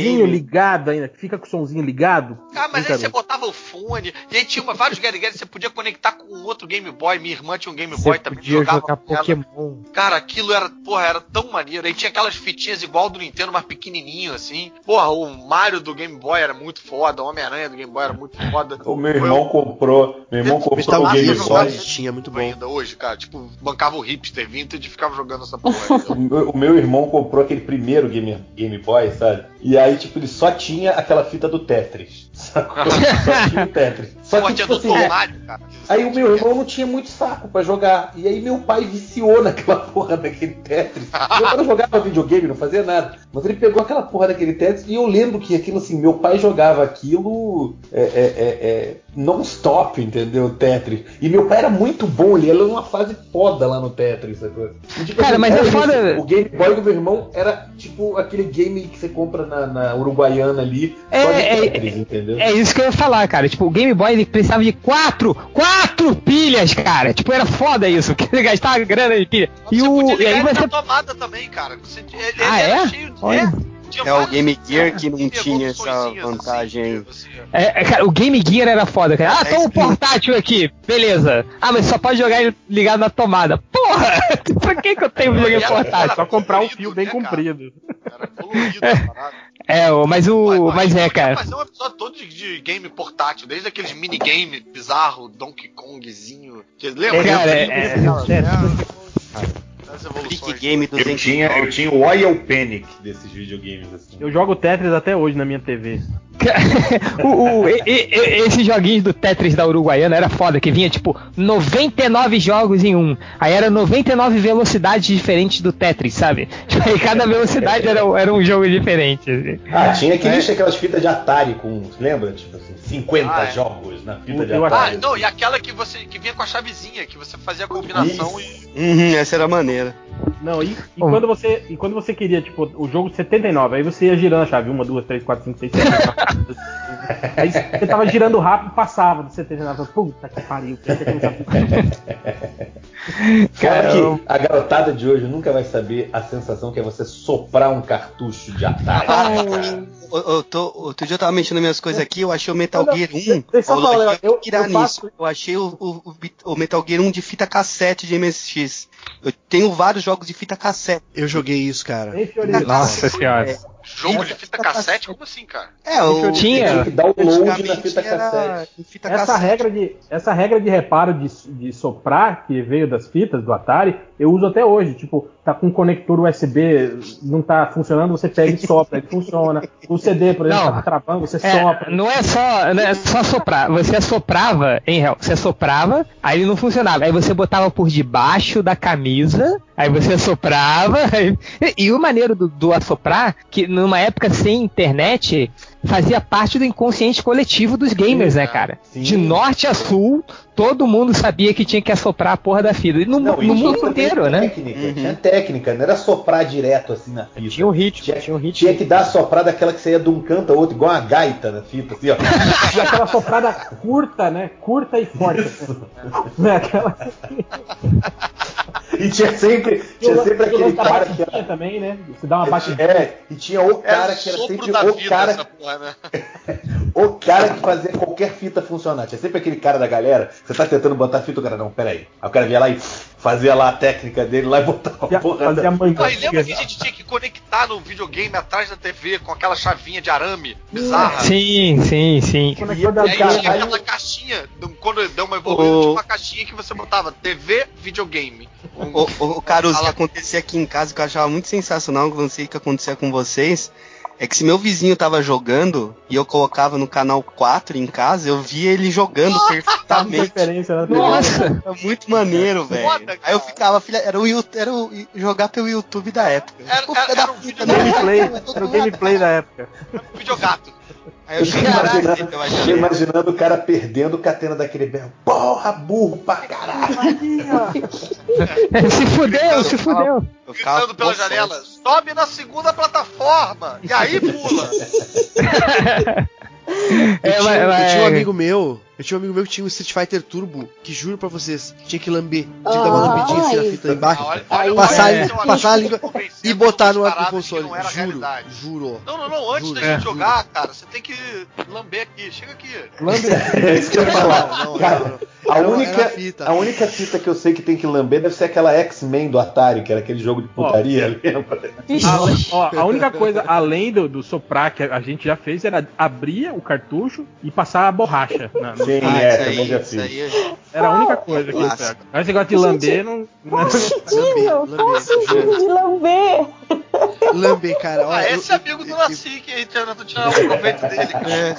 ligado ainda. Fica com o sonzinho ligado. Ah, mas aí você botava o fone, e aí tinha uma- vários Gary Gary, você podia conectar com outro Game Boy, minha irmã tinha um Game Boy Você também, podia jogava jogar com ela. Pokémon. Cara, aquilo era, porra, era tão maneiro. Aí tinha aquelas fitinhas igual do Nintendo, mas pequenininho assim. Porra, o Mario do Game Boy era muito foda, o Homem-Aranha do Game Boy era muito foda. O meu irmão comprou, meu irmão comprou o Game Boy. Solid tinha muito bom. Ainda hoje, cara, tipo, bancava o hipster vintage e ficava jogando essa porra. O meu, o meu irmão comprou aquele primeiro Game, Game Boy, sabe? E aí, tipo, ele só tinha aquela fita do Tetris. Sacou? só tinha o Tetris. Só que, tipo assim, Mario, cara. Aí o meu irmão não tinha muito saco pra jogar. E aí meu pai viciou naquela porra daquele Tetris. Meu pai não jogava videogame, não fazia nada. Mas ele pegou aquela porra daquele Tetris e eu lembro que aquilo assim, meu pai jogava aquilo é, é, é, é, non-stop, entendeu? Tetris. E meu pai era muito bom, ele era uma fase foda lá no Tetris, sacou? E, tipo, Cara, mas era é isso. foda- O Game Boy do meu irmão era tipo aquele game que você compra na, na Uruguaiana ali, só É, de é, Tetris, entendeu? É isso que eu ia falar, cara. Tipo, o Game Boy ele precisava de quatro, quatro pilhas, cara. Tipo, era foda isso, ele gastava grana de pilha. E, você o, podia e aí você. tomada também, cara. Você, ele, Ah, era é? cheio de. Olha. É, É o Game Gear opções, que não tinha essa evoluçõezinhas vantagem aí. assim, você- É, é, cara, o Game Gear era foda, cara. Ah, É, toma um portátil aqui, beleza. Ah, mas só pode jogar ligado na tomada. Porra! pra que, que eu tenho videogame portátil? É só comprar um fio bem né, cara? comprido. Era colorido parada. É, o- mas o. Pô, Mas gente é, cara. fazer um episódio todo de, de game portátil, desde aqueles minigame bizarro, Donkey Kongzinho. Que, lembra? Cara, Lembra? é- Aquelas- é- as evoluções. Freak Game Eu 200 tinha, eu tinha o Oil Panic desses videogames assim. Eu jogo Tetris até hoje na minha TV. o, o- e- e- esses joguinhos do Tetris da Uruguaiana era foda, que vinha tipo 99 jogos em um. Aí era 99 velocidades diferentes do Tetris, sabe? Tipo, aí cada velocidade era, era um jogo diferente. assim. Ah, tinha aqueles, aquelas fitas de Atari com. Lembra? Tipo assim, 50 Ah, é. jogos na fita de Eu Ah, Atari. não, e aquela que você que vinha com a chavezinha, que você fazia a combinação e. Uhum, essa era maneira brasileira. Não, e, e Bom. quando você e quando você queria, tipo, o jogo de 79, aí você ia girando a chave, 1, 2, 3, 4, 5, 6, 7, 8, Aí você tava girando rápido e passava do 79. Puta que pariu, Cara, que a garotada de hoje nunca vai saber a sensação que é você soprar um cartucho de Atari. Eu, eu tô, outro dia eu tava mexendo nas minhas coisas aqui, eu achei o Metal Gear 1. deixa eu falar, eu, eu- eu, tirar eu faço- nisso. Eu achei o, o, o Metal Gear 1 de fita cassete de MSX. Eu tenho vários jogos de fita cassete. Eu joguei isso, cara. Nossa senhora. É, Jogo de fita cassete? Como assim, cara? É, o Tinha. Tinha que dar o load na fita cassete. fita Essa cassete. regra, de, essa regra de reparo de, de soprar, que veio das fitas do Atari, eu uso até hoje. Tipo, tá com um conector USB, não tá funcionando, você pega e sopra, ele funciona. O CD, por exemplo, Não. tá travando, você É, sopra. não é só, não é só soprar. Você assoprava, em real, você assoprava, aí ele não funcionava. Aí você botava por debaixo da camisa, aí você assoprava. aí- E, e o maneiro do, do assoprar, que numa época sem internet, fazia parte do inconsciente coletivo dos gamers, né, cara? Sim. De norte a sul, todo mundo sabia que tinha que assoprar a porra da fita. E no, Não, no mundo inteiro, né? técnica, Tinha técnica, não era soprar direto assim na fita. Tinha um ritmo, Tinha, tinha um ritmo. tinha que dar a soprada aquela que ia de um canto ao outro, igual uma gaita na fita, assim, ó. E aquela soprada curta, né? Curta e forte. né? Aquela... E tinha sempre, tinha sempre aquele cara que era. também, né? Você dá uma batidinha. É, e tinha o cara que era sempre o vida cara, porra, né? o cara que fazia qualquer fita funcionar. Tinha sempre aquele cara da galera, você tá tentando botar fita, o cara, não, peraí. Aí o cara vinha lá e fazia lá a técnica dele lá e botava a porra fazia da... lembra que a gente tinha que conectar no videogame atrás da TV com aquela chavinha de arame bizarra? Sim, sim, sim. Da E aí tinha aquela caixinha, quando deu uma evoluída, O- tinha uma caixinha que você botava TV, videogame. O, o, o Caruso, o que acontecia aqui em casa, que eu achava muito sensacional, que eu não sei o que acontecia com vocês, é que se meu vizinho tava jogando e eu colocava no canal 4 em casa, eu via ele jogando Muita perfeitamente. né? Nossa! É muito maneiro, velho. Aí eu ficava, filha, era o, era o jogar pelo YouTube da época. Era- era- da era um puta, vídeo né? Gameplay, era o gameplay da época. Videogato. Aí eu cheguei Imaginando, eu imaginando o cara perdendo, catendo daquele berro. Porra, burro pra caralho! se fudeu, se fudeu. eu Gritando pela janela, sobe na segunda plataforma! E aí pula! Eu, É, tinha, mas- eu tinha um amigo meu, eu tinha um amigo meu que tinha um Street Fighter Turbo, que juro pra vocês, tinha que lamber, tinha que dar uma Ai. lambidinha assim na fita embaixo, Olha, Aí, olha, passar, olha, então, passar a língua e botar no, no console. não era Juro, realidade. juro. Não, não, não, antes Juro, da gente é. jogar, cara, você tem que lamber aqui, chega aqui. É isso que eu ia falar. Não, Cara. A única, fita. a única fita que eu sei que tem que lamber deve ser aquela X-Men do Atari, que era aquele jogo de putaria, lembra? A, ó, a única coisa, além do, do soprar que a gente já fez, era abrir o cartucho e passar a borracha. na- Sim, Ah, é, isso também aí, já isso aí eu- Era a única coisa que eu pego. Mas esse negócio de lamber não. não é- Sentindo, Lamber, qual o sentido de lamber? Lamber, cara. Ah, olha, esse eu- amigo do eu- Nasci que a gente tentando tirar o proveito dele, cara.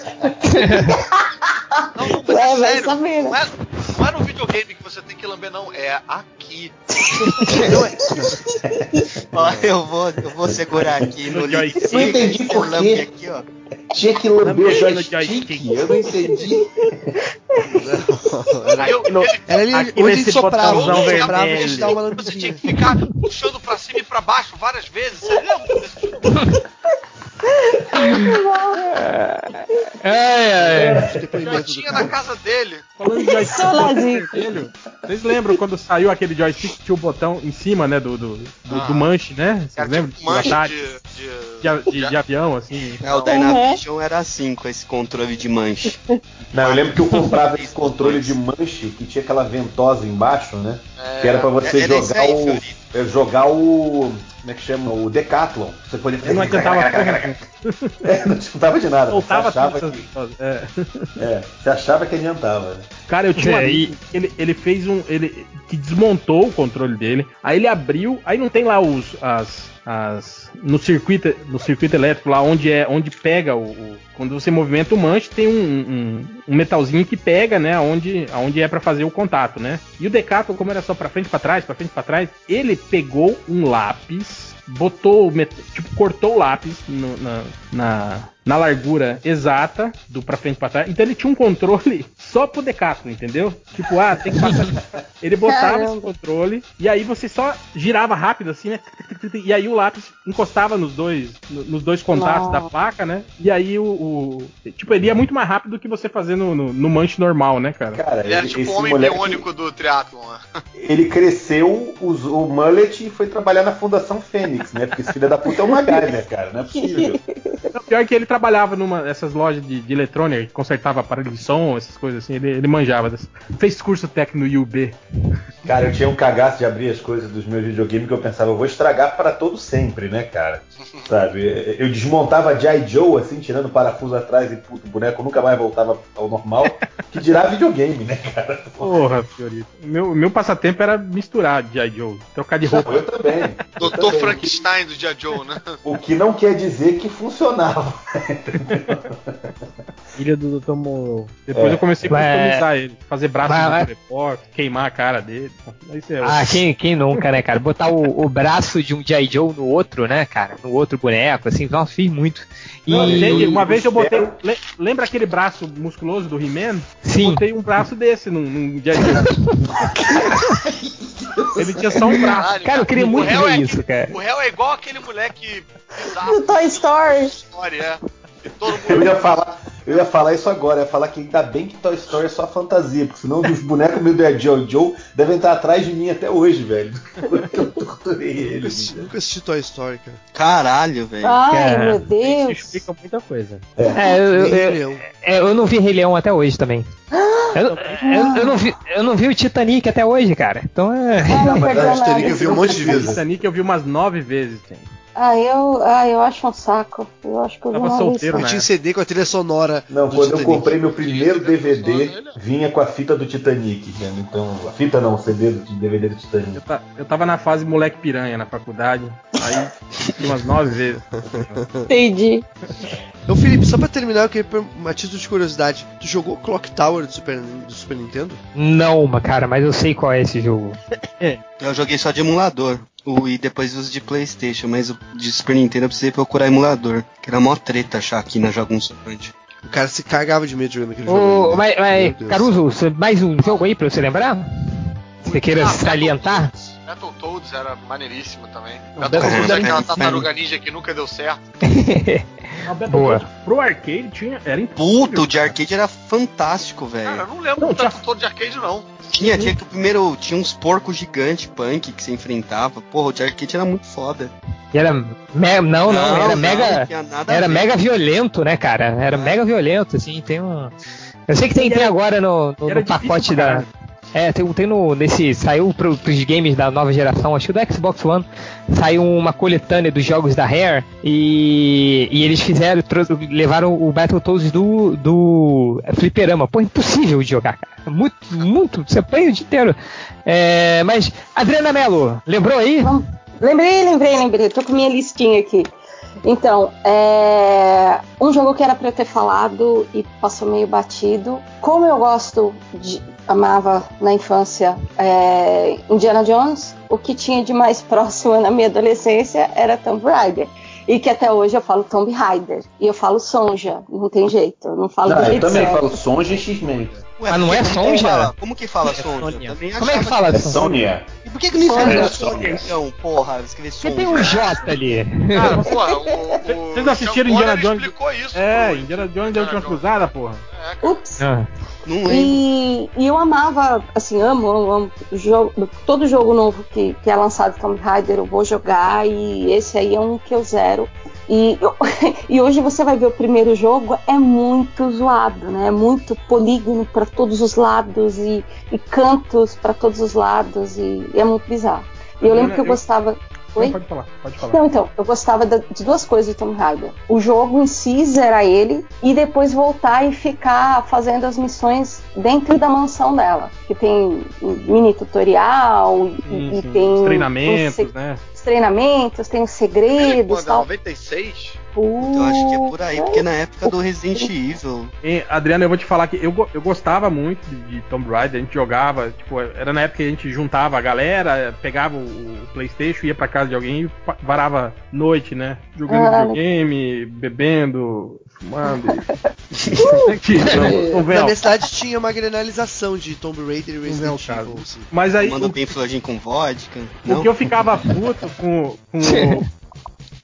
Não, não, mas É, é sério. Não é, não é no videogame que você tem que lamber, não. É aqui. Ó, eu vou, eu vou segurar aqui no No joystick. Não entendi por lambe quê. aqui, ó. Tinha que lamber o joystick. joystick. Eu não entendi. Era, Eu, ele, era ali Aqui onde ele soprava, soprava, a vermelho. gente dava uma você tinha que ficar puxando pra cima e pra baixo várias vezes. Você lembra? Ai, ai. Esse Já tinha na casa dele. Falando de joystick vermelho, vocês lembram quando saiu aquele joystick que tinha o botão em cima, né? Do, do, do, Ah. do manche, né? Vocês lembram? tipo Do manche de, de, De, a- de- de avião, assim. É, o Dynavision era assim, com esse controle de manche. Não, eu lembro que eu comprava esse controle de manche que tinha aquela ventosa embaixo, né? É, que era pra você é- era isso jogar aí, o. Fiorito. é, Jogar o. Como é que chama? O Decathlon. Você podia fazer. Eu não adiantava. É, não adiantava de nada. Voltava você achava que, essas- é. é, você achava que adiantava. né? Cara, eu tinha um É, ele, ele fez um. Ele que desmontou o controle dele. Aí ele abriu. Aí não tem lá os. As, as, no circuito no circuito elétrico lá onde é onde pega o, o- quando você movimenta o manche tem um, um, um metalzinho que pega né onde aonde é pra fazer o contato né e o Decathlon como era só pra frente pra trás pra frente pra trás ele pegou um lápis botou tipo cortou o lápis no- na, na na largura exata do pra frente e pra trás. Então ele tinha um controle só pro Decathlon, entendeu? Tipo, ah, tem que passar. Ele botava esse Caramba. controle e aí você só girava rápido assim, né? E aí o lápis encostava nos dois, no- nos dois contatos da Nossa. placa, né? E aí o, o- tipo ele ia muito mais rápido do que você fazer no, no, no manche normal, né, cara? Cara, Ele era esse tipo o homem moleque, biônico do triatlon. né? ele cresceu, usou o mullet e foi trabalhar na Fundação Fênix, né? Porque esse filho da puta é um MacGyver, cara, não é possível. pior que ele trabalhava numa dessas lojas de, de eletrônica, que consertava aparelho de som, essas coisas assim. Ele, ele manjava. dessas. Fez curso técnico no IUB. Cara, eu tinha um cagaço de abrir as coisas dos meus videogames que eu pensava, eu vou estragar para todo sempre, né, cara? Sabe? Eu desmontava G.I. Joe, assim, tirando o parafuso atrás e puto, o boneco nunca mais voltava ao normal. Que dirá videogame, né, cara? Porra, Fiorito. Meu, meu passatempo era misturar G.I. Joe, trocar de roupa. Eu também. também. Frankenstein do Dia Joe, né? O que não quer dizer que funcionava. Ilha do Dr. Moreau. Depois É. eu comecei a customizar ele. Fazer braço de teleport, queimar a cara dele. Você Ah, quem, quem nunca, né, cara? Botar o, o braço de um G.I. Joe no outro, né, cara? No outro boneco, assim, nossa, fiz muito. E. Não, gente, uma vez eu botei. Lembra aquele braço musculoso do He-Man? Eu Sim. botei um braço desse num, num G.I. Joe. Ele tinha só um braço. Caralho, Cara, eu queria muito réu ver é isso, aquele- cara. O réu é igual aquele moleque bizarro. Do Toy Story. História, é. Eu ia falar, eu ia falar isso agora, eu ia falar que ainda bem que Toy Story é só fantasia, porque senão os bonecos meio do Joe Joe devem estar atrás de mim até hoje, velho. Porque eu torturei Nunca eles. assisti, nunca assisti Toy Story, cara. Caralho, velho. Ai, Cara, meu Isso Deus. explica muita coisa. É, eu, Nem eu, Rei eu, Leão. é, eu não vi Rei Leão até hoje também. Eu, eu- eu não vi, eu não vi o Titanic até hoje, cara. Então é. Não mas a Titanic eu vi um monte de vezes. Titanic eu vi umas nove vezes, gente. Ah, eu, ah, eu acho um saco. Eu acho que eu Tava solteiro, né? Eu tinha CD com a trilha sonora. Não, do quando eu Titanic. comprei meu primeiro DVD, vinha com a fita do Titanic, né? Então, a fita não, o CD do DVD do Titanic. Eu, ta- eu tava na fase moleque piranha na faculdade. Aí umas nove vezes. Entendi. Então, Felipe, só pra terminar, eu queria uma título de curiosidade. Tu jogou Clock Tower do Super, do Super Nintendo? Não, mas, cara, mas eu sei qual é esse jogo. Eu joguei só de emulador. O, e depois os de Playstation, mas o de Super Nintendo eu precisei procurar emulador. Que era mó treta achar aqui na Jagunçante. O cara se cagava de medo jogando aquele jogo. Ô, mas, mas. Caruso, mais um jogo aí pra você lembrar? Você queira Ah, salientar? Battletoads. Battletoads era maneiríssimo também. Não, Battletoads é Battletoads aquela era tartaruga ninja que nunca deu certo. Boa. Pro arcade tinha. Era impossível. Puta, o de arcade era fantástico, Cara, eu velho. não lembro Não, do tinha- Battletoads de arcade, não. Tinha, tinha que o primeiro. Tinha uns porcos gigantes punk que você enfrentava. Porra, o de arcade era muito foda. E era. me- não, não, era mega. tinha nada a Era ver. mega violento, né, cara? Era mega violento, assim, tem um. Eu sei que tem, tem era- agora no, no- era no pacote da. caralho. É, tem, tem no. Nesse. Saiu pro, pros games da nova geração, acho que do Xbox One. Saiu uma coletânea dos jogos da Rare e, e eles fizeram, levaram o Battletoads do, do Fliperama. Pô, impossível de jogar, cara. Muito, muito. Você apanha o dia inteiro. É, mas, Adriana Mello, lembrou aí? Lembrei, lembrei, lembrei. Tô com minha listinha aqui. Então, é... um jogo que era pra eu ter falado e passou meio batido. Como eu gosto de. Amava na infância é, Indiana Jones, o que tinha de mais próximo na minha adolescência era Tomb Raider. E que até hoje eu falo Tomb Raider. E eu falo Sonja, não tem jeito. Eu não falo do Ah, eu jeito também certo. falo Sonja e X-Men. Ué, Ah, não é que- como que Sonja? fala- Como que fala É Sonja? Como é que fala É assim? Sônia. E por que, que não É, Sonja, Sonja. então? Porra, escrever Sonja. tem um J ali. Ah, Porra, o, o, Vocês assistiram Indiana Jones? explicou isso. É, pro- Indiana Jones deu última Jones. cruzada, porra. É, cara. Ups. Ah. Não lembro. E, e eu amava, assim, amo, amo, amo jogo, todo jogo novo que, que é lançado Tomb Raider eu vou jogar e esse aí é um que eu zero. E, e hoje você vai ver o primeiro jogo, é muito zoado, né? É muito polígono para todos os lados e, e cantos para todos os lados e, e é muito bizarro. E eu lembro que eu gostava. Oi? Não, pode falar, pode falar. Não, então, eu gostava de duas coisas de Tomb Raider. O jogo em si zerar ele e depois voltar e ficar fazendo as missões dentro da mansão dela. Que tem um mini tutorial e, Sim, e tem Os treinamentos, se- né? Os treinamentos, tem os segredos e Quando, tal. 96? Então acho que é por aí, porque na época do Resident Evil. E, Adriano, eu vou te falar que eu, eu gostava muito de, de Tomb Raider, a gente jogava, tipo, era na época que a gente juntava a galera, pegava o, o Playstation, ia pra casa de alguém e varava noite, né? Jogando Ah, videogame, bebendo, fumando. e- não, não vem Na minha cidade tinha uma granalização de Tomb Raider e Resident. Evil. assim. Mas aí, Manda o, bem flojinho com vodka. o Não? que eu ficava puto com, com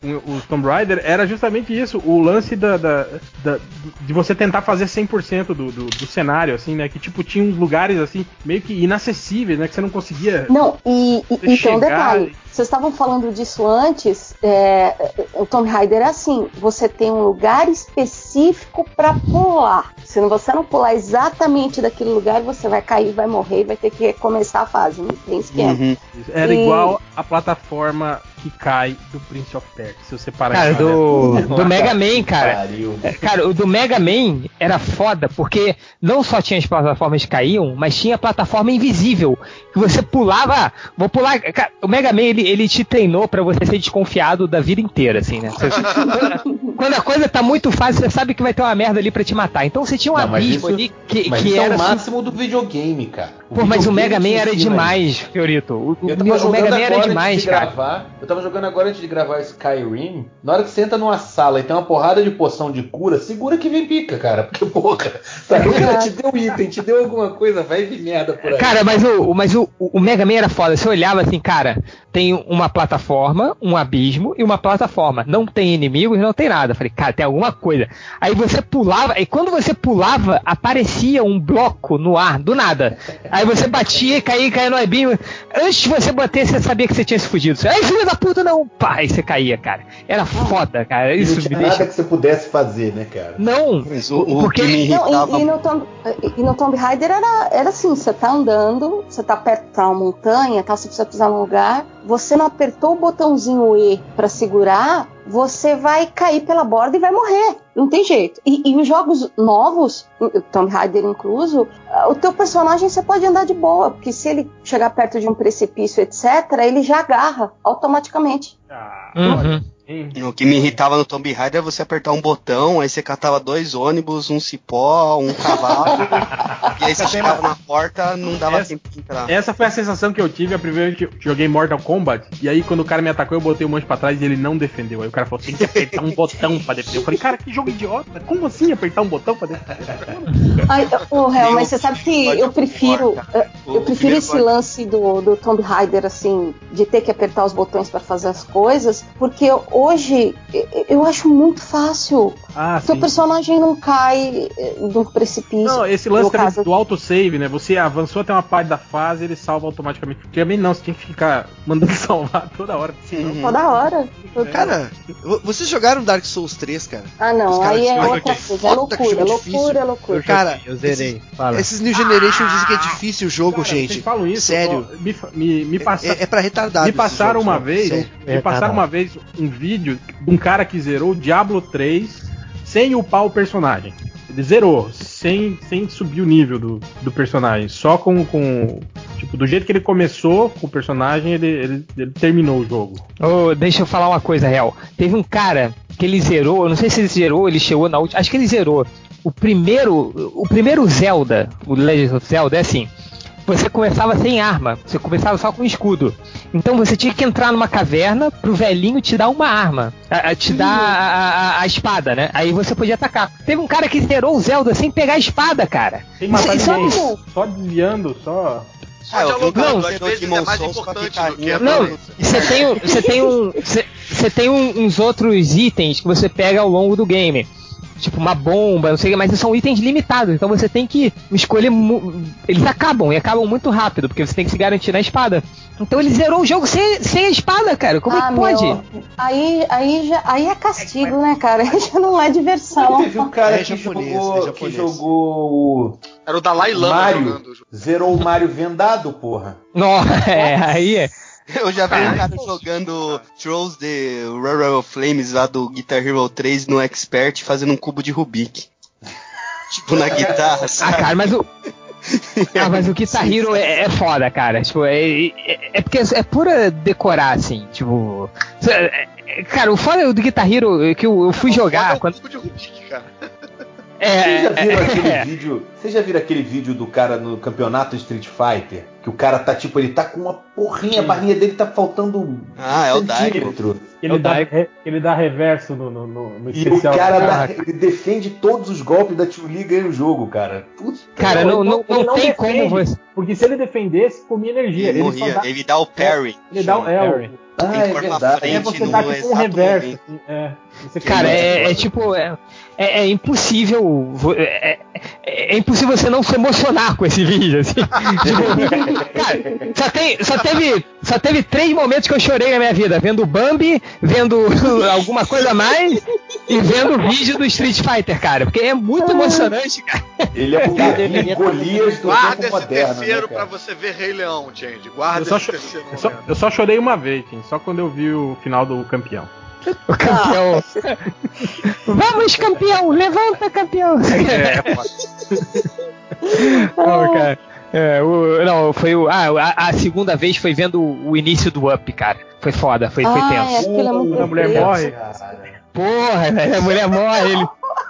o, o, o Tomb Raider era justamente isso, o lance da, da, da- de você tentar fazer 100% do, do, do cenário, assim, né? Que tipo tinha uns lugares assim meio que inacessíveis, né? Que você não conseguia. Não, e, e, tem um chegar detalhe. Vocês estavam falando disso antes. é, o Tomb Raider é assim: você tem um lugar específico para pular. Se você não pular exatamente daquele lugar, você vai cair, vai morrer e vai ter que recomeçar a fase. Não tem esquema. Uhum. Era E- igual a plataforma que cai do Prince of Persia. Se você parar Cara, do, do Mega Man, cara. É, Cara, o do Mega Man era foda, porque não só tinha as plataformas que caíam, mas tinha a plataforma invisível. Que você pulava, vou pular. Cara, o Mega Man ele, ele te treinou pra você ser desconfiado da vida inteira, assim, né? Você- quando a coisa tá muito fácil, você sabe que vai ter uma merda ali pra te matar. Então você tinha um Não, abismo isso- ali que, Mas que isso é era. o assim- máximo do videogame, cara. Pô, mas o videogame Mega Man era demais, Fiorito. O, o- Mega Man era agora demais, antes de cara. gravar. Eu tava jogando agora antes de gravar Skyrim. Na hora que você entra numa sala e tem uma porrada de poção de cura, segura que vem pica, cara. Porque, porra, sabe, o cara te deu item, te deu alguma coisa, vai vir merda por aí. Cara, mas o, o- mas o, o Mega Man era foda. Você olhava assim, cara, tem uma plataforma, um abismo e uma plataforma. Não tem inimigos, não tem nada. Falei, cara, tem alguma coisa. Aí você pulava, e quando você pulava, aparecia um bloco no ar, do nada. Aí você batia, caía, caía no abismo. Antes de você bater, você sabia que você tinha se fudido. Você, Ai, filho da puta, não! Pá, aí você caía, cara. Era foda, cara. E Isso não me tinha deixa. nada que você pudesse fazer, né, cara? Não! Mas o, o Porque- que me Não, irritava e, e no Tomb, e no Tomb Raider era, era assim, você tá andando, você tá perto de uma montanha, tal, você precisa pisar num lugar, você não apertou o botãozinho E pra segurar, você vai cair pela borda e vai morrer. Não tem jeito. E, e os jogos novos, Tomb Raider incluso, ah, o teu personagem você pode andar de boa, porque se ele chegar perto de um precipício, etc., ele já agarra automaticamente. Ah, Uhum. Hein? O que me irritava no Tomb Raider é você apertar um botão, aí você catava dois ônibus, um cipó, um cavalo, e aí você chegava na porta, não dava Essa- tempo de entrar. Essa foi a sensação que eu tive a primeira vez que eu joguei Mortal Kombat. E aí, quando o cara me atacou, eu botei o manche pra trás e ele não defendeu. Aí o cara falou: tem que apertar um botão pra defender. Eu falei: cara, que jogo idiota. Como assim apertar um botão pra defender? Ai, ô, Real, mas você sabe que eu prefiro. Eu, O eu prefiro esse lance do, do Tomb Raider, assim, de ter que apertar os botões pra fazer as coisas, porque hoje eu, acho muito fácil. Ah, Seu personagem não cai eh, do precipício. Não, esse lance caso- do autosave, né? Você avançou até uma parte da fase, ele salva automaticamente. Antigamente não, você tinha que ficar mandando salvar toda hora. senão- Toda hora. Cara, vo- vocês jogaram Dark Souls 3, cara? Ah, não, aí é outra "Ai, que coisa. É que loucura, loucura, difícil." loucura. Cara, eu zerei. Fala. Esses New Generation dizem que é difícil o jogo, Cara, gente. Falam isso? Sério. ó, me, me, me passa- É, é pra retardado. me esses passaram uma vez, Sério. me passaram uma vez um vídeo de um cara que zerou Diablo 3 sem upar o personagem. Ele zerou, sem, sem subir o nível do, do personagem. Só com, com. Tipo, do jeito que ele começou com o personagem, ele, ele, ele terminou o jogo. Ô, deixa eu falar uma coisa real. Teve um cara que ele zerou, eu não sei se ele zerou, ele chegou na última. Acho que ele zerou. O primeiro, o primeiro Zelda, o Legend of Zelda, é assim. Você começava sem arma, você começava só com escudo. Então você tinha que entrar numa caverna pro velhinho te dar uma arma, a- a- te dar a, a- a espada, né? Aí você podia atacar. Teve um cara que zerou o Zelda sem pegar a espada, cara. Sem matar Isso- isso é ninguém. um- Só desviando, só. Só Ah, dialogando, às vezes é mais importante do que a Não, você tem, um- você tem um, você, você tem um- uns outros itens que você pega ao longo do game. Tipo uma bomba, não sei o que, mas são itens limitados, então você tem que escolher. Eles acabam, e acabam muito rápido, porque você tem que se garantir na espada. Então ele zerou o jogo sem, sem a espada, cara. Como é Ah, que pode? meu, aí, aí, já, aí é castigo, né, cara? Aí já não é diversão. Teve um cara É que, japonês, jogou, é que jogou o Era o Dalai Lama Mario. Zerou o Mario vendado, porra. Não, é, aí é. Eu já vi um cara jogando Trolls the Rural Flames lá do Guitar Hero 3 no Expert fazendo um cubo de Rubik. tipo na guitarra, Ah, sabe? cara, mas o. Ah, mas o Guitar Hero é, é foda, cara. Tipo, é, é, é porque é pura decorar, assim. Tipo. é- é- Cara, o foda do Guitar Hero é que eu, eu fui jogar. Olha o Quando, cubo de Rubik, cara. Vocês já viram é, aquele é, vídeo? Vocês já viram aquele vídeo do cara no campeonato Street Fighter? Que o cara tá tipo, ele tá com uma porrinha, a barrinha dele tá faltando Ah, é o um centímetro. Ele, É o dá, re- ele dá reverso no, no, no, no E o especial. cara Ah, dá- ele defende todos os golpes da Chun-Li e ganha o jogo, cara. Puta Cara, Não, não, não, não- tem defende. como você. Porque se ele defendesse, comia energia. Ele, Ele, morria. dá, Ele dá o parry. ele dá o. É, o- Parry. Ah, Tem é verdade. frente. é você no dá tipo um reverso. assim, é. Você Cara, é, é tipo. É, é- é impossível. É, é- é impossível você não se emocionar com esse vídeo, assim. Tipo, cara, só, tem, só, teve, só teve três momentos que eu chorei na minha vida: vendo o Bambi, vendo alguma coisa a mais e vendo o vídeo do Street Fighter, cara. Porque é muito emocionante, cara. Ele é o Golias do Guarda esse moderno. terceiro né, pra você ver Rei Leão, Change. Guarda Eu só esse terceiro Eu só, eu só chorei uma vez, gente, só quando eu vi o final do campeão. O campeão. Vamos, campeão! Levanta, campeão! É, Não, cara. É, o- não, foi o. Ah, a, a segunda vez foi vendo o, o início do Up, cara. Foi foda, foi, foi Ah, tenso. é, aquilo é muito a mulher preto. morre. Porra, velho, a mulher morre, ele.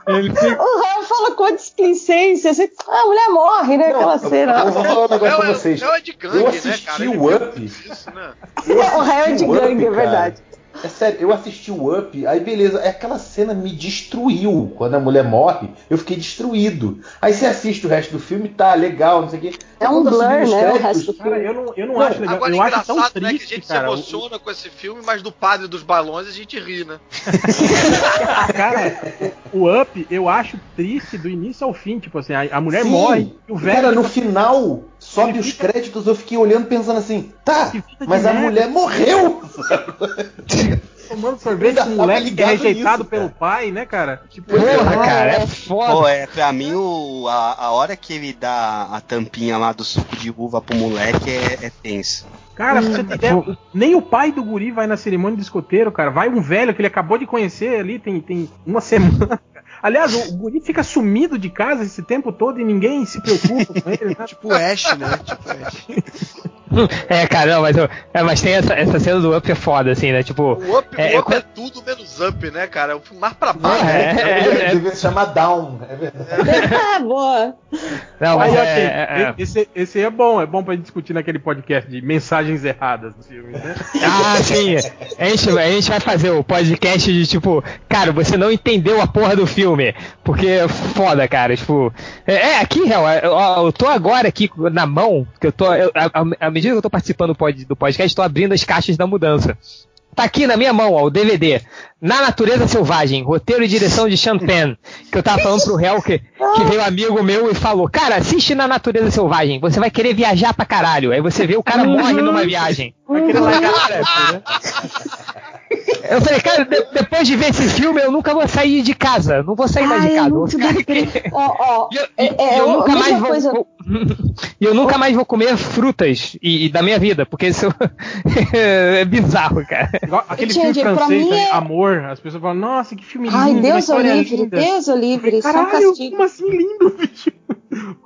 ele fica- O Raul fala com a displicência. Assim, ah, a mulher morre, né? Aquela Não, cena. Eu vou falar um negócio pra É, vocês. é de gangue, Eu né, assisti cara? o Up. Isso, né? O Raul é de Up, gangue, é cara. É sério, eu assisti o Up, aí beleza, é aquela cena me destruiu. Quando a mulher morre, eu fiquei destruído. Aí você assiste o resto do filme, tá legal, não sei o quê. É um blur, né? O créditos, resto do Cara, filme. eu não, eu não, Não, acho legal. Agora, eu acho tão engraçado, né, que a triste, gente cara. se emociona com esse filme, mas do padre dos balões a gente ri, né? O, cara, o, o Up, eu acho triste do início ao fim. Tipo assim, a, a mulher Sim. morre. E o velho. Cara, no final, sobe os créditos, eu fiquei olhando pensando assim, tá, mas a mulher morreu! tomando sorvete com um moleque que é rejeitado nisso, pelo cara. pai, né, cara? Tipo, Porra, cara, é. é foda. Pô, é, pra mim, o, a, a hora que ele dá a tampinha lá do suco de uva pro moleque é, é tenso. Cara, pra você ter ideia, nem o pai do guri vai na cerimônia de escoteiro, cara. Vai um velho que ele acabou de conhecer ali, tem, tem uma semana. Aliás, o, guri fica sumido de casa esse tempo todo e ninguém se preocupa com ele. Né? Tipo o Ash, né? Tipo o Ash. É, cara, não, mas, eu- é, mas tem essa, essa cena do Up é foda, assim, né? Tipo. O Up É, o up é é tudo menos Up, né, cara? É o filme mais pra baixo. É, é, é. Devia se chamar Down, é verdade. Ah, boa. Não, mas Aí, é, ok, é, é. Esse, esse é bom, é bom pra gente discutir naquele podcast de mensagens erradas do filme, né? Ah, sim. A gente, a gente vai fazer o podcast de tipo, cara, você não entendeu a porra do filme. Porque é foda, cara. Tipo, é, é, aqui, real, é, ó, eu tô agora aqui na mão, que eu tô. eu- a- a- medida que eu tô participando do pod- do podcast, tô abrindo as caixas da mudança. Tá aqui na minha mão, ó, o DVD. Na Natureza Selvagem, roteiro e direção de Penn. Que eu tava falando pro réu que, que veio um amigo meu e falou: Cara, assiste na Natureza Selvagem, você vai querer viajar pra caralho. Aí você vê o cara morre numa viagem. Vai querer largar Cara, a né? eu falei, cara, de- depois de ver esse filme, eu nunca vou sair de casa. Não vou sair mais de é casa. vou ficar aqui. E eu, é, é eu nunca mais vou, coisa. vou- e eu nunca mais vou comer frutas e, e da minha vida, porque isso é bizarro, cara. Aquele filme francês, mim é- Amor, as pessoas falam, nossa, que filme lindo, Ai, Deus o história livre, linda. Deus o livre, isso é Caralho, castigo. como assim lindo, bicho?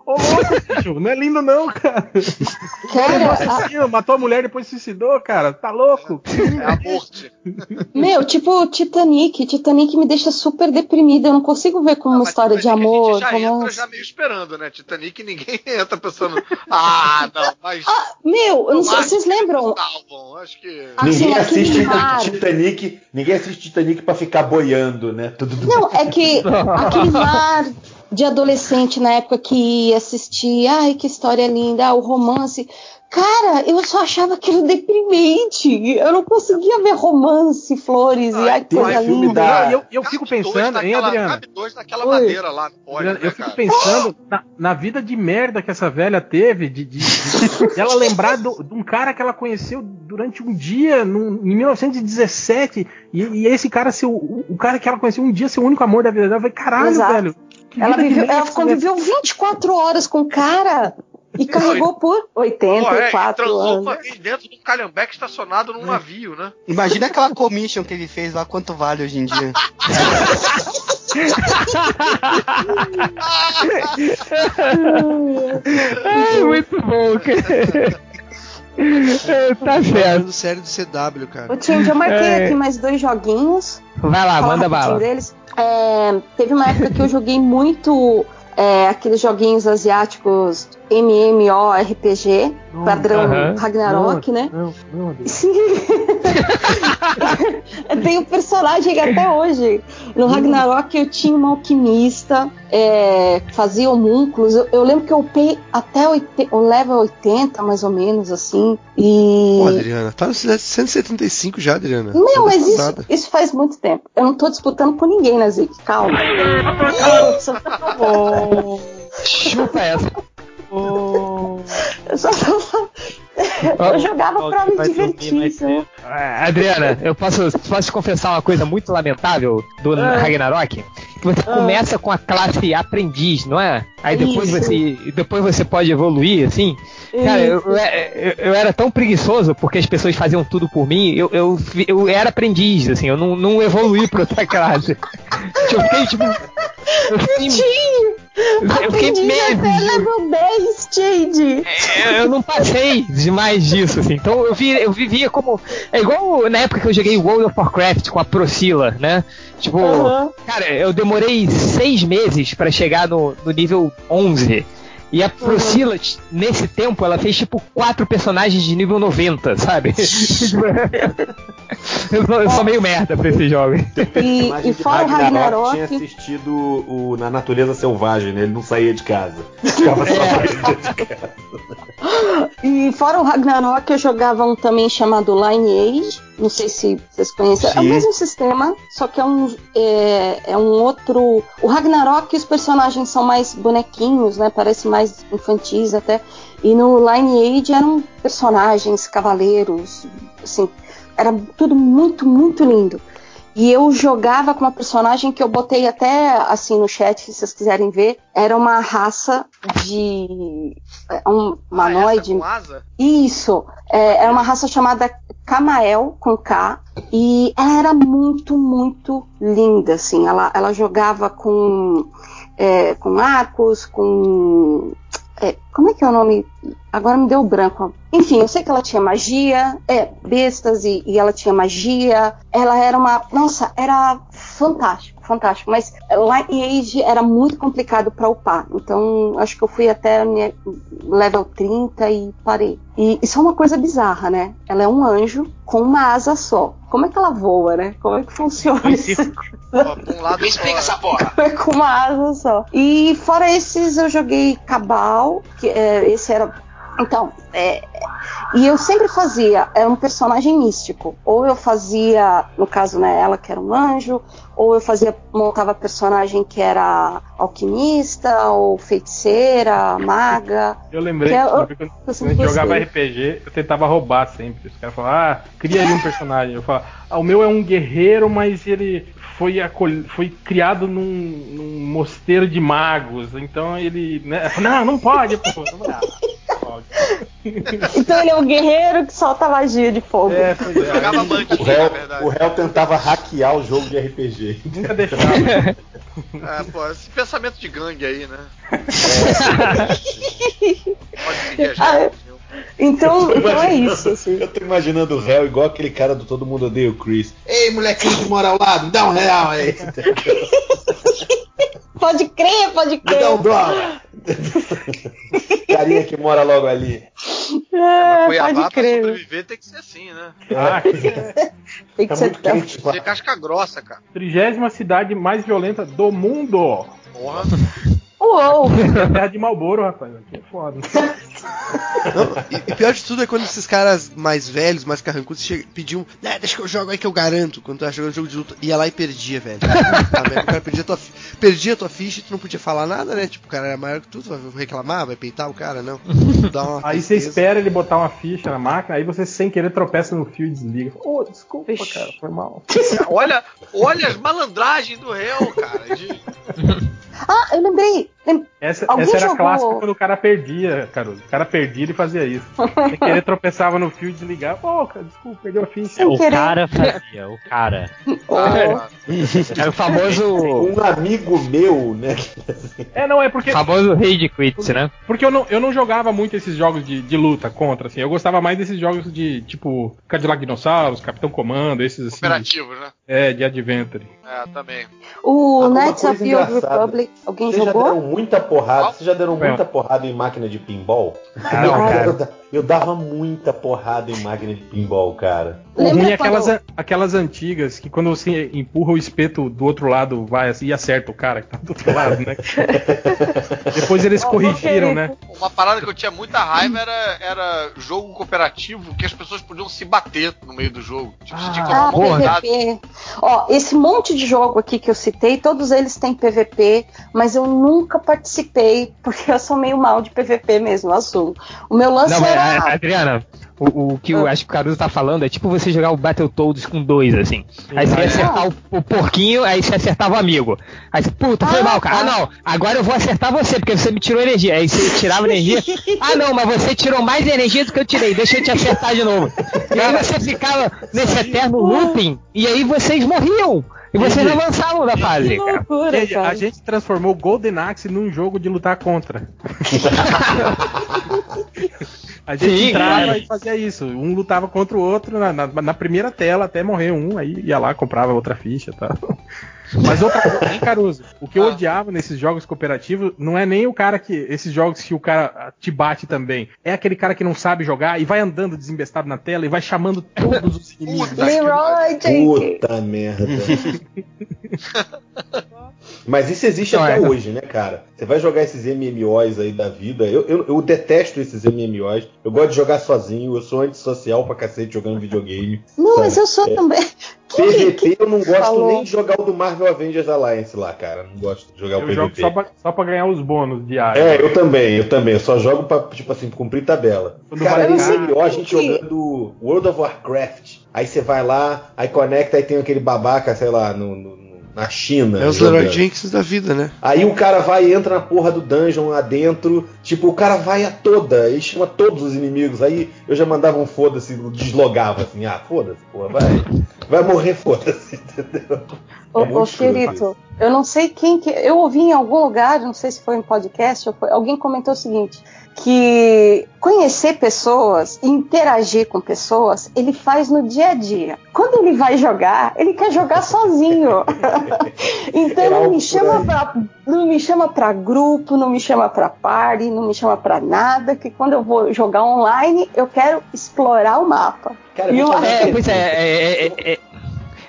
Ô louco, bicho, não é lindo não, cara. Cara, Ele a- assassino, matou a mulher e depois se suicidou, cara. Tá louco? É a morte. meu, tipo Titanic. Titanic me deixa super deprimida. Eu não consigo ver como uma Mas história de Titanic amor. A gente já entra romance. já meio esperando, né? Titanic ninguém entra pensando, ah, não, mas. Meu, eu não sei, vocês lembram? salvam, Acho que. Assim, Ninguém assiste mar. Titanic, ninguém assiste Titanic pra ficar boiando, né? Tudo Não, é que aquele mar de adolescente na época que ia assistir, ai que história linda, ah, o romance. Cara, eu só achava aquilo deprimente. Eu não conseguia ver romance, flores e ai coisa filme linda. da- e eu, eu fico pensando, hein, naquela- Adriana? Cabe dois naquela Oi. madeira lá, não pode, Adriana, né, eu fico cara? pensando na, na vida de merda que essa velha teve, de, de- de- ela lembrar do- de um cara que ela conheceu durante um dia, num- em 1917, e, e esse cara ser o, o cara que ela conheceu um dia ser o único amor da vida dela. Eu falei, caralho, Exato. velho. Ela, viveu, ela mulher conviveu 24 horas com o cara e carregou por Pô, é, 84 anos. uma dentro de um calhambeque estacionado num navio, né? Imagina aquela commission que ele fez lá, quanto vale hoje em dia. É muito bom, cara. É, tá certo. Falando sério do CW, cara. Ô, Tindy, eu marquei É. aqui mais dois joguinhos. Vai lá, manda bala. deles. É, teve uma época que eu joguei muito é, aqueles joguinhos asiáticos MMORPG, padrão Aham. Ragnarok, né? Não, não. Sim. Tem o personagem até hoje. No Ragnarok eu tinha uma alquimista, é, fazia homúnculos. Eu, eu lembro que eu upei até o level 80, mais ou menos, assim. E. Pô, Adriana, tá no 175 já, Adriana. Meu, Tá mas isso, isso faz muito tempo. Eu não tô disputando com ninguém, Nazik. Calma. Só pra favor. Chupa essa. Eu, só, eu jogava pra me divertir. então. Ah, Adriana, eu posso, posso te confessar uma coisa muito lamentável do Ragnarok? Que você começa com a classe aprendiz, não é? Aí depois Isso. você, depois você pode evoluir, assim. Cara, eu, eu, eu- eu era tão preguiçoso porque as pessoas faziam tudo por mim. Eu, eu, eu era aprendiz, assim, eu não, não evoluí pra outra classe. Eu fiquei tipo. Eu fiquei, eu fiquei meses. level 10, Jade. É, eu não passei demais disso, assim. Então eu, vi, eu vivia como. É igual na época que eu joguei World of Warcraft com a Procila, né? Tipo, Aham. cara, eu demorei seis meses pra chegar no, no nível 11. E a Procila, t- nesse tempo, ela fez tipo quatro personagens de nível 90, sabe? Eu, sou, eu sou meio merda pra esse jogo. E, e fora o Ragnarok tinha assistido o Na Natureza Selvagem, né? Ele não saía de casa. Ficava só dentro de casa. E fora o Ragnarok, eu jogava um também chamado Lineage. Não sei se vocês conhecem. É o Sim. mesmo sistema, só que é um, é, é um outro. O Ragnarok, os personagens são mais bonequinhos, né? Parece mais infantis até. E no Lineage eram personagens, cavaleiros, assim. Era tudo muito, muito lindo. E eu jogava com uma personagem que eu botei até assim no chat, se vocês quiserem ver. Era uma raça de. é, Um Ah, essa humanoide. com asa? Isso. É, era uma raça chamada Kamael, com K. E ela era muito, muito linda, assim. Ela, ela jogava com, é, com arcos, com... é, como é que é o nome? Agora me deu branco. Enfim, eu sei que ela tinha magia, é, bestas, e, e ela tinha magia. Ela era uma... Nossa, era fantástico, fantástico. Mas Lineage era muito complicado para upar. Então, acho que eu fui até a minha level 30 e parei. E isso é uma coisa bizarra, né? Ela é um anjo com uma asa só. Como é que ela voa, né? Como é que funciona isso? Um lado Me explica essa porra. com uma asa só. E fora esses, eu joguei Cabal, que é, esse era. Então, é, e eu sempre fazia, era um personagem místico. Ou eu fazia, no caso, né, ela que era um anjo, ou eu fazia, montava personagem que era alquimista, ou feiticeira, maga. Eu lembrei Que é- que quando, eu quando jogava. RPG, eu tentava roubar sempre. Os caras falavam, ah, cria aí um personagem. Eu falava, ah, o meu é um guerreiro, mas ele foi, foi criado num, num mosteiro de magos. Então ele. Né? Não, não pode, pô. Ah, pode. Então ele é um guerreiro que solta magia de fogo. É, pois é. Jogava banquinho, O na réu, verdade. o réu tentava hackear o jogo de RPG. nunca deixava. É, pô, esse pensamento de gangue aí, né? Pode seguir a gente. Ah, Então, então é isso, assim. Eu tô imaginando o réu igual aquele cara do Todo Mundo Odeia o Chris. Ei, molequinho que mora ao lado, me dá um real aí. Pode crer, pode Me crer. dá um dólar. Carinha que mora logo ali. É, Cuiabá pode pra crer. sobreviver tem que ser assim, né? Ah, Tem que Tá ser muito quente. Ser casca grossa, cara. trigésima cidade mais violenta do mundo. Porra. Uou! É terra de Malboro, rapaz. Aqui é foda. Não, e, e pior de tudo é quando esses caras mais velhos, mais carrancudos, chegam- pediam, né, deixa que eu jogo aí que eu garanto. Quando tu tá jogando jogo de luta, ia lá e perdia, velho. Tá o cara perdia tua, perdia a tua ficha e tu não podia falar nada, né? Tipo, o cara era maior que tu, tu vai reclamar, vai peitar o cara, não. Dá uma Aí você espera ele botar uma ficha na máquina, aí você sem querer tropeça no fio e desliga. Ô, desculpa, Ixi. cara, foi mal. Olha, olha as malandragens do réu, cara. De... Ah, eu lembrei. Essa, essa era a jogou- clássica quando o cara perdia, Caruso. O cara perdia e fazia isso. Sem querer tropeçava no fio e desligava. Ô, cara, desculpa, perdeu a ficha. Sem O querer. cara fazia, o cara. Oh, Era o famoso. Um amigo meu, né? É, não, é porque, famoso rage quit, né? porque eu, não, eu não jogava muito esses jogos de, de luta contra, assim. Eu gostava mais desses jogos de, tipo, Cadillac Dinossauros, Capitão Comando, esses assim. Operativos, né? É, de Adventure. É, também. o Ah, uma Knights of the Old. Republic, alguém deram jogou? Muita porrada, vocês já deram Não. muita porrada em máquina de pinball? Não, eu, cara. Eu dava muita porrada em máquina de pinball, cara. O ruim é aquelas, aquelas antigas que quando você empurra o espeto do outro lado, vai assim e acerta o cara que tá do outro lado, né? Depois eles corrigiram, né? Uma parada que eu tinha muita raiva era, era jogo cooperativo que as pessoas podiam se bater no meio do jogo. Tipo, tinha Ah, cuidado. PVP. Ó, esse monte de jogo aqui que eu citei, todos eles têm PVP, mas eu nunca participei, porque eu sou meio mal de PVP mesmo, assumo. O meu lance Não, era. A- Adriana, o, o que eu acho que o Caruso tá falando é tipo você jogar o Battletoads com dois, assim. Aí você ia acertar o, o porquinho, aí você acertava o amigo. Aí você, puta, foi Ah, mal, cara. tá. Ah, não, agora eu vou acertar você, porque você me tirou energia. Aí você tirava energia. Ah, não, mas você tirou mais energia do que eu tirei, deixa eu te acertar de novo. E aí você ficava nesse eterno looping, e aí vocês morriam. E vocês não avançavam da fase, Que cara. loucura, Gente, a cara. gente transformou o Golden Axe num jogo de lutar contra. A gente Sim, entrava cara. e fazia isso. Um lutava contra o outro na, na- na primeira tela até morrer um, aí ia lá, comprava outra ficha e tal. Mas outra coisa, hein, Caruso? O que eu Ah. odiava nesses jogos cooperativos não é nem o cara que. Esses jogos que o cara te bate também. É aquele cara que não sabe jogar e vai andando desembestado na tela e vai chamando todos os inimigos. Leroy. Puta merda. Mas isso existe Não, até é. hoje, né, cara? Você vai jogar esses MMOs aí da vida. Eu, eu, eu detesto esses MMOs. Eu gosto de jogar sozinho. Eu sou antissocial pra cacete jogando videogame. Não, sabe? mas eu sou É. também. PVP eu não gosto falou? nem de jogar o do Marvel Avengers Alliance lá, cara. Não gosto de jogar o Eu PVP. jogo só pra, só pra ganhar os bônus diários. É, eu também, eu também. Eu só jogo pra, tipo assim, cumprir tabela. Quando Cara, vai no ligar- MMO a gente jogando World of Warcraft. Aí você vai lá, aí conecta, aí tem aquele babaca, sei lá, no- no- na China. É os Jenkins da vida, né? Aí o cara vai e entra na porra do dungeon lá dentro. Tipo, o cara vai a toda e chama todos os inimigos. Aí eu já mandava um foda-se, deslogava assim. Ah, foda-se, porra, vai. Vai morrer, foda-se, entendeu? Ô, É ô, escroto Felipe, eu não sei quem que. Eu ouvi em algum lugar, não sei se foi em podcast, ou foi, alguém comentou o seguinte: que conhecer pessoas, interagir com pessoas, ele faz no dia a dia. Quando ele vai jogar, ele quer jogar sozinho. então não me chama pra, não me chama pra grupo, não me chama pra party, não me chama pra nada, que quando eu vou jogar online, eu quero explorar o mapa. Cara, E o- É, pois é, é, é, é,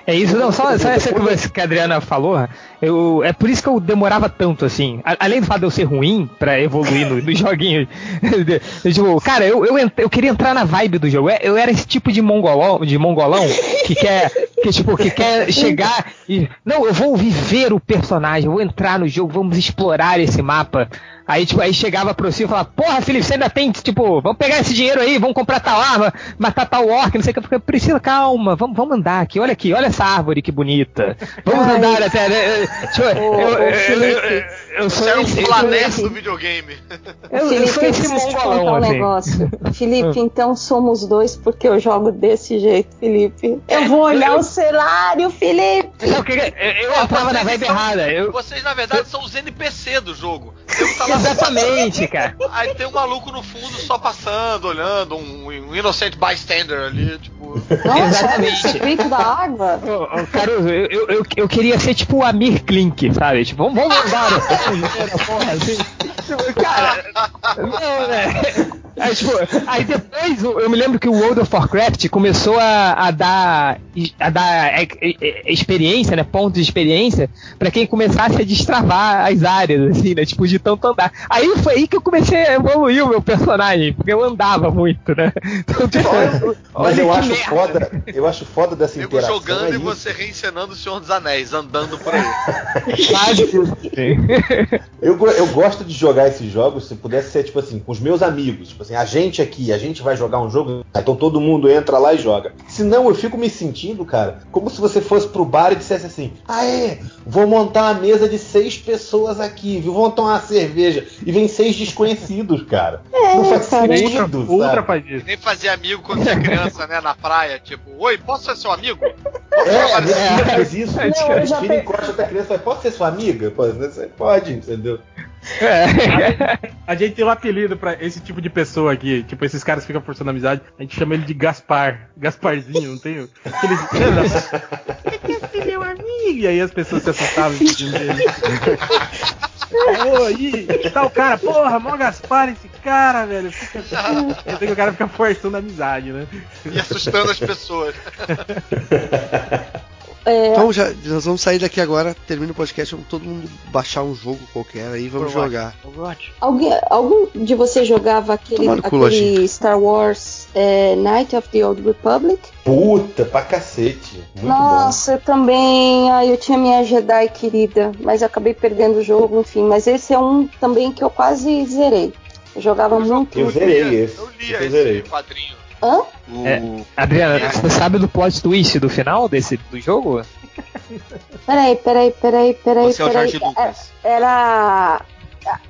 é isso, não, só, só essa coisa que a Adriana falou, eu, é por isso que eu demorava tanto, assim, A- além do fato de eu ser ruim pra evoluir no- joguinhos, eu, tipo, cara, eu, eu, ent- eu queria entrar na vibe do jogo, eu era esse tipo de mongolão, de mongolão que quer, que, tipo, que quer chegar e, não, eu vou viver o personagem, eu vou entrar no jogo, vamos explorar esse mapa, Aí, tipo, aí chegava pro Silvio e falava, porra, Felipe, você ainda tem, tipo, vamos pegar esse dinheiro aí, vamos comprar tal arma, matar tal orc, não sei o que. Eu falei, Priscila, calma, vamos, vamos andar aqui, olha aqui, olha essa árvore que bonita. Vamos Ai. andar até. né, eu, Ô, ô, eu, eu, Felipe. eu, eu sou Você era um esse. planeta do videogame. Eu, eu Felipe, sou eu esse preciso te mongolão, contar um assim. negócio. Felipe, então somos dois porque eu jogo desse jeito, Felipe. Eu vou olhar o cenário, Felipe. Eu, eu Ó, entrava na vibe errada. Eu, Vocês, na verdade, são os NPC do jogo. Tá exatamente, cara. Aí tem um maluco no fundo só passando, olhando, um, um innocent bystander ali, tipo. Nossa, olha Exatamente. grito da água. Ô, ô, Caruso, eu, eu, eu, eu queria ser tipo o Amir Klink, sabe? Tipo, vamos, vamos andar essa porra assim. Cara, não, né? Aí, tipo, aí depois eu me lembro que o World of Warcraft começou a, a dar, a dar é, é, é, experiência, né? Pontos de experiência pra quem começasse a destravar as áreas, assim, né? Tipo, de tanto andar. Aí foi aí que eu comecei a evoluir o meu personagem, porque eu andava muito, né? Então, tipo, Mas olha eu acho merda. foda, eu acho foda dessa Nego interação. jogando é e você reencenando o Senhor dos Anéis, andando por aí. Quase isso. Eu, eu gosto de jogar esses jogos, se pudesse ser, tipo assim, com os meus amigos. Tipo assim, a gente aqui, a gente vai jogar um jogo, então todo mundo entra lá e joga. Senão eu fico me sentindo, cara, como se você fosse pro bar e dissesse assim: Aê, vou montar uma mesa de seis pessoas aqui, viu? Vão tomar uma cerveja. E vem seis desconhecidos, cara. Não faz cara. sentido, Ultra, ultra sabe? faz isso. Nem fazer amigo quando você é criança, né, na praia, tipo, oi, posso ser seu amigo? É, a minha filha faz isso. Não, eu já a pe- encosta da criança e posso ser sua amiga? Você pode, entendeu? A gente tem um apelido pra esse tipo de pessoa aqui. Tipo, esses caras ficam forçando amizade. A gente chama ele de Gaspar. Gasparzinho, não tem? Aquele. E aí as pessoas se assustavam pedindo dele. Ô, aí, tá o cara, porra, mó Gaspar esse cara, velho. Fica... Eu sei que o cara fica forçando a amizade, né? E assustando as pessoas. É, Então já, nós vamos sair daqui agora, termina o podcast, vamos todo mundo baixar um jogo qualquer aí, vamos Overwatch. jogar. Overwatch. alguém, algum de vocês jogava aquele, aquele. Star Wars é, Night of the Old Republic? Puta, pra cacete. Muito Nossa, eu também. Ai, eu tinha minha Jedi querida, mas eu acabei perdendo o jogo, enfim. Mas esse é um também que eu quase zerei. Eu jogava muito. bom. Eu zerei esse. Eu li eu esse zerei. quadrinho. Hã? É. Adriana, você sabe do plot twist do final desse do jogo? Peraí, peraí, peraí, peraí. Você é o peraí. Jorge Lucas. É- Era.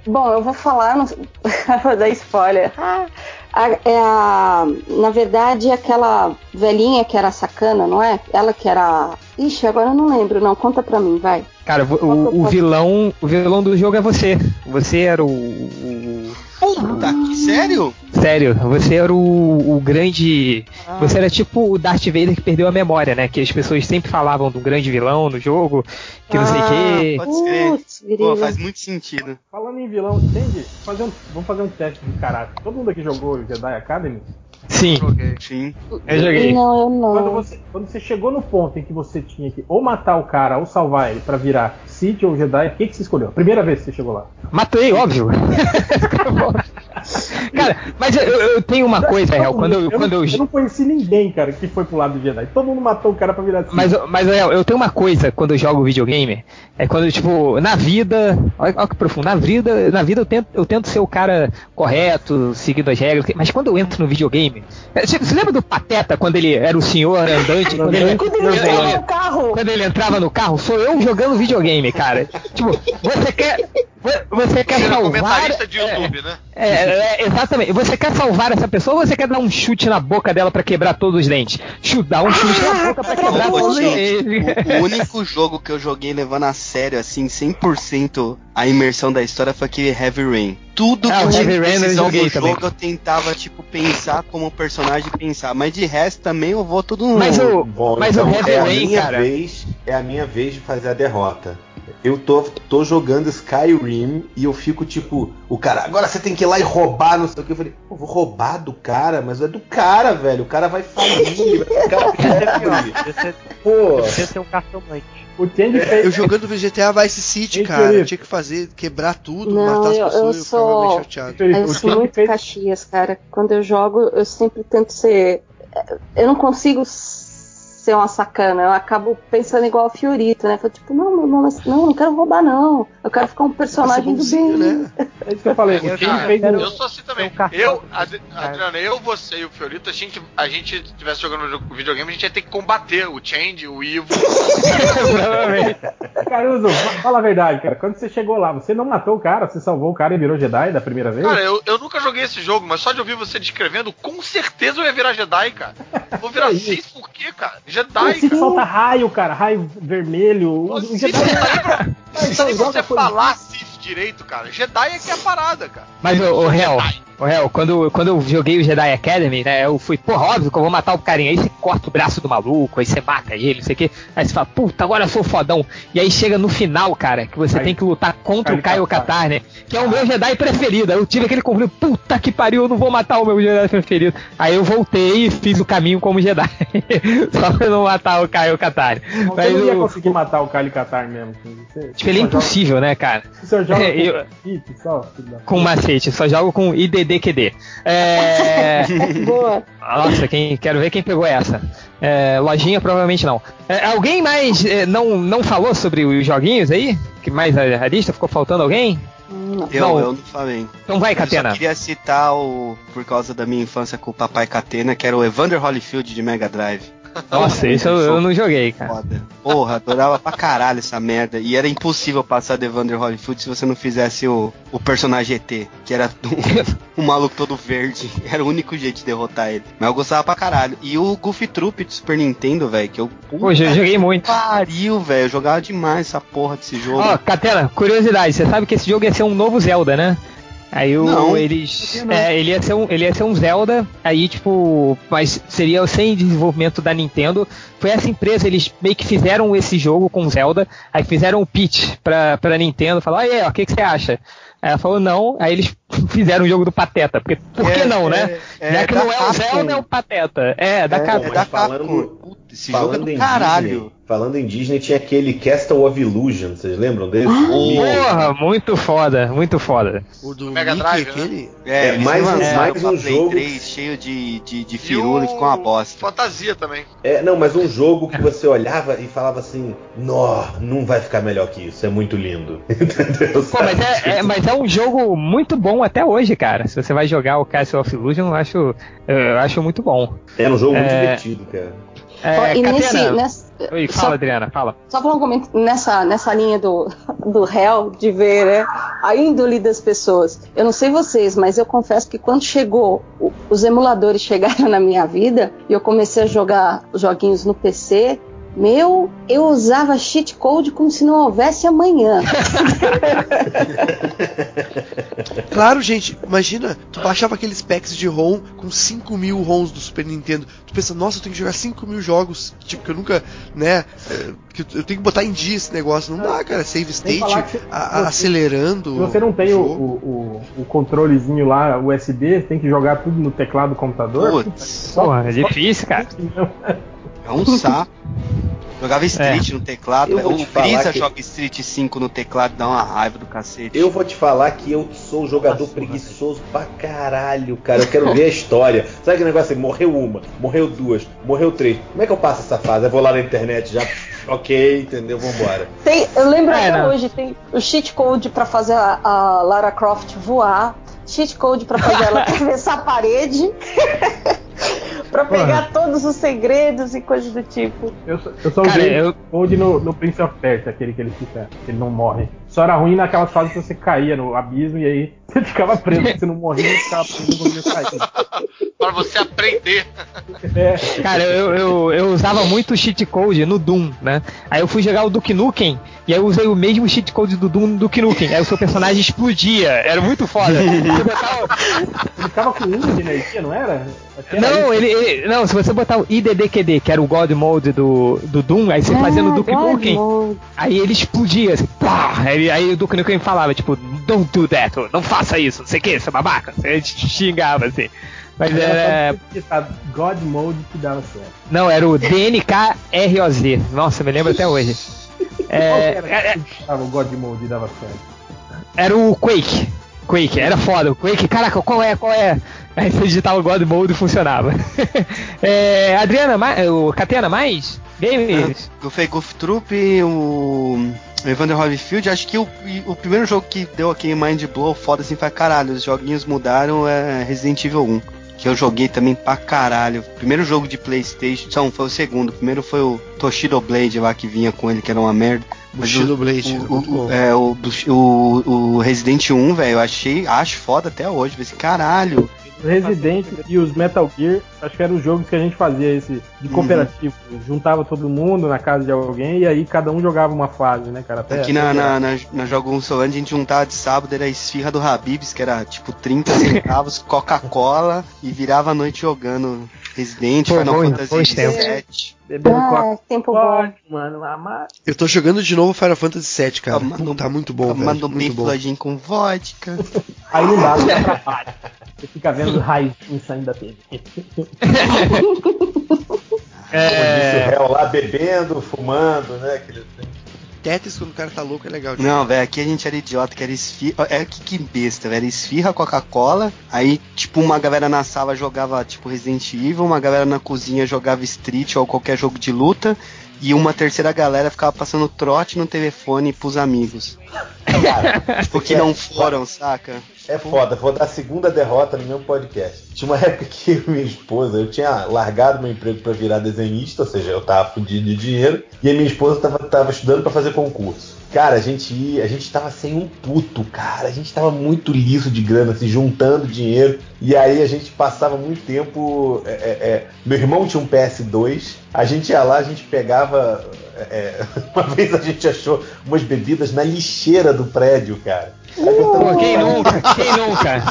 Bom, eu vou falar, não vou dar spoiler. Ah, a- é a, na verdade, aquela velhinha que era sacana, não é? Ela que era. Ixi, agora eu não lembro, não. Conta pra mim, vai. Cara, o, o- o vilão, o vilão do jogo é você. Você era o, o- Puta, que sério? sério, você era o, o grande, Ah. você era tipo o Darth Vader que perdeu a memória, né? Que as pessoas sempre falavam um grande vilão no jogo, que não sei o Ah, quê. Pode crer. Putz, Pô, faz muito sentido. Falando em vilão, entende? Fazer um, vamos fazer um teste de caráter. Todo mundo aqui jogou Jedi Academy? Sim, Joguei. Sim. eu joguei. Não, eu não. Quando você, quando você chegou no ponto em que você tinha que ou matar o cara ou salvar ele pra virar Sith ou Jedi, o que, que você escolheu? Primeira vez que você chegou lá. Matei, óbvio. cara, mas eu, eu tenho uma coisa, real, quando eu, quando não, eu, eu não conheci ninguém, cara, que foi pro lado do Jedi. Todo mundo matou o cara pra virar Sith. Mas, mas Léo, eu tenho uma coisa quando eu jogo videogame, é quando, tipo, na vida, olha, olha que profundo, na vida, na vida eu tento, eu tento ser o cara correto, seguindo as regras, mas quando eu entro no videogame, é, você, você lembra do Pateta quando ele era o senhor andante, quando ele, Quando ele entrava no carro. quando ele entrava no carro, sou eu jogando videogame, cara. Tipo, você quer, você quer Você salvar... comentarista de é, YouTube, né? é, é, exatamente. Você quer salvar essa pessoa ou você quer dar um chute na boca dela pra quebrar todos os dentes? Chute, dá um chute na boca pra quebrar todos os dentes. o, o único jogo que eu joguei levando a sério, assim, 100% a imersão da história foi aquele Heavy Rain. Tudo Ah, que eu tinha decisão joguei no também. jogo eu tentava, tipo, pensar como o personagem pensar. Mas de resto também eu vou tudo no... Mas o, Bom, mas então o Heavy é a Rain, minha cara. vez, é a minha vez de fazer a derrota. Eu tô, tô jogando Skyrim e eu fico tipo, o cara, agora você tem que ir lá e roubar, não sei o que. Eu falei, pô, vou roubar do cara, mas é do cara, velho. O cara vai falir, vai ficar pobre. Pô, você ser um cartomante. Fez. Eu jogando GTA Vice City, Ei, cara, eu tinha que fazer, quebrar tudo, Não, matar as eu- eu pessoas e eu ficava sou- meio chateado. Eu sou muito. Caxias, cara. Quando eu jogo, eu sempre tento ser. Eu não consigo ser uma sacana. Eu acabo pensando igual a Fiorito, né? Falo, tipo, não, não, mas não, não quero roubar, não. Eu quero ficar um personagem do bem. né? É isso que eu falei. O Eu o- Eu sou assim também. um Eu. Adriana, eu, você e o Fiorito, a gente, a gente estivesse jogando videogame, a gente ia ter que combater o Change, o Ivo. Provavelmente. Caruso, fa- fala a verdade, cara. Quando você chegou lá, você não matou o cara, você salvou o cara e virou Jedi da primeira vez? Cara, eu, eu nunca joguei esse jogo, mas só de ouvir você descrevendo, com certeza eu ia virar Jedi, cara. Vou virar isso? Sith por quê, cara? Jedi, Você cara. solta raio, cara, raio vermelho. O, Jedi. tá pra- Ah, nem joga você falar Sith direito, cara. Jedi é que é a parada, cara. Mas o, o Real, Jedi. Real, quando, quando eu joguei o Jedi Academy, né, eu fui, porra, óbvio que eu vou matar o carinha. Aí você corta o braço do maluco, aí você mata ele, não sei o quê. Aí você fala, puta, agora eu sou fodão. E aí chega no final, cara, que você Aí- tem que lutar contra o Caio Caio Katar, né? Que é o meu Jedi preferido. Aí eu tive aquele conflito, puta que pariu, eu não vou matar o meu Jedi preferido. Aí eu voltei e fiz o caminho como Jedi. Só pra não matar o Caio Katar. Você Mas não ia o- conseguir matar o Kali Katar mesmo. Você, Tipo, ele é só joga- impossível, né, cara? Você joga É, com eu- Felipe, só, Com macete, só jogo com IDDQD. É. Boa. Nossa, quem, quero ver quem pegou essa. É, lojinha, provavelmente não. É, alguém mais é, não, não falou sobre os joguinhos aí? Que mais a, a lista? Ficou faltando alguém? Não. Eu, Não. eu não falei. Então vai, Eu só Catena. queria citar o, por causa da minha infância com o papai Catena, que era o Evander Holyfield de Mega Drive. Nossa, isso eu, eu não joguei, cara. Foda. Porra, adorava pra caralho essa merda. E era impossível passar de Evander Holyfield se você não fizesse o, o personagem ET, que era um, maluco todo verde. Era o único jeito de derrotar ele. Mas eu gostava pra caralho. E o Goofy Troop de Super Nintendo, velho, que eu. Pô, eu joguei muito. Pariu, velho. Eu jogava demais essa porra desse jogo. Ó, Catena, curiosidade, você sabe que esse jogo ia ser um novo Zelda, né? Aí o, Não, eles. não. É, ele ia, ser um, ele ia ser um Zelda, aí, tipo. Mas seria sem desenvolvimento da Nintendo. Foi essa empresa, eles meio que fizeram esse jogo com Zelda, aí fizeram o pitch pra, pra Nintendo, falaram, aí, ó, o que, que você acha? Aí ela falou não, aí eles fizeram o jogo do Pateta. Porque, por que É, não, né? é, Já é que da não é o. Zelda, é o Pateta. É, da É, Capcom. é da falando- Capcom. Puta, esse jogo é Falando do em caralho. Disney, falando em Disney, tinha aquele Castle of Illusion, vocês lembram dele? Porra, muito foda, muito foda. O do Mega Mickey, Drive, né? aquele. É, É, mais um- mais um Play jogo- 3 cheio de, de, de firula e o- ficou uma bosta. Fantasia também. É, não, mas um jogo que você olhava e falava assim, nó, não vai ficar melhor que isso, é muito lindo. Entendeu? Pô, mas é, é- mas é um jogo muito bom até hoje, cara. Se você vai jogar o Castle of Illusion, eu acho, eu acho muito bom. Era um jogo muito É. divertido, cara. É, e nesse, nessa, Oi, só- fala, Adriana, fala. Só falar um comentário nessa, nessa linha do, do réu, de ver né, a índole das pessoas. Eu não sei vocês, mas eu confesso que quando chegou, os emuladores chegaram na minha vida e eu comecei a jogar joguinhos no PC, meu, eu usava cheat code como se não houvesse amanhã. Claro, gente, imagina, tu baixava aqueles packs de ROM com 5 mil ROMs do Super Nintendo. Tu pensa, nossa, eu tenho que jogar 5 mil jogos, tipo, que eu nunca, né, é, que eu tenho que botar em dia esse negócio. Não dá, cara, save state, você- acelerando. Se você não tem o, o, o, o controlezinho lá, USB, tem que jogar tudo no teclado do computador. Putz, Porra, é difícil, cara. é um saco. Jogava Street no teclado. Eu vou O te falar Brisa que- joga Street 5 no teclado, dá uma raiva do cacete. Eu vou te falar que eu sou um jogador preguiçoso pra caralho, cara. Eu quero ver a história. Sabe aquele negócio assim? Morreu uma, morreu duas, morreu três. Como é que eu passo essa fase? Eu vou lá na internet já. Ok, entendeu? Vambora. Tem- eu lembro É, até não. hoje, tem o cheat code pra fazer a, a Lara Croft voar, cheat code pra fazer ela atravessar a parede, pra pegar todos os segredos e coisas do tipo. Eu, só- eu só Cara, usei eu- Code no, no Prince of Persia, aquele que ele fica, que ele não morre. Só era ruim naquelas fases que você caía no abismo e aí você ficava preso, você não morria e ficava preso no conseguia sair. Pra você aprender. É, Cara, eu, eu, eu usava muito cheat code no Doom, né? Aí eu fui jogar o Duke Nukem e aí eu usei o mesmo cheat code do Doom no Duke Nukem. Aí o seu personagem explodia. Era muito foda. Você botava- ele ficava com um de energia, não era? Era Não, ele, ele- Não, se você botar o IDDQD, que era o God Mode do, do Doom, aí você fazia no Duke Ah, God Nukem, mode. aí ele explodia, assim, pá! Aí, aí o Duke Nukem falava, tipo, don't do that, não faça isso, não sei o que, seu babaca. Aí xingava, assim. Mas Era era. digitar God Mode que dava certo. Não, era o DNKROZ. Nossa, me lembro até hoje. Qual que É, era é- que digitava o God Mode e dava certo? era o Quake. Quake, era foda. O Quake, caraca, qual é? Qual é? Aí você digitava o God Mode e funcionava. é, Adriana, ma- o Catena, mais? Games? Eu fui Golf Troop, o Evander Holyfield, acho que o, o primeiro jogo que deu aquele mind blow foda assim foi caralho, os joguinhos mudaram é Resident Evil 1. Que eu joguei também pra caralho. Primeiro jogo de Playstation. Não, foi o segundo. O primeiro foi o Toshido Blade lá que vinha com ele, que era uma merda. Bushido o- Blade, o- o-. É, o, o, o Resident 1, velho, eu achei, acho foda até hoje. Falei assim, caralho. Resident e os Metal Gear, acho que eram os jogos que a gente fazia esse de cooperativo. Juntava todo mundo na casa de alguém e aí cada um jogava uma fase, né, cara? Até, Aqui na, na, na, na Jogo 1 Solândia a gente juntava de sábado, era a esfirra do Habibs, que era tipo 30 centavos, Coca-Cola, e virava a noite jogando Resident, Pô, Final bom- Fantasy bons tempos. VII. bebendo Ah, tempo bom. Mano, amar. Eu tô jogando de novo Final Fantasy VII, cara. Tomando- tá muito bom, velho. Tomando bem com vodka. Aí não dá, não atrapalha. Você fica vendo raiz saindo da TV. Disse o réu lá bebendo, fumando, né? Aquele... Tetris, quando o cara tá louco, é legal. Não, velho, aqui a gente era idiota, que era esfirra. É que, que besta, velho. Esfirra, Coca-Cola. Aí, tipo, uma galera na sala jogava, tipo, Resident Evil, uma galera na cozinha jogava Street ou qualquer jogo de luta. E uma terceira galera ficava passando trote no telefone pros amigos. Cara, Tipo, que não foram, saca? É foda, vou dar a segunda derrota no meu podcast. Tinha uma época que minha esposa, eu tinha largado meu emprego pra virar desenhista, ou seja, eu tava fudido de dinheiro, e a minha esposa tava, tava estudando pra fazer concurso. Cara, a gente ia, a gente tava sem um puto, cara, a gente tava muito liso de grana, assim, juntando dinheiro, e aí a gente passava muito tempo. é, é, é, meu irmão tinha um PS2, a gente ia lá, a gente pegava. é, uma vez a gente achou umas bebidas na lixeira do prédio, cara. Pô, quem nunca? Quem nunca?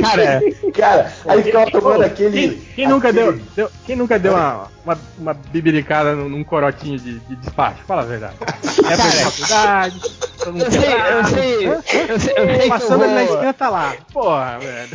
Cara, Cara, aí ficava tomando aquele. Quem, quem nunca deu, aquele- deu- quem nunca deu uma, uma, uma bibiricada num, corotinho de, de despacho? Fala a verdade. É pra faculdade, todo mundo eu sei, eu sei, eu sei, eu sei eu Passando ali na esquina tá lá. Porra, velho.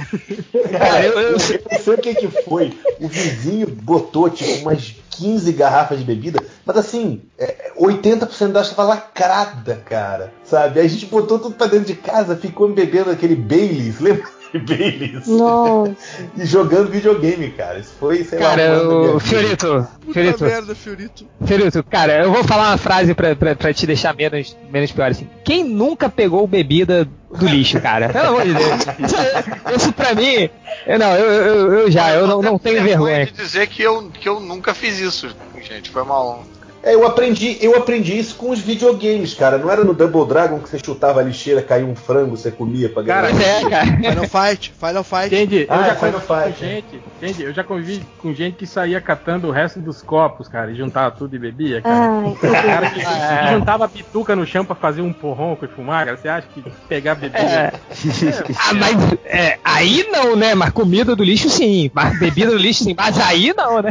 Cara, eu- eu, eu eu sei- não sei o que que foi. O vizinho botou, tipo, umas 15 garrafas de bebida, mas assim, é, 80% delas estava lacrada, cara. Sabe? A gente botou tudo pra dentro de casa, ficou bebendo aquele Baileys, lembra? de Baileys? Nossa. E jogando videogame, cara. Isso foi, sei lá, Cara, o vida. Fiorito, Fiorito, merda, Fiorito. Fiorito, cara, eu vou falar uma frase pra, pra, pra te deixar menos, menos pior assim. Quem nunca pegou bebida do lixo, cara? Pelo amor de Deus. Isso, isso pra mim, eu não, eu, eu, eu já, eu não, não tenho vergonha. de dizer que eu, que eu nunca fiz isso, gente. Foi mal. É, eu aprendi, eu aprendi isso com os videogames, cara. Não era no Double Dragon que você chutava a lixeira, caía um frango, você comia pra ganhar. Cara, Pois é, cara. Final Fight, Final Fight. Entende? Ah, eu já é Final convivi com Fight, gente, entende? Eu já convivi com gente que saía catando o resto dos copos, cara, e juntava tudo e bebia, cara. Ai, cara que, que juntava pituca no chão pra fazer um porronco e fumar, cara. Você acha que pegar bebida. É. Ah, mas é, aí não, né? Mas comida do lixo sim. Mas bebida do lixo sim. Mas aí não, né?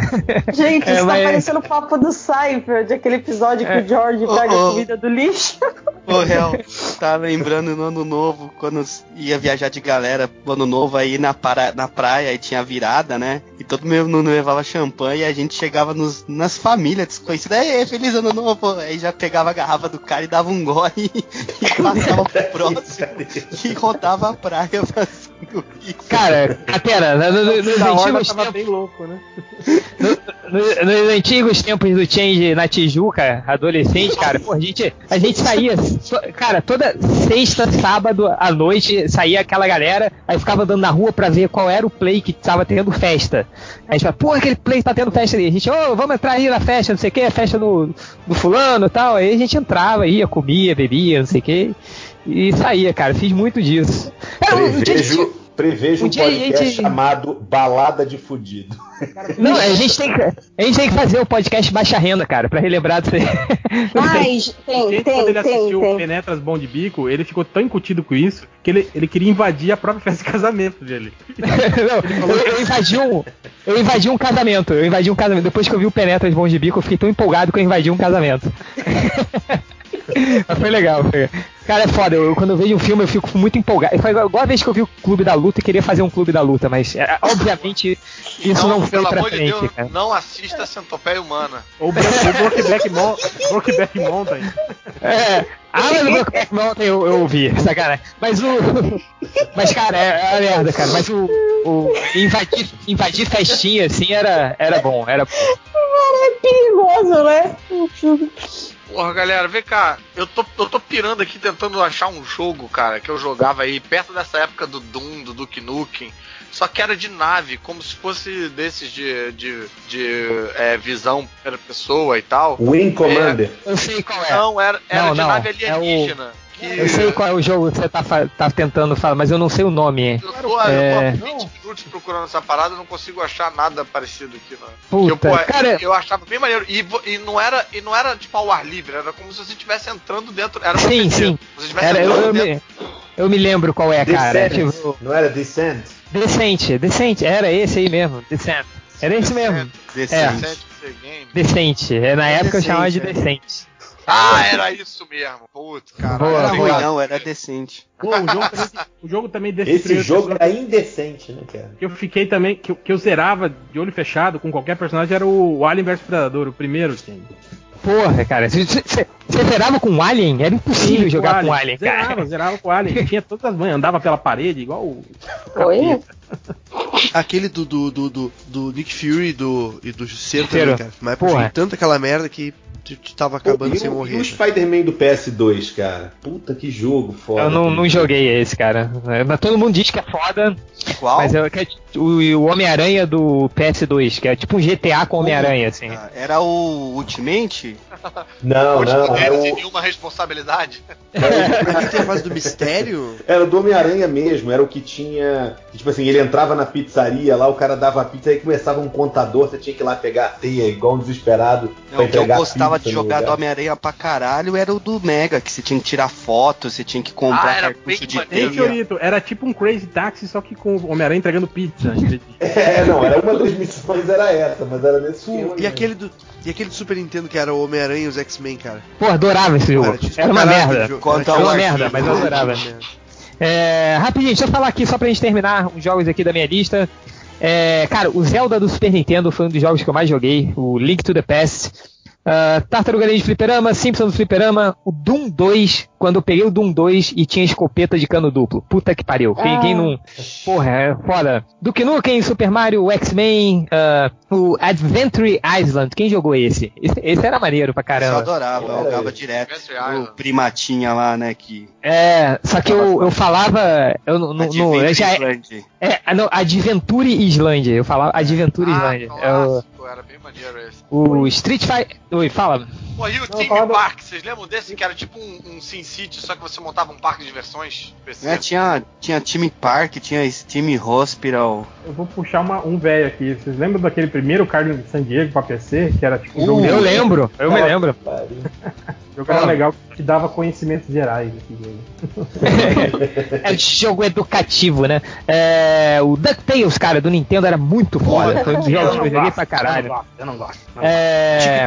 Gente, É, isso mas- tá parecendo o papo do Cypher, de aquele episódio que o George pega Oh, oh. a comida do lixo. Ô, real, tá lembrando no ano novo, quando ia viajar de galera no ano novo aí na, para, na praia e tinha virada, né? E todo mundo levava champanhe e a gente chegava nos, nas famílias desconhecidas, Ei, feliz ano novo! Aí já pegava a garrafa do cara e dava um gole e, e passava pro próximo e rodava a praia fazendo isso. Cara, Catera, no, no, nos antigos tava tempos. bem louco, né? No- nos antigos tempos do Change na Tijuca, adolescente, cara, pô, a gente, a gente saía, cara, toda sexta, sábado à noite saía aquela galera, aí ficava andando na rua pra ver qual era o play que tava tendo festa. Aí a gente fala, pô, aquele play tá tendo festa ali. A gente, ô, vamos entrar aí na festa, não sei o que, festa do, do fulano e tal. Aí a gente entrava, ia, comia, bebia, não sei o que. E saía, cara, fiz muito disso. É, um dia- Prevejo, prevejo um um dia podcast gente- chamado Balada de Fudido. Não, a gente tem que, a gente tem que fazer o podcast Baixa Renda, cara, pra relembrar disso aí. Mas tem, Gente, tem, quando ele tem, assistiu tem. Penetras Bom de Bico, ele ficou tão incutido com isso que ele, ele queria invadir a própria festa de casamento dele. Não, eu, eu invadi um, eu invadi um casamento, eu invadi um casamento. Depois que eu vi o Penetras Bom de Bico, eu fiquei tão empolgado que eu invadi um casamento. Mas foi legal, foi. Cara, é foda, eu, quando eu vejo um filme eu fico muito empolgado. Foi igual, a vez que eu vi o Clube da Luta e queria fazer um Clube da Luta, mas é, obviamente isso não, foi pelo pra amor de frente, Deus, cara. não assista Centopeia Humana. Ou o Bro- o Brokeback Mon- Brokeback Mountain. É. Ah, mas o Brokeback Mountain eu, eu ouvi, sacanagem. Mas o. Mas, cara, é, é uma merda, cara. Mas o. o invadir, invadir festinha, assim, era, era bom, era bom. É perigoso, né? Porra, galera, vem cá. Eu tô, eu tô pirando aqui tentando achar um jogo, cara, que eu jogava aí perto dessa época do Doom, do Duke Nukem. Só que era de nave, como se fosse desses de, de, de é, visão para pessoa e tal. Wing Commander. Eu sei qual é. Não, era, era Não, de não, nave é o- alienígena. que Eu sei qual é o jogo que você tá, tá tentando falar, mas eu não sei o nome. hein? Eu tô, É. eu tô há 20 minutos procurando essa parada, não consigo achar nada parecido aqui, não. Puta, eu, pô, cara- eu achava bem maneiro. E, e não era, e não era tipo ao ar livre, era como se você estivesse entrando dentro. Era um Sim, sim. Você Era, eu, eu, me, eu me lembro qual é, cara. Descent. Tipo, Não era Descent? Decente, decente, era esse aí mesmo, decente. Era esse mesmo. Decente. Decente Game. Decente. É, na É época eu decente, chamava de é. decente. Ah, era isso mesmo. Putz, cara. Boa, Era ruim não, era decente. Pô, o jogo também, o jogo também desse Esse jogo era indecente, né, cara? que eu fiquei também, que eu, que eu zerava de olho fechado com qualquer personagem era o Alien vs Predador, o primeiro, assim. Porra, cara. Você zerava com o Alien? Era impossível jogar com o Alien, Zerava, cara. zerava com o Alien. Tinha todas as manhas, andava pela parede, igual o. Oi? Aquele do, do, do, do, do Nick Fury e do, e do Justiceiro também, cara. Mas eu Porra. joguei tanto aquela merda que tu, tu tava acabando e, sem o, morrer. e o? Spider-Man do PS2, cara? Puta que jogo foda. Eu não, não joguei esse, cara. Mas todo mundo diz que é foda. Qual? Mas eu, que é o, o Homem-Aranha do PS2, que é tipo um GTA com Homem-Aranha, assim. Ah, Era o Ultimate? Não, não, era poderes o, e nenhuma responsabilidade. Pra quem tem a fase do mistério, Era do Homem-Aranha mesmo, era o que tinha. Tipo assim, ele entrava na pizzaria lá, o cara dava a pizza e começava um contador, você tinha que ir lá pegar a teia, igual um desesperado. Não, pra o que eu gostava de jogar do. Homem-Aranha pra caralho era o do Mega, que você tinha que tirar foto, você tinha que comprar Ah, era bem de teia. Era tipo um Crazy Taxi, só que com o Homem-Aranha entregando pizza. É, não, era uma das missões, era essa, mas era nesse e mesmo. aquele do. E aquele do Super Nintendo que era o Homem-Aranha e os X-Men, cara. Pô, adorava esse jogo. Cara, Era uma merda. Conta Era uma arquivo. merda, mas eu adorava. É, rapidinho, deixa eu falar aqui só pra gente terminar os jogos aqui da minha lista. É, cara, o Zelda do Super Nintendo foi um dos jogos que eu mais joguei, o Link to the Past. Uh, Tartaruga Ninja de Fliperama, Simpsons do Fliperama, o Doom 2, quando eu peguei o Doom 2 e tinha escopeta de cano duplo. Puta que pariu. Quem, quem não. Porra, é foda. Duke Nukem, Super Mario, X-Men, uh, o Adventure Island. Quem jogou esse? esse? esse era maneiro pra Eu caramba. adorava, eu jogava direto. O Island. primatinha lá, né, que... É, só que eu, eu falava. Eu, no, no, no- eu já, Adventure é, ah, não, Adventure Islândia. Eu falava Adventure Ah, Islândia. É era bem maneiro esse. o Street Fighter. Oi, fala. Pô, e o Não, do- Park, vocês lembram desse? Que era tipo um, um Sin City, só que você montava um parque de diversões? PC. É, tinha, tinha time Park, tinha esse time Hospital. Eu vou puxar uma- um velho aqui. Vocês lembram daquele primeiro Carlos de San Diego pra PC? Que era tipo um jogo, eu lembro, eu me lembro. jogo era legal que dava conhecimentos gerais. Esse jogo. É um jogo educativo, né? É, o DuckTales, cara, do Nintendo era muito foda. Foi um dos jogos que eu joguei pra Eu não caralho. gosto, eu não gosto. não É. Tinha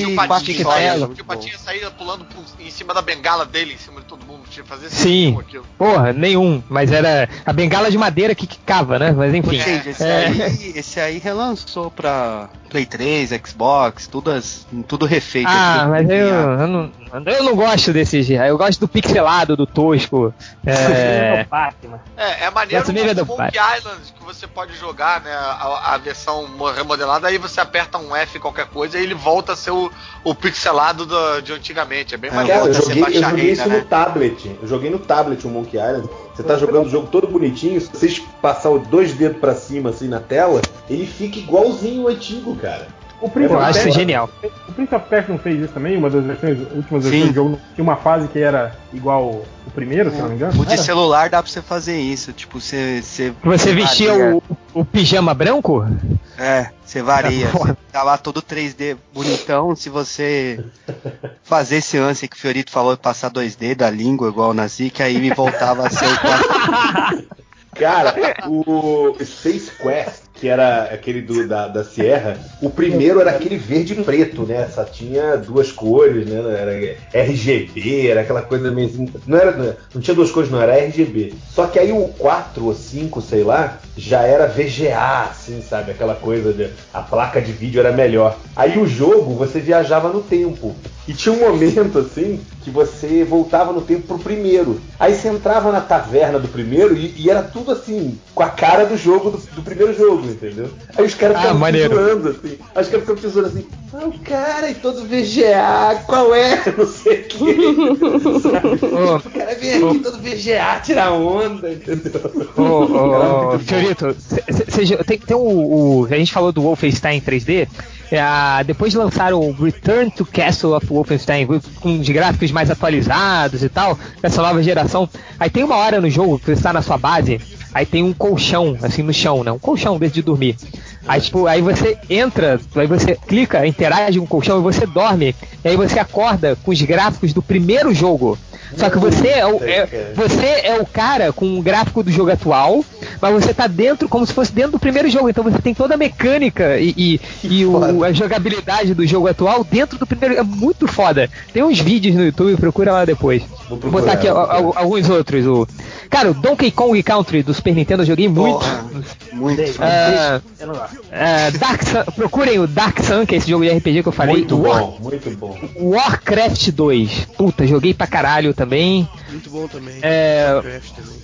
e o Patinha, Patinha. que o Patinha saía pulando em cima da bengala dele, em cima de todo mundo. Tinha que fazer Sim. com aquilo. Porra, nenhum. Mas era a bengala de madeira que quicava, né? Mas enfim. Gente, esse, É. aí, esse aí relançou pra Play 3, Xbox, tudo, as- tudo refeito. Ah, mas eu. Eu, não, eu não gosto desses. Eu gosto do pixelado, do tosco. É, Batman. É, é maneiro o do Monkey Island que você pode jogar, né? A, a versão mo- remodelada, aí você aperta um F qualquer coisa e ele volta a ser o, o pixelado do- de antigamente. É bem É, maneiro. Cara, eu joguei, eu joguei isso né? no tablet. Eu joguei no tablet o Monkey Island. Você tá jogando o jogo todo bonitinho, se vocês passar os dois dedos pra cima assim na tela, ele fica igualzinho o antigo, cara. O Prince, eu of acho Persia, genial. o Prince of Persia não fez isso também? Uma das versões, últimas Sim. versões do jogo tinha uma fase que era igual o primeiro, se não me engano. O de Era? celular dá pra você fazer isso. Tipo, você. Você, Você vestia o, o pijama branco? É, você varia. Porra. Você tá lá todo 3D bonitão. Se você fazer esse lance que o Fiorito falou, passar 2D da língua igual na Zika, aí me voltava a ser o 4D. Cara, o Space Quest, que era aquele do, da, da Sierra, o primeiro era aquele verde e preto, né? Só tinha duas cores, né? Era RGB, era aquela coisa meio assim. Não, era, não tinha duas cores, não, era RGB. Só que aí o 4 ou 5, sei lá, já era VGA, assim, sabe? Aquela coisa de. A placa de vídeo era melhor. Aí o jogo, você viajava no tempo. E tinha um momento, assim, que você voltava no tempo pro primeiro. Aí você entrava na taverna do primeiro e, e era tudo assim, com a cara do jogo, do, do primeiro jogo, entendeu? Aí os caras Ah, ficavam assim. Aí os caras ficavam te zoando assim, ah, o cara, e todo VGA, qual é? Não sei o que. Ô, o cara vem aqui todo VGA, tira onda, entendeu? Ô, ô, ô. Fiorito, tem, tem o, o- A gente falou do Wolfenstein 3D. É, depois lançaram o Return to Castle of Wolfenstein, com os gráficos mais atualizados e tal, dessa nova geração. Aí tem uma hora no jogo que você está na sua base, aí tem um colchão, assim, no chão, né? Um colchão desde de dormir. Aí, tipo, aí você entra, aí você clica, interage com o colchão e você dorme. E aí você acorda com os gráficos do primeiro jogo. Só que você é, o, é- você é o cara com o gráfico do jogo atual, mas você tá dentro como se fosse dentro do primeiro jogo. Então você tem toda a mecânica e, e, e o- a jogabilidade do jogo atual dentro do primeiro. É muito foda. Tem uns vídeos no YouTube, procura lá depois. Vou Vou botar aqui procurar. al- alguns outros. O... Cara, o Donkey Kong Country do Super Nintendo eu joguei muito. Porra, muito. Gosto. ah, Dark Sun, procurem o Dark Sun, que é esse jogo de RPG que eu falei. Muito War- bom, muito bom. Warcraft 2. Puta, joguei pra caralho também. Muito bom também. É,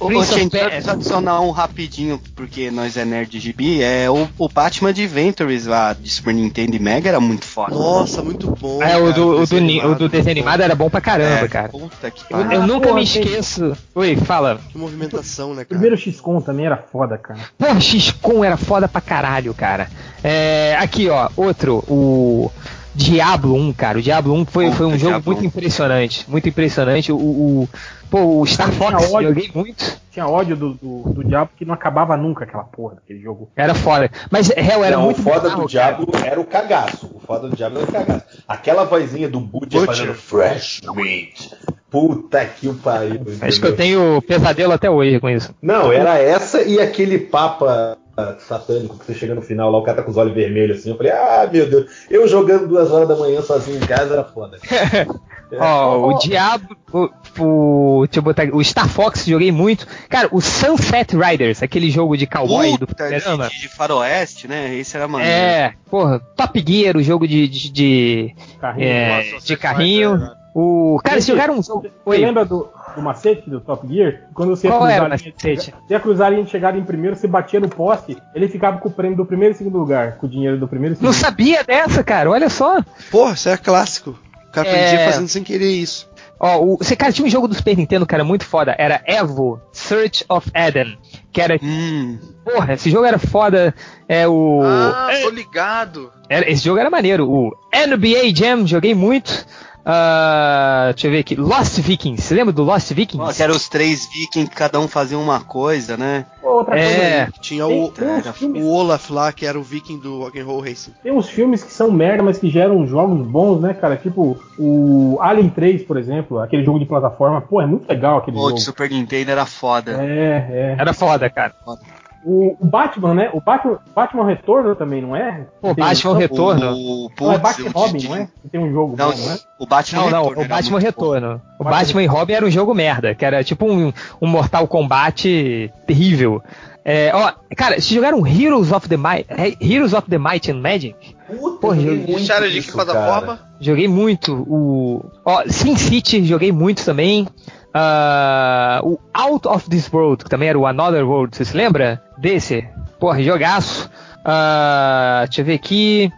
of Chen, Persia- deixa eu adicionar um rapidinho, porque nós é nerd de gibi, é o, o Batman Adventures lá de Super Nintendo e Mega era muito foda. Nossa, muito bom. É, o cara, do, o do, desenho ni- o animado, do desenho muito animado era bom pra caramba, É, cara. Puta que Eu, eu Ah, nunca porra, me esqueço. Oi, fala. bom. Que movimentação, né, cara? Primeiro XCOM também era foda, cara. Porra, XCOM era foda pra caralho, cara. É, aqui, ó, outro, o Diablo 1, cara. O Diablo 1 foi, Puta, foi um jogo Diablo muito 1. impressionante. Muito impressionante. O, o, pô, o Star Tinha Fox, ódio. joguei muito. Tinha ódio do, do, do diabo que não acabava nunca aquela porra daquele jogo. Era foda. Mas, real, era não, muito o foda bizarro, do Diablo era o cagaço. O foda do Diablo era o cagaço. Aquela vozinha do Butcher, Butcher. fazendo fresh meat. Puta que o pariu. Acho que eu tenho pesadelo até hoje com isso. Não, era essa e aquele papa satânico que você chega no final lá, o cara tá com os olhos vermelhos assim. Eu falei, ah, meu Deus. Eu jogando duas horas da manhã sozinho em casa era foda. Ó, o Diablo, o, o, deixa eu botar o Star Fox joguei muito. Cara, o Sunset Riders, aquele jogo de cowboy do Puta, fliperama. de, de faroeste, né? Esse era maneiro. É, porra, Top Gear, o jogo de, de, de, Carrinho. é, Nossa, de carrinho. né? O, cara, vocês jogaram um jogo. Você lembra do, do macete do Top Gear? Quando você ia Qual cruzar era o a linha de macete? chega- você ia cruzar a linha de chegada em primeiro, você batia no poste, ele ficava com o prêmio do primeiro e segundo lugar, com o dinheiro do primeiro e não segundo. sabia dessa, cara, olha só. Porra, isso é clássico. O cara É. aprendia fazendo sem querer isso. Ó, o, você, cara, tinha um jogo do Super Nintendo, cara, muito foda. Era Evo, Search of Eden. Que era, Hum, porra, esse jogo era foda. É o. Ah, tô ligado. Era- esse jogo era maneiro. O NBA Jam, joguei muito. Ah, deixa eu ver aqui. Lost Vikings. Você lembra do Lost Vikings? ó, que eram os três vikings, que cada um fazia uma coisa, né? Outra coisa É. aí, Tinha tem, o, tem Era filmes, o Olaf lá, que era o viking do Rock'n'Roll Racing. tem uns filmes que são merda, mas que geram jogos bons, né, cara? Tipo o Alien 3, por exemplo, aquele jogo de plataforma. Pô, é muito legal aquele Pô, jogo. de Super Nintendo era foda. É, é. Era foda, cara. O, o Batman, né? O Batman, Batman Retorno também, não é? Pô, Tem- Batman não, Retorno. O, Não, é Batman o Robin, de- não é? Que tem um jogo Não, bom, não é? o Batman Não, não, Retorno o era Batman bom. Retorno. O Batman- Batman e Robin era um jogo merda, que era tipo um, um Mortal Kombat terrível. É, ó, cara, se jogaram Heroes of the Might, Heroes of the Might and Magic? Puta, Porra, joguei muito Isso era de que plataforma? cara. Joguei muito. O ó, Sin City joguei muito também. Ah, o Out of This World, que também era o Another World, você se lembra desse? Porra, jogaço. Ah, deixa eu ver aqui.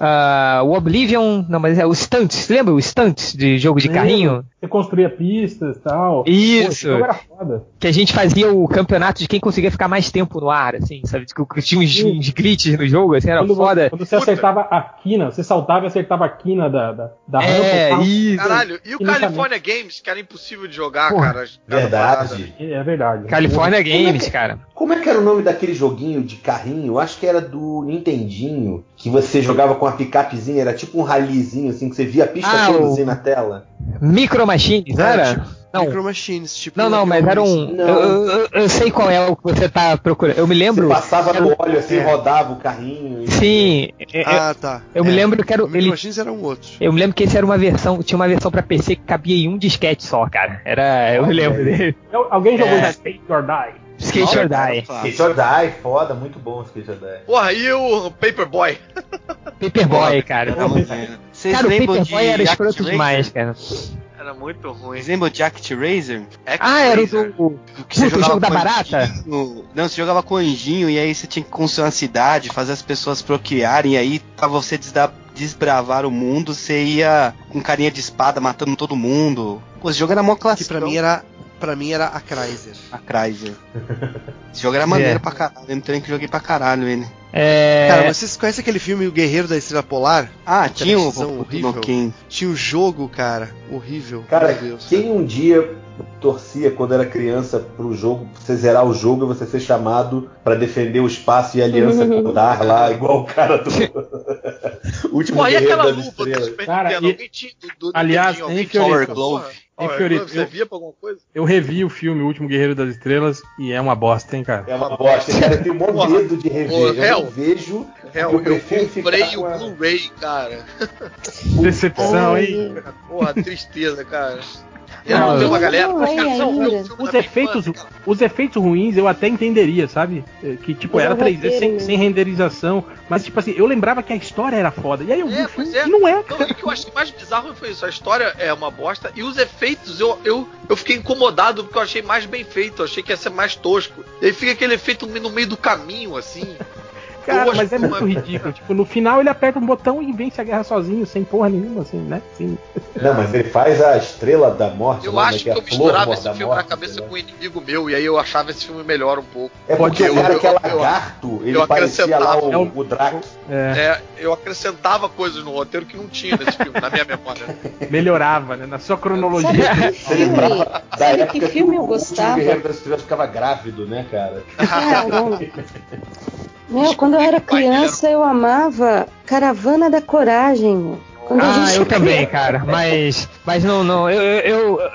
Ah, o Oblivion, não, mas é o Stunts, lembra o Stunts de jogo de carrinho? Você construía pistas e tal. Pô, Isso. jogo era foda. Que a gente fazia o campeonato de quem conseguia ficar mais tempo no ar, assim, sabe? Que tinha uns, Sim. uns glitches no jogo, assim, era Quando, foda. quando você acertava a quina, você saltava e acertava a quina da, da, da É, rampa. isso. Caralho, e o. California Games, que era impossível de jogar, Porra, cara. parada. Verdade. É verdade. California Como é Games, que- cara. Como é que era o nome daquele joguinho de carrinho? Eu acho que era do Nintendinho, que você jogava com a picapezinha, era tipo um rallyzinho, assim, que você via a pista Ah, toda o- assim na tela. Micro Machines, era? Não. Micro Machines, tipo. Não, não, mas era um. Não. Eu, eu- eu sei qual é o que você tá procurando. Eu me lembro. Você passava era no óleo assim, é. rodava o carrinho. e- Sim, é- é- Ah, tá. eu me É. lembro que era O Micro ele. Machines era um outro. Eu me lembro que esse era uma versão, tinha uma versão pra PC que cabia em um disquete só, cara. Era, eu me Olha lembro dele. Al- Alguém jogou É. Skate or Die? Skate or Olha, Die. Skate or Die, foda, muito bom Skate or Die. Porra, e o Paperboy? Paperboy, cara. Era muito. Vocês Cara, o Paperboy era escroto Racer? demais, cara. Era muito ruim. Vocês lembram de Act Razer? Ah, era do. Puta, o jogo da barata? anjinho. Não, você jogava com anjinho e aí você tinha que construir uma cidade, fazer as pessoas procriarem, e aí pra você desbravar o mundo, você ia com carinha de espada matando todo mundo. Pô, esse jogo era mó Que clássico. pra mim era. Pra mim era a Chrysler. A Chrysler. Esse jogo era maneiro É. pra caralho. Eu tenho que joguei pra caralho ele. É. Cara, mas vocês conhecem aquele filme O Guerreiro da Estrela Polar? Ah, tinha o horrível. Tinha o jogo, cara. Horrível. Cara, Meu Deus. quem um dia torcia quando era criança pro jogo, pra você zerar o jogo e você ser chamado pra defender o espaço e a aliança Condar lá, igual o cara do último e guerreiro aquela das estrelas. Cara, e- do, do Aliás, tinha Fiorito? Power Fiorito, Você eu- via pra alguma coisa? Eu revi o filme O Último Guerreiro das Estrelas e é uma bosta, hein, cara? É uma bosta, cara. Eu tenho mó medo de rever. Eu Hel. não vejo. Real, Eu eu, comprei o com Blu-ray, cara. Decepção, hein? Porra, tristeza, cara. Não, Eu não tenho uma eu galera. não Os efeitos, infância, os efeitos ruins eu até entenderia, sabe? Eh, Que tipo, era é o 3D roteiro sem, sem renderização. Mas tipo assim, eu lembrava que a história era foda. E aí eu vi É, o filme é. e não é, Não, cara. e o que eu achei mais bizarro foi isso. A história é uma bosta e os efeitos eu, eu, eu fiquei incomodado porque eu achei mais bem feito. Eu achei que ia ser mais tosco. E aí fica aquele efeito no meio do caminho, assim. Cara, mas é muito mano. ridículo. Tipo, no final ele aperta um botão e vence a guerra sozinho, sem porra nenhuma, assim, né? Sim. Não, mas ele faz a estrela da morte. Eu né, acho que é a eu misturava esse filme na cabeça com um inimigo meu, e aí eu achava esse filme melhor um pouco. É porque eu- o cara eu- que é lagarto, ele eu parecia lá o, acrescentava- o Drax. É, É, eu acrescentava coisas no roteiro que não tinha nesse filme, na minha memória. melhorava, né? Na sua cronologia. Sabe que filme, sabe que filme o, eu o gostava? Guerreiro das Estrelas ficava grávido, né, cara? Caramba. Meu, quando eu era criança eu amava Caravana da Coragem. Quando Ah, gente eu também, cara. Mas, mas não, não. Eu, eu, eu,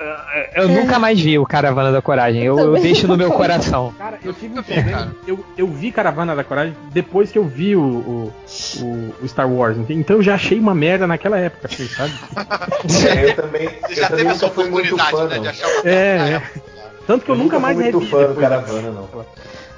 eu nunca mais vi o Caravana da Coragem. Eu, eu deixo no meu não. coração. Cara, eu tive um problema. Eu, eu vi Caravana da Coragem depois que eu vi o, o, o- o Star Wars. Então eu já achei uma merda naquela época, assim, sabe? É, eu também, Você eu já também teve essa muito oportunidade, fã, né, não. de achar uma É, é. Tanto que eu, Eu nunca nunca mais fui muito revi fã do Caravana, não.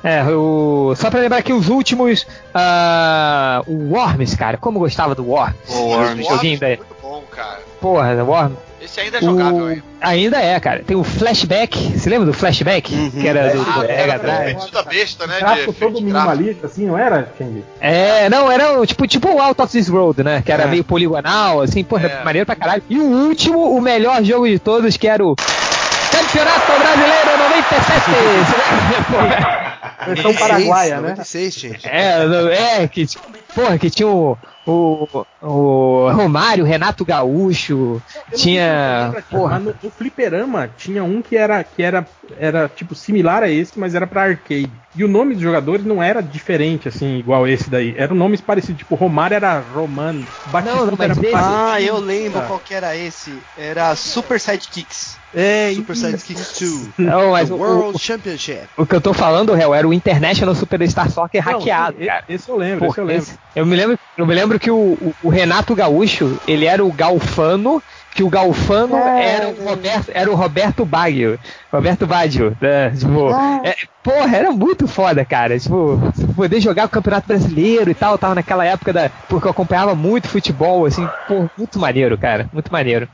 É, o, só pra lembrar aqui os últimos. ah, o Worms, cara. Como eu gostava do Worms. O Worms. Joguinho da. Muito bom, cara. Porra, o Worms. Esse ainda é jogável O- ainda. Ainda é, cara. Tem o Flashback. Você lembra do Flashback? Uhum. Que era do, Flashback, Mega. Drive. Da besta, né? Gráfico de todo minimalista, assim, não era, Change? É, não, era o- tipo, tipo o Out of This Road, né? Que era É. meio poligonal, assim, porra, É. maneiro pra caralho. E o último, o melhor jogo de todos, que era o Campeonato Brasileiro 97. Versão paraguaia, né? 96, gente. é, no- é, que, porra, que tinha o, o, o Romário, Renato Gaúcho, tinha, porra, no, no fliperama tinha um que era que era, era tipo similar a esse, mas era pra arcade. E o nome dos jogadores não era diferente, assim, igual esse daí. Eram nomes parecidos, tipo, Romário era Roman, Batista Não, era esse- Ah, eu lembro qual que era esse. Era Super Sidekicks. É, Super Sidekicks 2. não, mas o, World o, Championship. o que eu tô falando, réu, era o International Superstar Soccer Não, hackeado, sim, cara. Esse eu lembro, esse eu lembro. esse- eu me lembro, eu me lembro que o, o- o Renato Gaúcho, ele era o Galfano, que o Galfano Ah, era o Roberto, era o Roberto Baggio, Roberto Baggio, né? tipo, Ah. é, porra, era muito foda, cara, tipo, poder jogar o Campeonato Brasileiro e tal, tava naquela época da, porque eu acompanhava muito futebol, assim, pô, muito maneiro, cara, muito maneiro.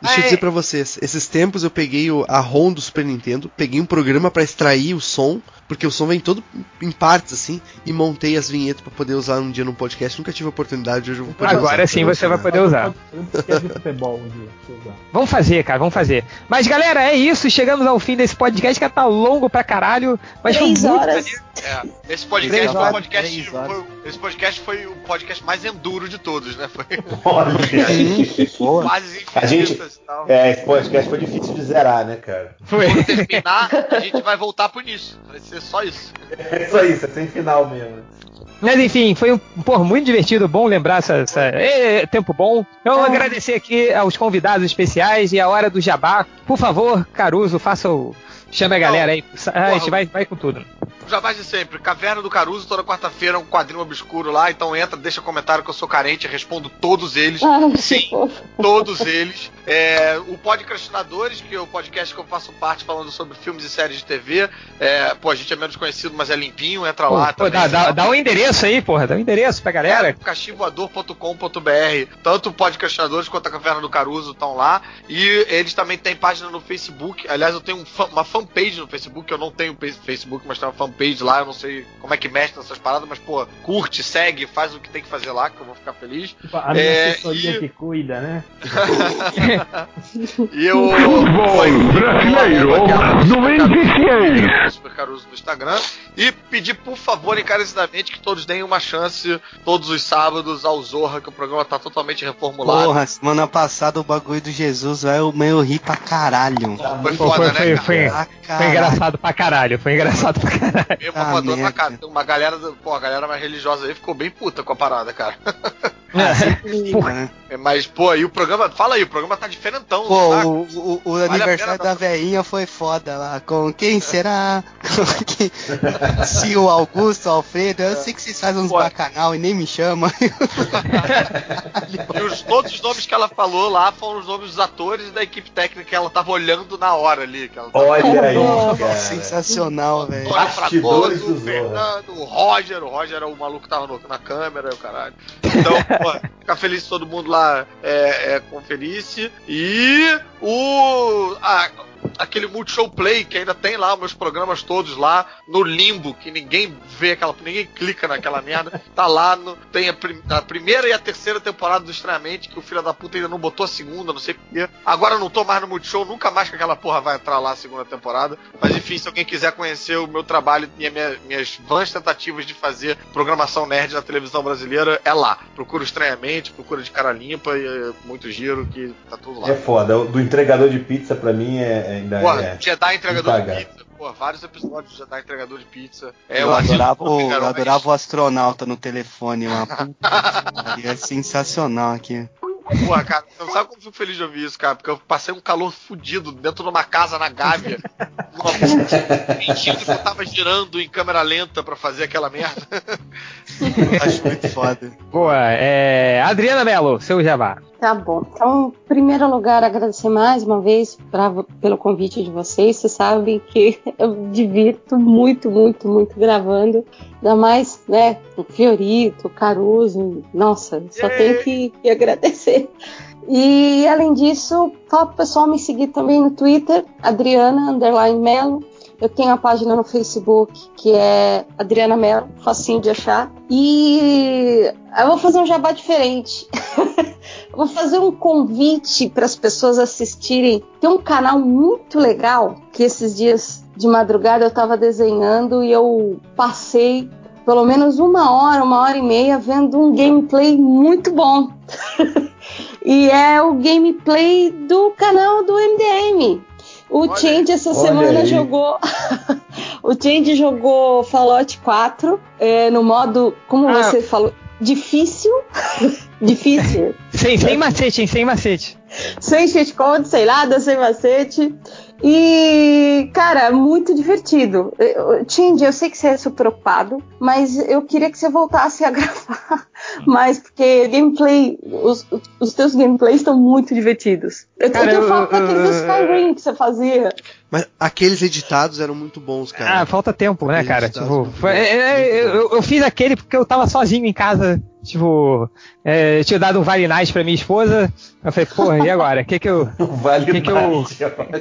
Deixa eu É. dizer pra vocês, esses tempos eu peguei o, a ROM do Super Nintendo, peguei um programa pra extrair o som, porque o som vem todo em partes assim, e montei as vinhetas pra poder usar um dia no podcast. Nunca tive a oportunidade, hoje eu vou poder Agora usar. sim você vai poder usar. Usar. Vamos fazer, cara, vamos fazer. Mas galera, é isso, chegamos ao fim desse podcast que tá longo pra caralho, mas foi Três muito horas. maneiro. É, esse podcast Três foi o podcast. foi- esse podcast foi o podcast mais enduro de todos, né? Foi fases A gente- e tal. é, esse podcast foi difícil de zerar, né, cara? Foi. Quando terminar, a gente vai voltar pro início. Vai ser só isso. É só isso, é sem final mesmo. Mas enfim, foi um porra, muito divertido, bom lembrar essa. essa é, tempo bom. Então, agradecer aqui aos convidados especiais e a hora do jabá. Por favor, Caruso, faça o. Chame a galera aí. A gente vai, vai com tudo. Já mais de sempre. Caverna do Caruso, toda quarta-feira, um quadrinho obscuro lá. Então entra, deixa comentário que eu sou carente, respondo todos eles. Ah, Sim. Todos eles. É, o Podcastinadores, que é o podcast que eu faço parte falando sobre filmes e séries de TV. É, pô, a gente é menos conhecido, mas é limpinho. Entra lá Pô, também. dá, dá, dá um endereço aí, porra. Dá um endereço pra galera. É, cachivoador.com.br. Tanto o Podcastinadores quanto a Caverna do Caruso estão lá. E eles também têm página no Facebook. Aliás, eu tenho um fan- uma fanpage no Facebook. Eu não tenho Facebook, mas tem uma fanpage lá. Eu não sei como é que mexe nessas paradas, mas, pô, curte, segue, faz o que tem que fazer lá, que eu vou ficar feliz. Tipo, a minha É, assessoria e- que cuida, né? E eu. brasileiro, 96. Super Caruso no Instagram. E pedir, por favor, encarecidamente, que todos deem uma chance todos os sábados ao Zorra, que o programa tá totalmente reformulado. Porra, semana passada o bagulho do Jesus, velho, eu meio ri pra caralho. Foi foda, foi, né, foi, foi, foi engraçado pra caralho. Foi engraçado pra caralho. Mesmo Ah, uma, uma galera, pô, a galera mais religiosa aí ficou bem puta com a parada, cara. Ah, liga, Porra. né? É, Mas, pô, e o programa, fala aí, o programa tá diferentão, Pô, tá? o, o- o pena aniversário da veinha foi foda lá. Com quem será? Com quem? Se o Augusto, o Alfredo, eu sei que vocês fazem uns Pô. bacanal e nem me chamam. E os, todos os nomes que ela falou lá foram os nomes dos atores e da equipe técnica que ela tava olhando na hora ali. Que ela tava Olha aí, cara. Sensacional, velho. Bastidores do o Fernando, o Roger, o Roger era o maluco que tava no- na câmera, o caralho. Então, ficar feliz todo mundo lá é, é, conferisse. E o. ah, aquele Multishow Play que ainda tem lá meus programas todos lá no limbo, que ninguém vê aquela. ninguém clica naquela merda. Tá lá, no, tem a, prim- a primeira e a terceira temporada do Estranhamente, que o filho da puta ainda não botou a segunda, não sei porquê. Agora não tô mais no Multishow, nunca mais que aquela porra vai entrar lá a segunda temporada. Mas enfim, se alguém quiser conhecer o meu trabalho e minha- minhas vãs tentativas de fazer programação nerd na televisão brasileira, é lá. Procura Estranhamente, procura de cara limpa e muito giro que tá tudo lá. É foda. Do entregador de pizza, pra mim, é, ainda Porra, é. Jedi entregador de pizza. Pô, vários episódios de Jedi entregador de pizza. É, eu, assisto adorava, o, eu adorava o astronauta no telefone. Uma puta que pariu, é sensacional aqui. Porra, cara, você não sabe como eu fico feliz de ouvir isso, cara? Porque eu passei um calor fudido dentro de uma casa na Gávea. Mentindo que eu tava girando em câmera lenta pra fazer aquela merda. Acho muito foda. Boa, é. Adriana Mello, seu jabá. Tá bom. Então, em primeiro lugar, agradecer mais uma vez pra, pelo convite de vocês. Vocês sabem que eu divirto muito, muito, muito gravando. Ainda mais, né, o Fiorito, o Caruso. Nossa, só tenho que, que agradecer. E além disso, fala pro pessoal me seguir também no Twitter, Adriana Underline Melo. Eu tenho a página no Facebook que é Adriana Mello, facinho de achar. E eu vou fazer um jabá diferente. Vou fazer um convite para as pessoas assistirem. Tem um canal muito legal que esses dias de madrugada eu estava desenhando e eu passei pelo menos uma hora, uma hora e meia vendo um gameplay muito bom. e é o gameplay do canal do MDM. O Olha Change essa semana aí. jogou. o Change jogou Fallout 4 é, no modo, como Ah. você falou, difícil. difícil. Sem, sem macete, hein? Sem macete. sem cheat code, sem nada, sem macete. E, cara, muito divertido. Tindy, eu sei que você é super ocupado, mas eu queria que você voltasse a gravar mais, porque gameplay, os, os teus gameplays estão muito divertidos. Eu, Cara, eu tenho eu- daquele do Skyrim que você fazia. Mas aqueles editados eram muito bons, cara. Ah, falta tempo, né, Aqueles cara? Tipo, foi- bons, é, é, eu, eu fiz aquele porque eu tava sozinho em casa. Tipo, é, eu tinha dado um Vale Night pra minha esposa. Eu falei, porra, e agora? O que que eu. Vale Que que eu- é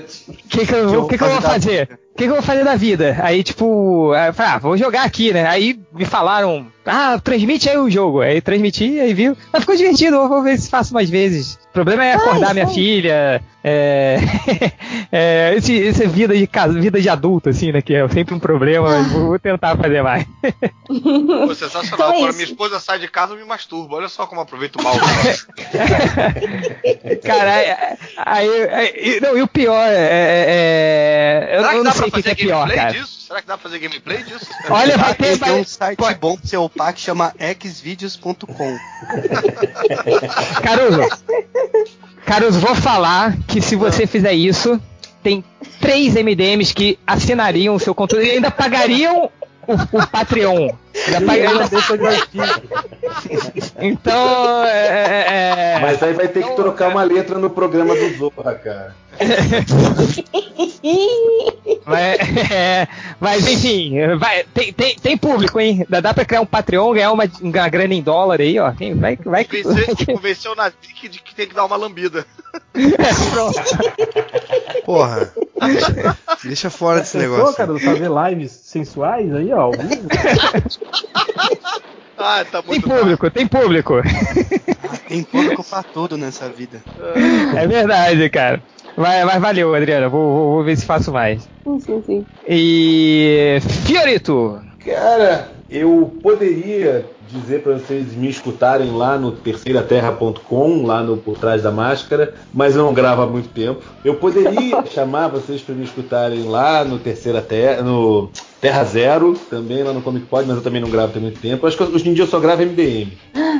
que, que, eu, vou- que que eu vou fazer? O que, que eu vou fazer da vida? Aí, tipo, eu falei, ah, vou jogar aqui, né? Aí me falaram, ah, transmite aí o jogo. Aí transmiti, aí viu. Mas ficou divertido, vou ver se faço mais vezes. O problema é acordar Faz, minha faz. filha, é, é, esse, esse vida de casa, vida de adulto, assim, né? Que é sempre um problema, mas vou, vou tentar fazer mais. Pô, sensacional. Então é Quando isso. minha esposa sai de casa, eu me masturbo. Olha só como eu aproveito mal. Cara, aí, aí- aí- não, e o pior é. é- é- eu, Será que eu dá não sei pra o que, que fazer é pior, gameplay cara. disso? Será que dá pra fazer gameplay disso? Olha, vai ter. Tem um site pode- bom pra você upar que chama xvideos.com. Caruso, Caruso, vou falar que se você fizer isso, tem três MDMs que assinariam o seu conteúdo e ainda pagariam o, o Patreon. De joystick. Então, é, é, é- Mas aí vai ter que trocar uma letra no programa do Zorra, cara. Mas, é, mas, enfim, vai, tem, tem, tem público, hein? Dá, dá pra criar um Patreon, ganhar uma, uma grana em dólar aí, ó. Quem vai, vai, Convencer, convencer o Nazik de que tem que dar uma lambida. Porra. Deixa, deixa fora desse negócio. cara, fazer lives sensuais aí, ó. Ah, tá Tem público, tem público. Tem público pra tudo nessa vida. É verdade, cara. Mas, mas valeu, Adriana. Vou, vou, vou ver se faço mais. Sim, sim, sim. E. Fiorito! Cara, eu poderia dizer para vocês me escutarem lá no terceiraterra.com, lá no Por Trás da Máscara, mas eu não gravo há muito tempo. Eu poderia chamar vocês para me escutarem lá no Terceira Terra, no Terra Zero, também lá no Comic Pod, mas eu também não gravo tem muito tempo. Acho que hoje em dia eu só gravo MDM,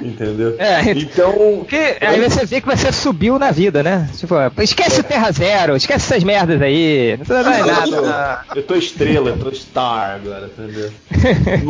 entendeu? É, Então, Porque aí você vê que você subiu na vida, né? Tipo, esquece o Terra Zero, esquece essas merdas aí. Não precisa mais nada. Eu tô estrela, eu tô star agora, entendeu?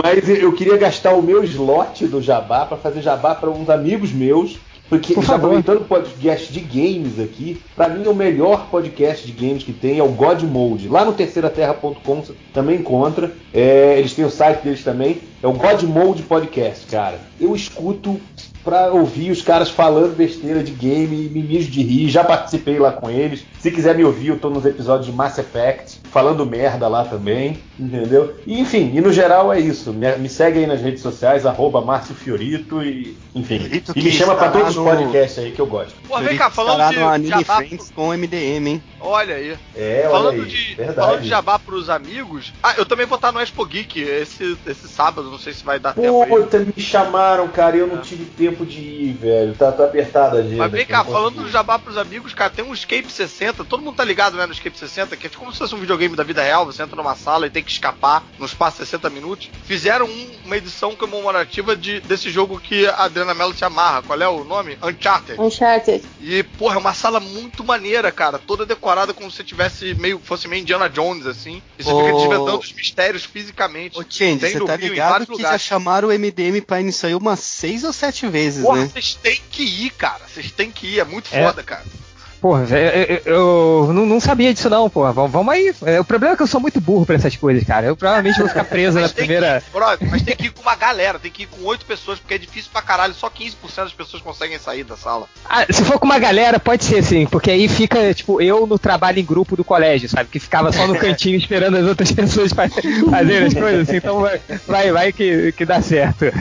Mas eu queria gastar o meu slot do Jabá pra fazer Jabá pra uns amigos meus. Porque Por já aproveitando o podcast de games aqui, pra mim o melhor podcast de games que tem é o God Mode. Lá no terceiraterra.com você também encontra. É, eles têm o site deles também. É o God Mode Podcast, cara. Eu escuto pra ouvir os caras falando besteira de game, me mijo de rir, já participei lá com eles. Se quiser me ouvir, eu tô nos episódios de Mass Effect, falando merda lá também, entendeu? E, enfim, e no geral é isso. Me, me segue aí nas redes sociais, arroba Márcio Fiorito e, enfim. Fiorito e me chama pra todos os no- podcasts aí que eu gosto. Pô, vem cá, falando de no Anime jabá, Friends com MDM, hein? olha aí. É, olha falando, aí, de, verdade. falando de jabá pros amigos, ah, eu também vou estar no Expo Geek esse, esse sábado, não sei se vai dar tempo aí. Puta, me chamaram, cara, e eu não tive tempo de ir, velho. Tá, tá apertada a agenda. Mas vem cá, falando do jabá pros amigos, cara, tem um Escape 60, todo mundo tá ligado, né, no Escape 60, que é como se fosse um videogame da vida real, você entra numa sala e tem que escapar no espaço de 60 minutos. Fizeram um- uma edição comemorativa de, desse jogo que a Adriana Mello se amarra, qual é o nome? Uncharted. Uncharted. E, porra, é uma sala muito maneira, cara, toda decorada como se tivesse meio, fosse meio Indiana Jones, assim, e você fica Ô. desvendando os mistérios fisicamente. Ô, Change, você tá Rio, ligado que já lugares. chamaram o MDM pra isso aí umas seis ou sete vezes, Porra, né? vocês têm que ir, cara, vocês têm que ir, é muito É. foda, cara. Porra, eu, eu- eu não, não sabia disso não, porra. Vamos, vamos aí. É, O problema é que eu sou muito burro pra essas coisas, cara. Eu provavelmente vou ficar preso na primeira. que brother, mas tem que ir com uma galera, tem que ir com oito pessoas, porque é difícil pra caralho, só 15% das pessoas conseguem sair da sala. Ah, se for com uma galera, pode ser sim, porque aí fica, tipo, eu no trabalho em grupo do colégio, sabe? Que ficava só no cantinho esperando as outras pessoas fa- fazerem as coisas, assim, então vai, vai, vai que, que dá certo.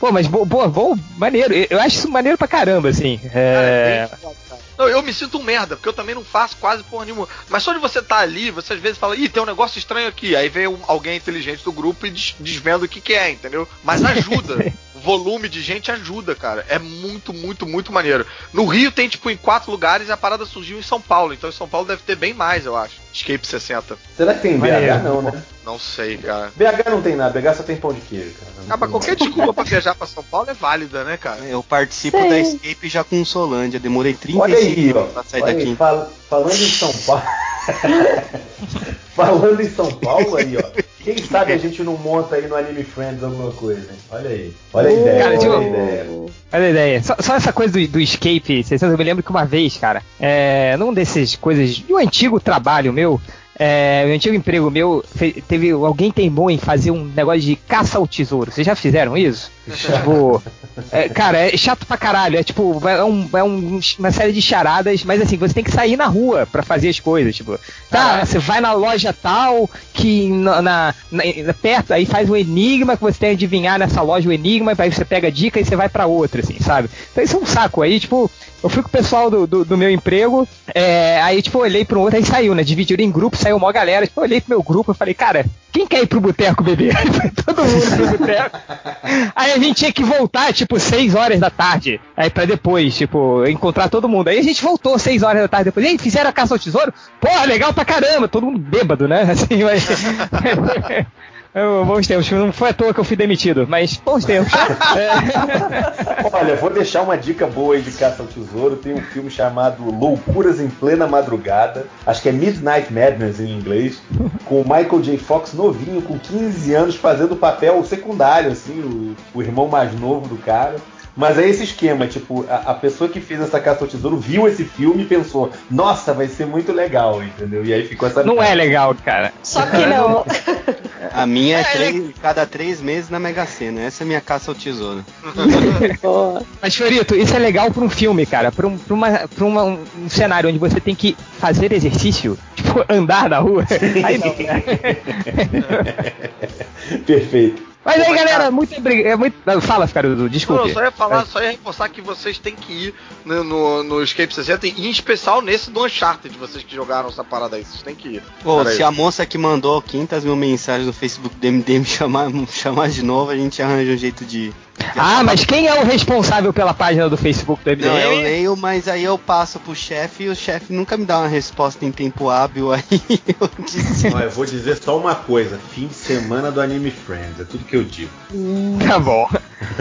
Pô, mas boa, boa, maneiro. Eu acho isso maneiro pra caramba, assim. É... é cara. Não, eu me sinto um merda, porque eu também não faço quase porra nenhuma. Mas só de você estar ali, você às vezes fala, ih, tem um negócio estranho aqui. Aí vem um- alguém inteligente do grupo e des- desvenda o que, que é, entendeu? Mas ajuda. o volume de gente ajuda, cara. É muito, muito, muito maneiro. No Rio tem, tipo, em quatro lugares e a parada surgiu em São Paulo. Então em São Paulo deve ter bem mais, eu acho. Escape 60. Será que tem em BH? Não, né? Não sei, cara. BH não tem nada, BH só tem pão de queijo, cara. Não Ah, mas qualquer desculpa pra viajar pra São Paulo é válida, né, cara? Eu participo Sim. da Escape já com Solândia. Demorei 35 Olha aí, ó. minutos pra sair Olha aí, daqui. fal- falando em São Paulo. falando em São Paulo aí, ó. Quem sabe a gente não monta aí no Anime Friends alguma coisa, hein? Olha aí. Olha a ideia, Cara, olha tipo- a ideia. Olha a ideia. Só, só essa coisa do, do escape, vocês eu me lembro que uma vez, cara, é, num desses coisas, de um antigo trabalho meu, é, um antigo emprego meu, teve alguém teimou em fazer um negócio de caça ao tesouro. Vocês já fizeram isso? Tipo, é, cara, é chato pra caralho. É tipo, é, um- é um- uma série de charadas, mas assim, você tem que sair na rua pra fazer as coisas. Tipo, tá, você vai na loja tal, que na, na- na- perto, aí faz um enigma que você tem que adivinhar nessa loja o enigma, aí você pega a dica e você vai pra outra, assim, sabe? Então isso é um saco. Aí, tipo, eu fui com o pessoal do, do, do meu emprego, é, aí, tipo, olhei pro outro, aí saiu, né? Dividiram em grupo, saiu uma galera. Eu olhei pro meu grupo e falei, cara, quem quer ir pro boteco beber? Todo mundo pro boteco. Aí a gente tinha que voltar, tipo, 6 horas da tarde. Aí pra depois, tipo, encontrar todo mundo. Aí a gente voltou 6 horas da tarde depois. E aí, fizeram a caça ao tesouro? Porra, legal pra caramba, todo mundo bêbado, né? Assim, mas. Eu, bons tempos, não foi à toa que eu fui demitido, mas bons tempos. É. Olha, vou deixar uma dica boa aí de Caça ao Tesouro. Tem um filme chamado Loucuras em Plena Madrugada. Acho que é Midnight Madness em inglês. Com o Michael J. Fox novinho, com 15 anos, fazendo o papel secundário, assim, o, o irmão mais novo do cara. Mas é esse esquema, tipo, a, a pessoa que fez essa caça ao tesouro viu esse filme e pensou, nossa, vai ser muito legal, entendeu? E aí ficou essa. Não é legal, cara. Só que não. A minha é, É, três- cada três meses na Mega Sena. Essa é a minha caça ao tesouro. Mas, Fiorito, isso é legal pra um filme, cara. Pra, um, pra, uma, pra uma- um, um cenário onde você tem que fazer exercício, tipo, andar na rua. Aí não, né? Perfeito. Mas aí, galera, muito obrigado. Muito... Fala, Ficarudo, Não, desculpe. eu só ia falar, só ia reforçar que vocês têm que ir no, no, no Escape 60, e em especial nesse do Uncharted, vocês que jogaram essa parada aí, vocês têm que ir. Pô, Pera aí. se a moça que mandou 500 mil mensagens no Facebook do MD me chamar, chamar de novo, a gente arranja um jeito de. Ah, mas quem é o responsável pela página do Facebook do MDM? Não, eu leio, mas aí eu passo pro chefe e o chefe nunca me dá uma resposta em tempo hábil. Aí eu disse. Olha, eu vou dizer só uma coisa: fim de semana do Anime Friends, é tudo que eu digo. Tá bom.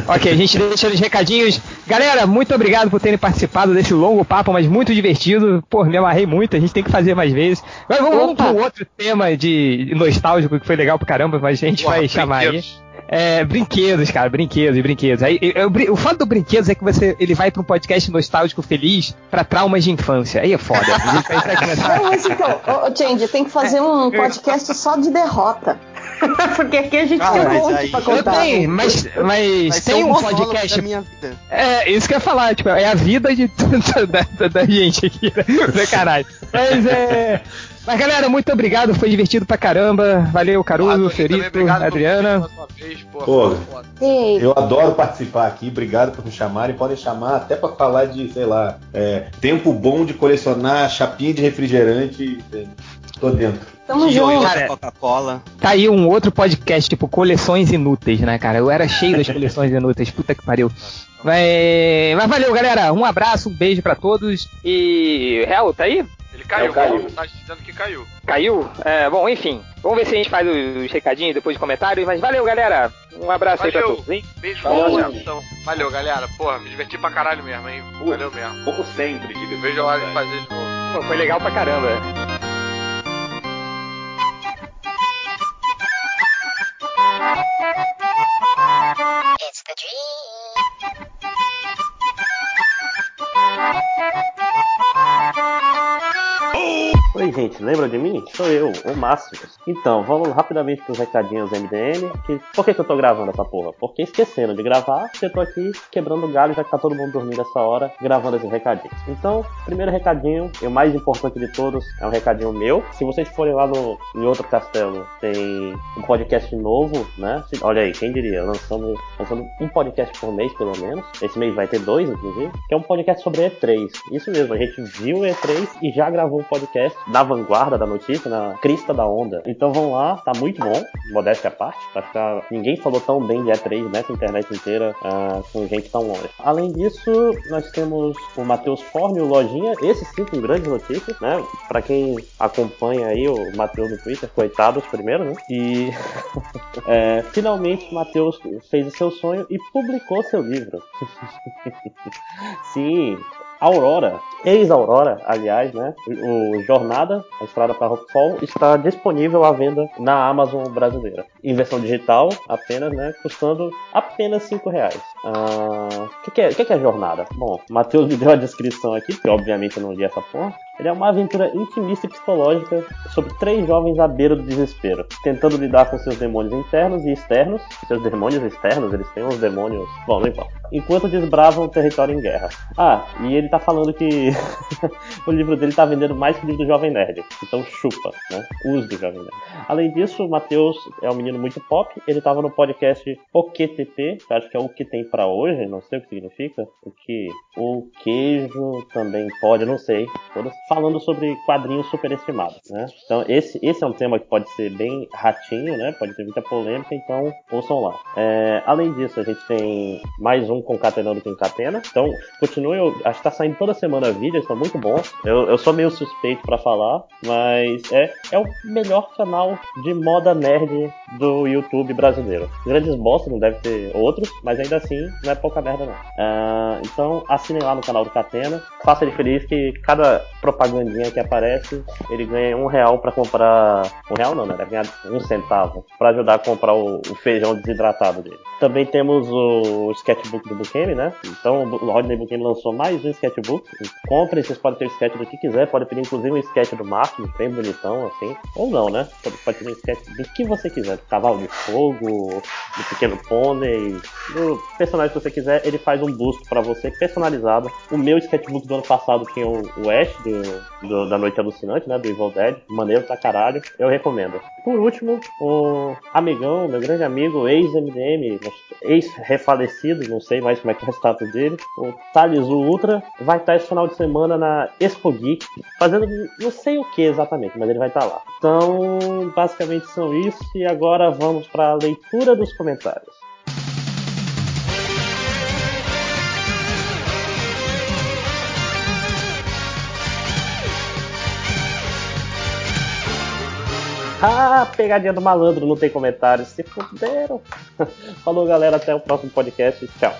ok, a gente deixa os recadinhos. Galera, muito obrigado por terem participado desse longo papo, mas muito divertido. Pô, me amarrei muito, a gente tem que fazer mais vezes. Mas vamos, vamos Opa. para um outro tema de nostálgico que foi legal pra caramba, mas a gente Porra, vai chamar aí. Brinquedos. É, brinquedos, cara, brinquedos, brinquedos. Aí, eu- eu o fato do brinquedos é que você, ele vai pra um podcast nostálgico feliz pra traumas de infância. Aí é foda. A gente vai entrar aqui nessa- Não, mas então, ô, ô, Change, tem que fazer um podcast só de derrota. Porque aqui a gente Ah, tem um monte aí- pra Eu contar. tenho, mas, mas tem um podcast. da minha vida. É, isso que eu ia falar, tipo, é a vida de, da, da- da gente aqui, né? Caralho. Mas é. Mas galera, muito obrigado, foi divertido pra caramba. Valeu, Caruso, também Ferito, Adriana. vez, porra, Pô. Eu adoro participar aqui, obrigado por me chamarem. Podem chamar até pra falar de, sei lá, é, tempo bom de colecionar chapinha de refrigerante. Tô dentro. tamo junto. Cara, Coca-Cola. Tá aí um outro podcast, tipo, coleções inúteis, né, cara? Eu era cheio das coleções inúteis, puta que pariu. Mas, mas valeu, galera. Um abraço, um beijo pra todos. E. Real, tá aí? Caiu, Não, caiu. Tá dizendo que caiu. Caiu? É, bom, enfim. Vamos ver se a gente faz os recadinhos depois de comentários. Mas valeu, galera. Um abraço aí pra Valeu. todos, hein? Beijo, Valeu, então. Valeu, galera. Porra, me diverti pra caralho mesmo, hein? Valeu mesmo. Como sempre, Não vejo a hora de fazer de novo. Pô, foi legal pra caramba. Oh! Oi, gente, lembra de mim? Sou eu, o Máximos. Então, vamos rapidamente pros recadinhos MDM. Que... Por que, que eu tô gravando essa porra? Porque esquecendo de gravar, eu tô aqui quebrando galho, já que tá todo mundo dormindo essa hora, gravando esses recadinhos. Então, primeiro recadinho, e o mais importante de todos, é um recadinho meu. Se vocês forem lá no em outro castelo, tem um podcast novo, né? Olha aí, quem diria? Lançando, lançando um podcast por mês, pelo menos. Esse mês vai ter dois, inclusive. Que é um podcast sobre E3. Isso mesmo, a gente viu o E3 e já gravou um podcast na vanguarda da notícia, na crista da onda. Então vão lá, tá muito bom, modéstia à parte. Acho que ninguém falou tão bem de E3 nessa internet inteira ah, com gente tão longe. Além disso, nós temos o Matheus Forne e o Lojinha, esse sim com grandes notícias, né? Pra quem acompanha aí o Matheus no Twitter, coitados primeiro, né? E é, finalmente Matheus fez o seu sonho e publicou seu livro. sim, Aurora, ex-Aurora, aliás, né? O Jornada, a Estrada para Rockfall, está disponível à venda na Amazon brasileira. Em versão digital, apenas, né? Custando apenas 5 reais. O que, que, é, que, que é Jornada? Bom, Matheus me deu a descrição aqui, porque obviamente eu não li essa porra. Ele é uma aventura intimista e psicológica sobre três jovens à beira do desespero, tentando lidar com seus demônios internos e externos. Seus demônios externos, eles têm uns demônios. Bom, não importa. Enquanto desbravam o território em guerra. Ah, e ele tá falando que o livro dele tá vendendo mais que o livro do Jovem Nerd. Então chupa, né? Use do Jovem Nerd. Além disso, o Matheus é um menino muito pop. Ele tava no podcast OQTP, que acho que é o que tem pra hoje, não sei o que significa. O que o queijo também pode, não sei. Todas falando sobre quadrinhos superestimados, né? Então esse, esse é um tema que pode ser bem ratinho, né? Pode ter muita polêmica, então ouçam lá. É, além disso, a gente tem mais um Concatenando com Catena. Então, continue, acho que tá saindo toda semana vídeos, estão muito bons. Eu, eu sou meio suspeito pra falar, mas é, é o melhor canal de moda nerd do YouTube brasileiro. Grandes bosta, não deve ter outros, mas ainda assim não é pouca merda não. Ah, então assinem lá no canal do Catena, faça ele feliz que cada propagandinha que aparece, ele ganha um real pra comprar. Um real não, né? Deve ganhar um centavo pra ajudar a comprar o, o feijão desidratado dele. Também temos o sketchbook do Bukemi, né? Então o Rodney Bukemi lançou mais um sketchbook. Comprem, vocês podem ter o sketch do que quiser, pode pedir inclusive um sketch do Máximo, bem bonitão, assim. Ou não, né? Pode, pedir um sketch do que você quiser. Cavalo de fogo, do pequeno pônei, do personagem que você quiser, ele faz um busto pra você personalizado. O meu sketchbook do ano passado tinha o, o Ash do, do- da Noite Alucinante, né? Do Evil Dead. Maneiro pra caralho. Eu recomendo. Por último, o amigão, meu grande amigo, ex-MDM, ex-refalecido, não sei mais como é que é o status dele, o Thales Ultra, vai estar esse final de semana na Expo Geek, fazendo não sei o que exatamente, mas ele vai estar lá. Então, basicamente são isso, e agora vamos para a leitura dos comentários. Ah, pegadinha do malandro, não tem comentários. Se fuderam. Falou, galera. Até o próximo podcast. Tchau.